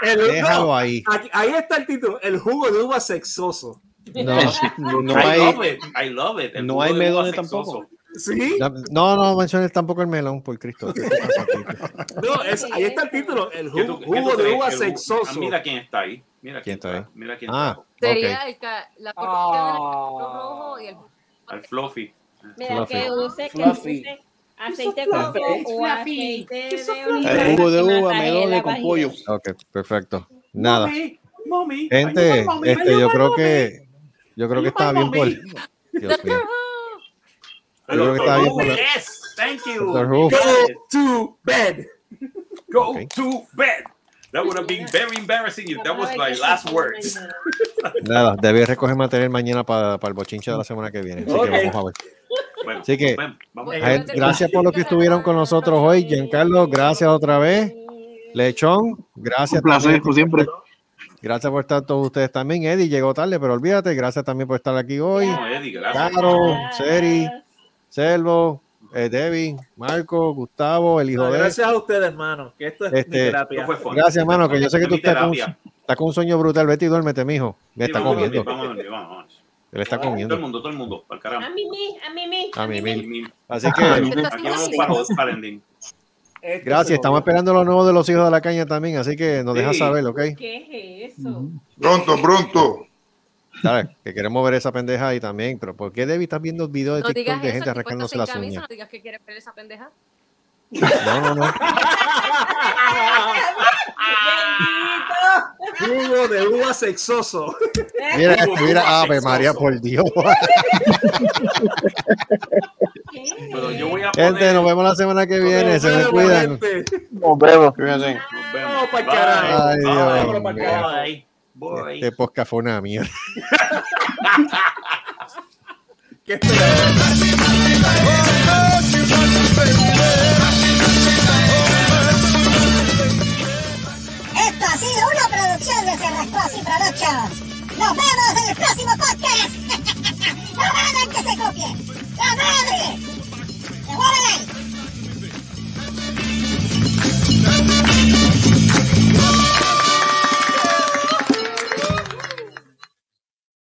El- Déjalo no, ahí. aquí- ahí está el título, el jugo de uva sexoso. No, [LAUGHS] no I hay, love it, I love it. El no hay sexoso. tampoco. Sí, No, no menciones tampoco el melón, por Cristo. [LAUGHS] No, es- ahí está el título, el ¿Qué jugo, tú- qué tú jugo de uva El jugo- sexoso. Ah, mira quién está ahí. Mira ¿Quién está ahí? Mira quién Ah, está. ok. sería el ca- la combinación del rojo y el Al fluffy. Mira, Fluffy. que use, que use aceite coco o aceite de oliva. El jugo de uva, la con pollo. Ok, perfecto. Nada. Mami, mami, Gente, este, yo creo mami. que yo creo que está bien por. Dios mío. Yo creo que está por la- Yes, thank you. Go to bed. Go Okay. to bed. That would have been very embarrassing if that was my last words. Nada, debí recoger material mañana para, para el bochinche de la semana que viene. Así Ok. que vamos a ver. Bueno, Así que, vemos, vamos. Eh, Gracias por lo que estuvieron con nosotros hoy. Giancarlo, gracias otra vez. Lechón, gracias. Un placer, como siempre. Gracias por estar todos ustedes también. Eddie llegó tarde, pero olvídate. Gracias también por estar aquí hoy. No, Eddie, gracias. Caro, Seri, Selvo, eh, Debbie, Marco, Gustavo, el hijo No, de. gracias a ustedes, hermano, que esto es mi Este, terapia. Fue fun. Gracias, hermano, que yo sé que tú Mi estás con, terapia. estás con un sueño brutal. Vete y duérmete, mijo. Me Sí, está vamos a comiendo. vamos a vamos. Él está Todo el comiendo. mundo, todo el mundo, al A carajo. mí, mi, a mí, mi, A mí, mil. mil. Así que, Aquí vamos para, para. Este gracias. Estamos esperando lo nuevo de los hijos de la caña también. Así que nos deja Sí. saber, ¿ok? ¿Qué es eso? Pronto, pronto. Que queremos ver esa pendeja ahí también. Pero ¿por qué Debbie está viendo videos de No TikTok digas de eso, gente arrancándose las camisa, uñas? no digas que quieres ver esa pendeja. No, no, no. Jugo de uva sexoso. Mira, mira, Ave María, por Dios. Pero yo voy a poner. Gente, nos vemos la semana que viene. Se me vemos, cuidan. gente. Nos vemos. Nos vemos. Ay, Dios Vámonos pa'l mío. carajo. Bye. Este podcast fue una mierda. [LAUGHS] ¿Qué? Esto ha sido una producción de Cerrascos y Productions. Nos vemos en el próximo podcast. [LAUGHS] ¡No hagan que se copie! ¡La madre! ¡Se mueven ahí!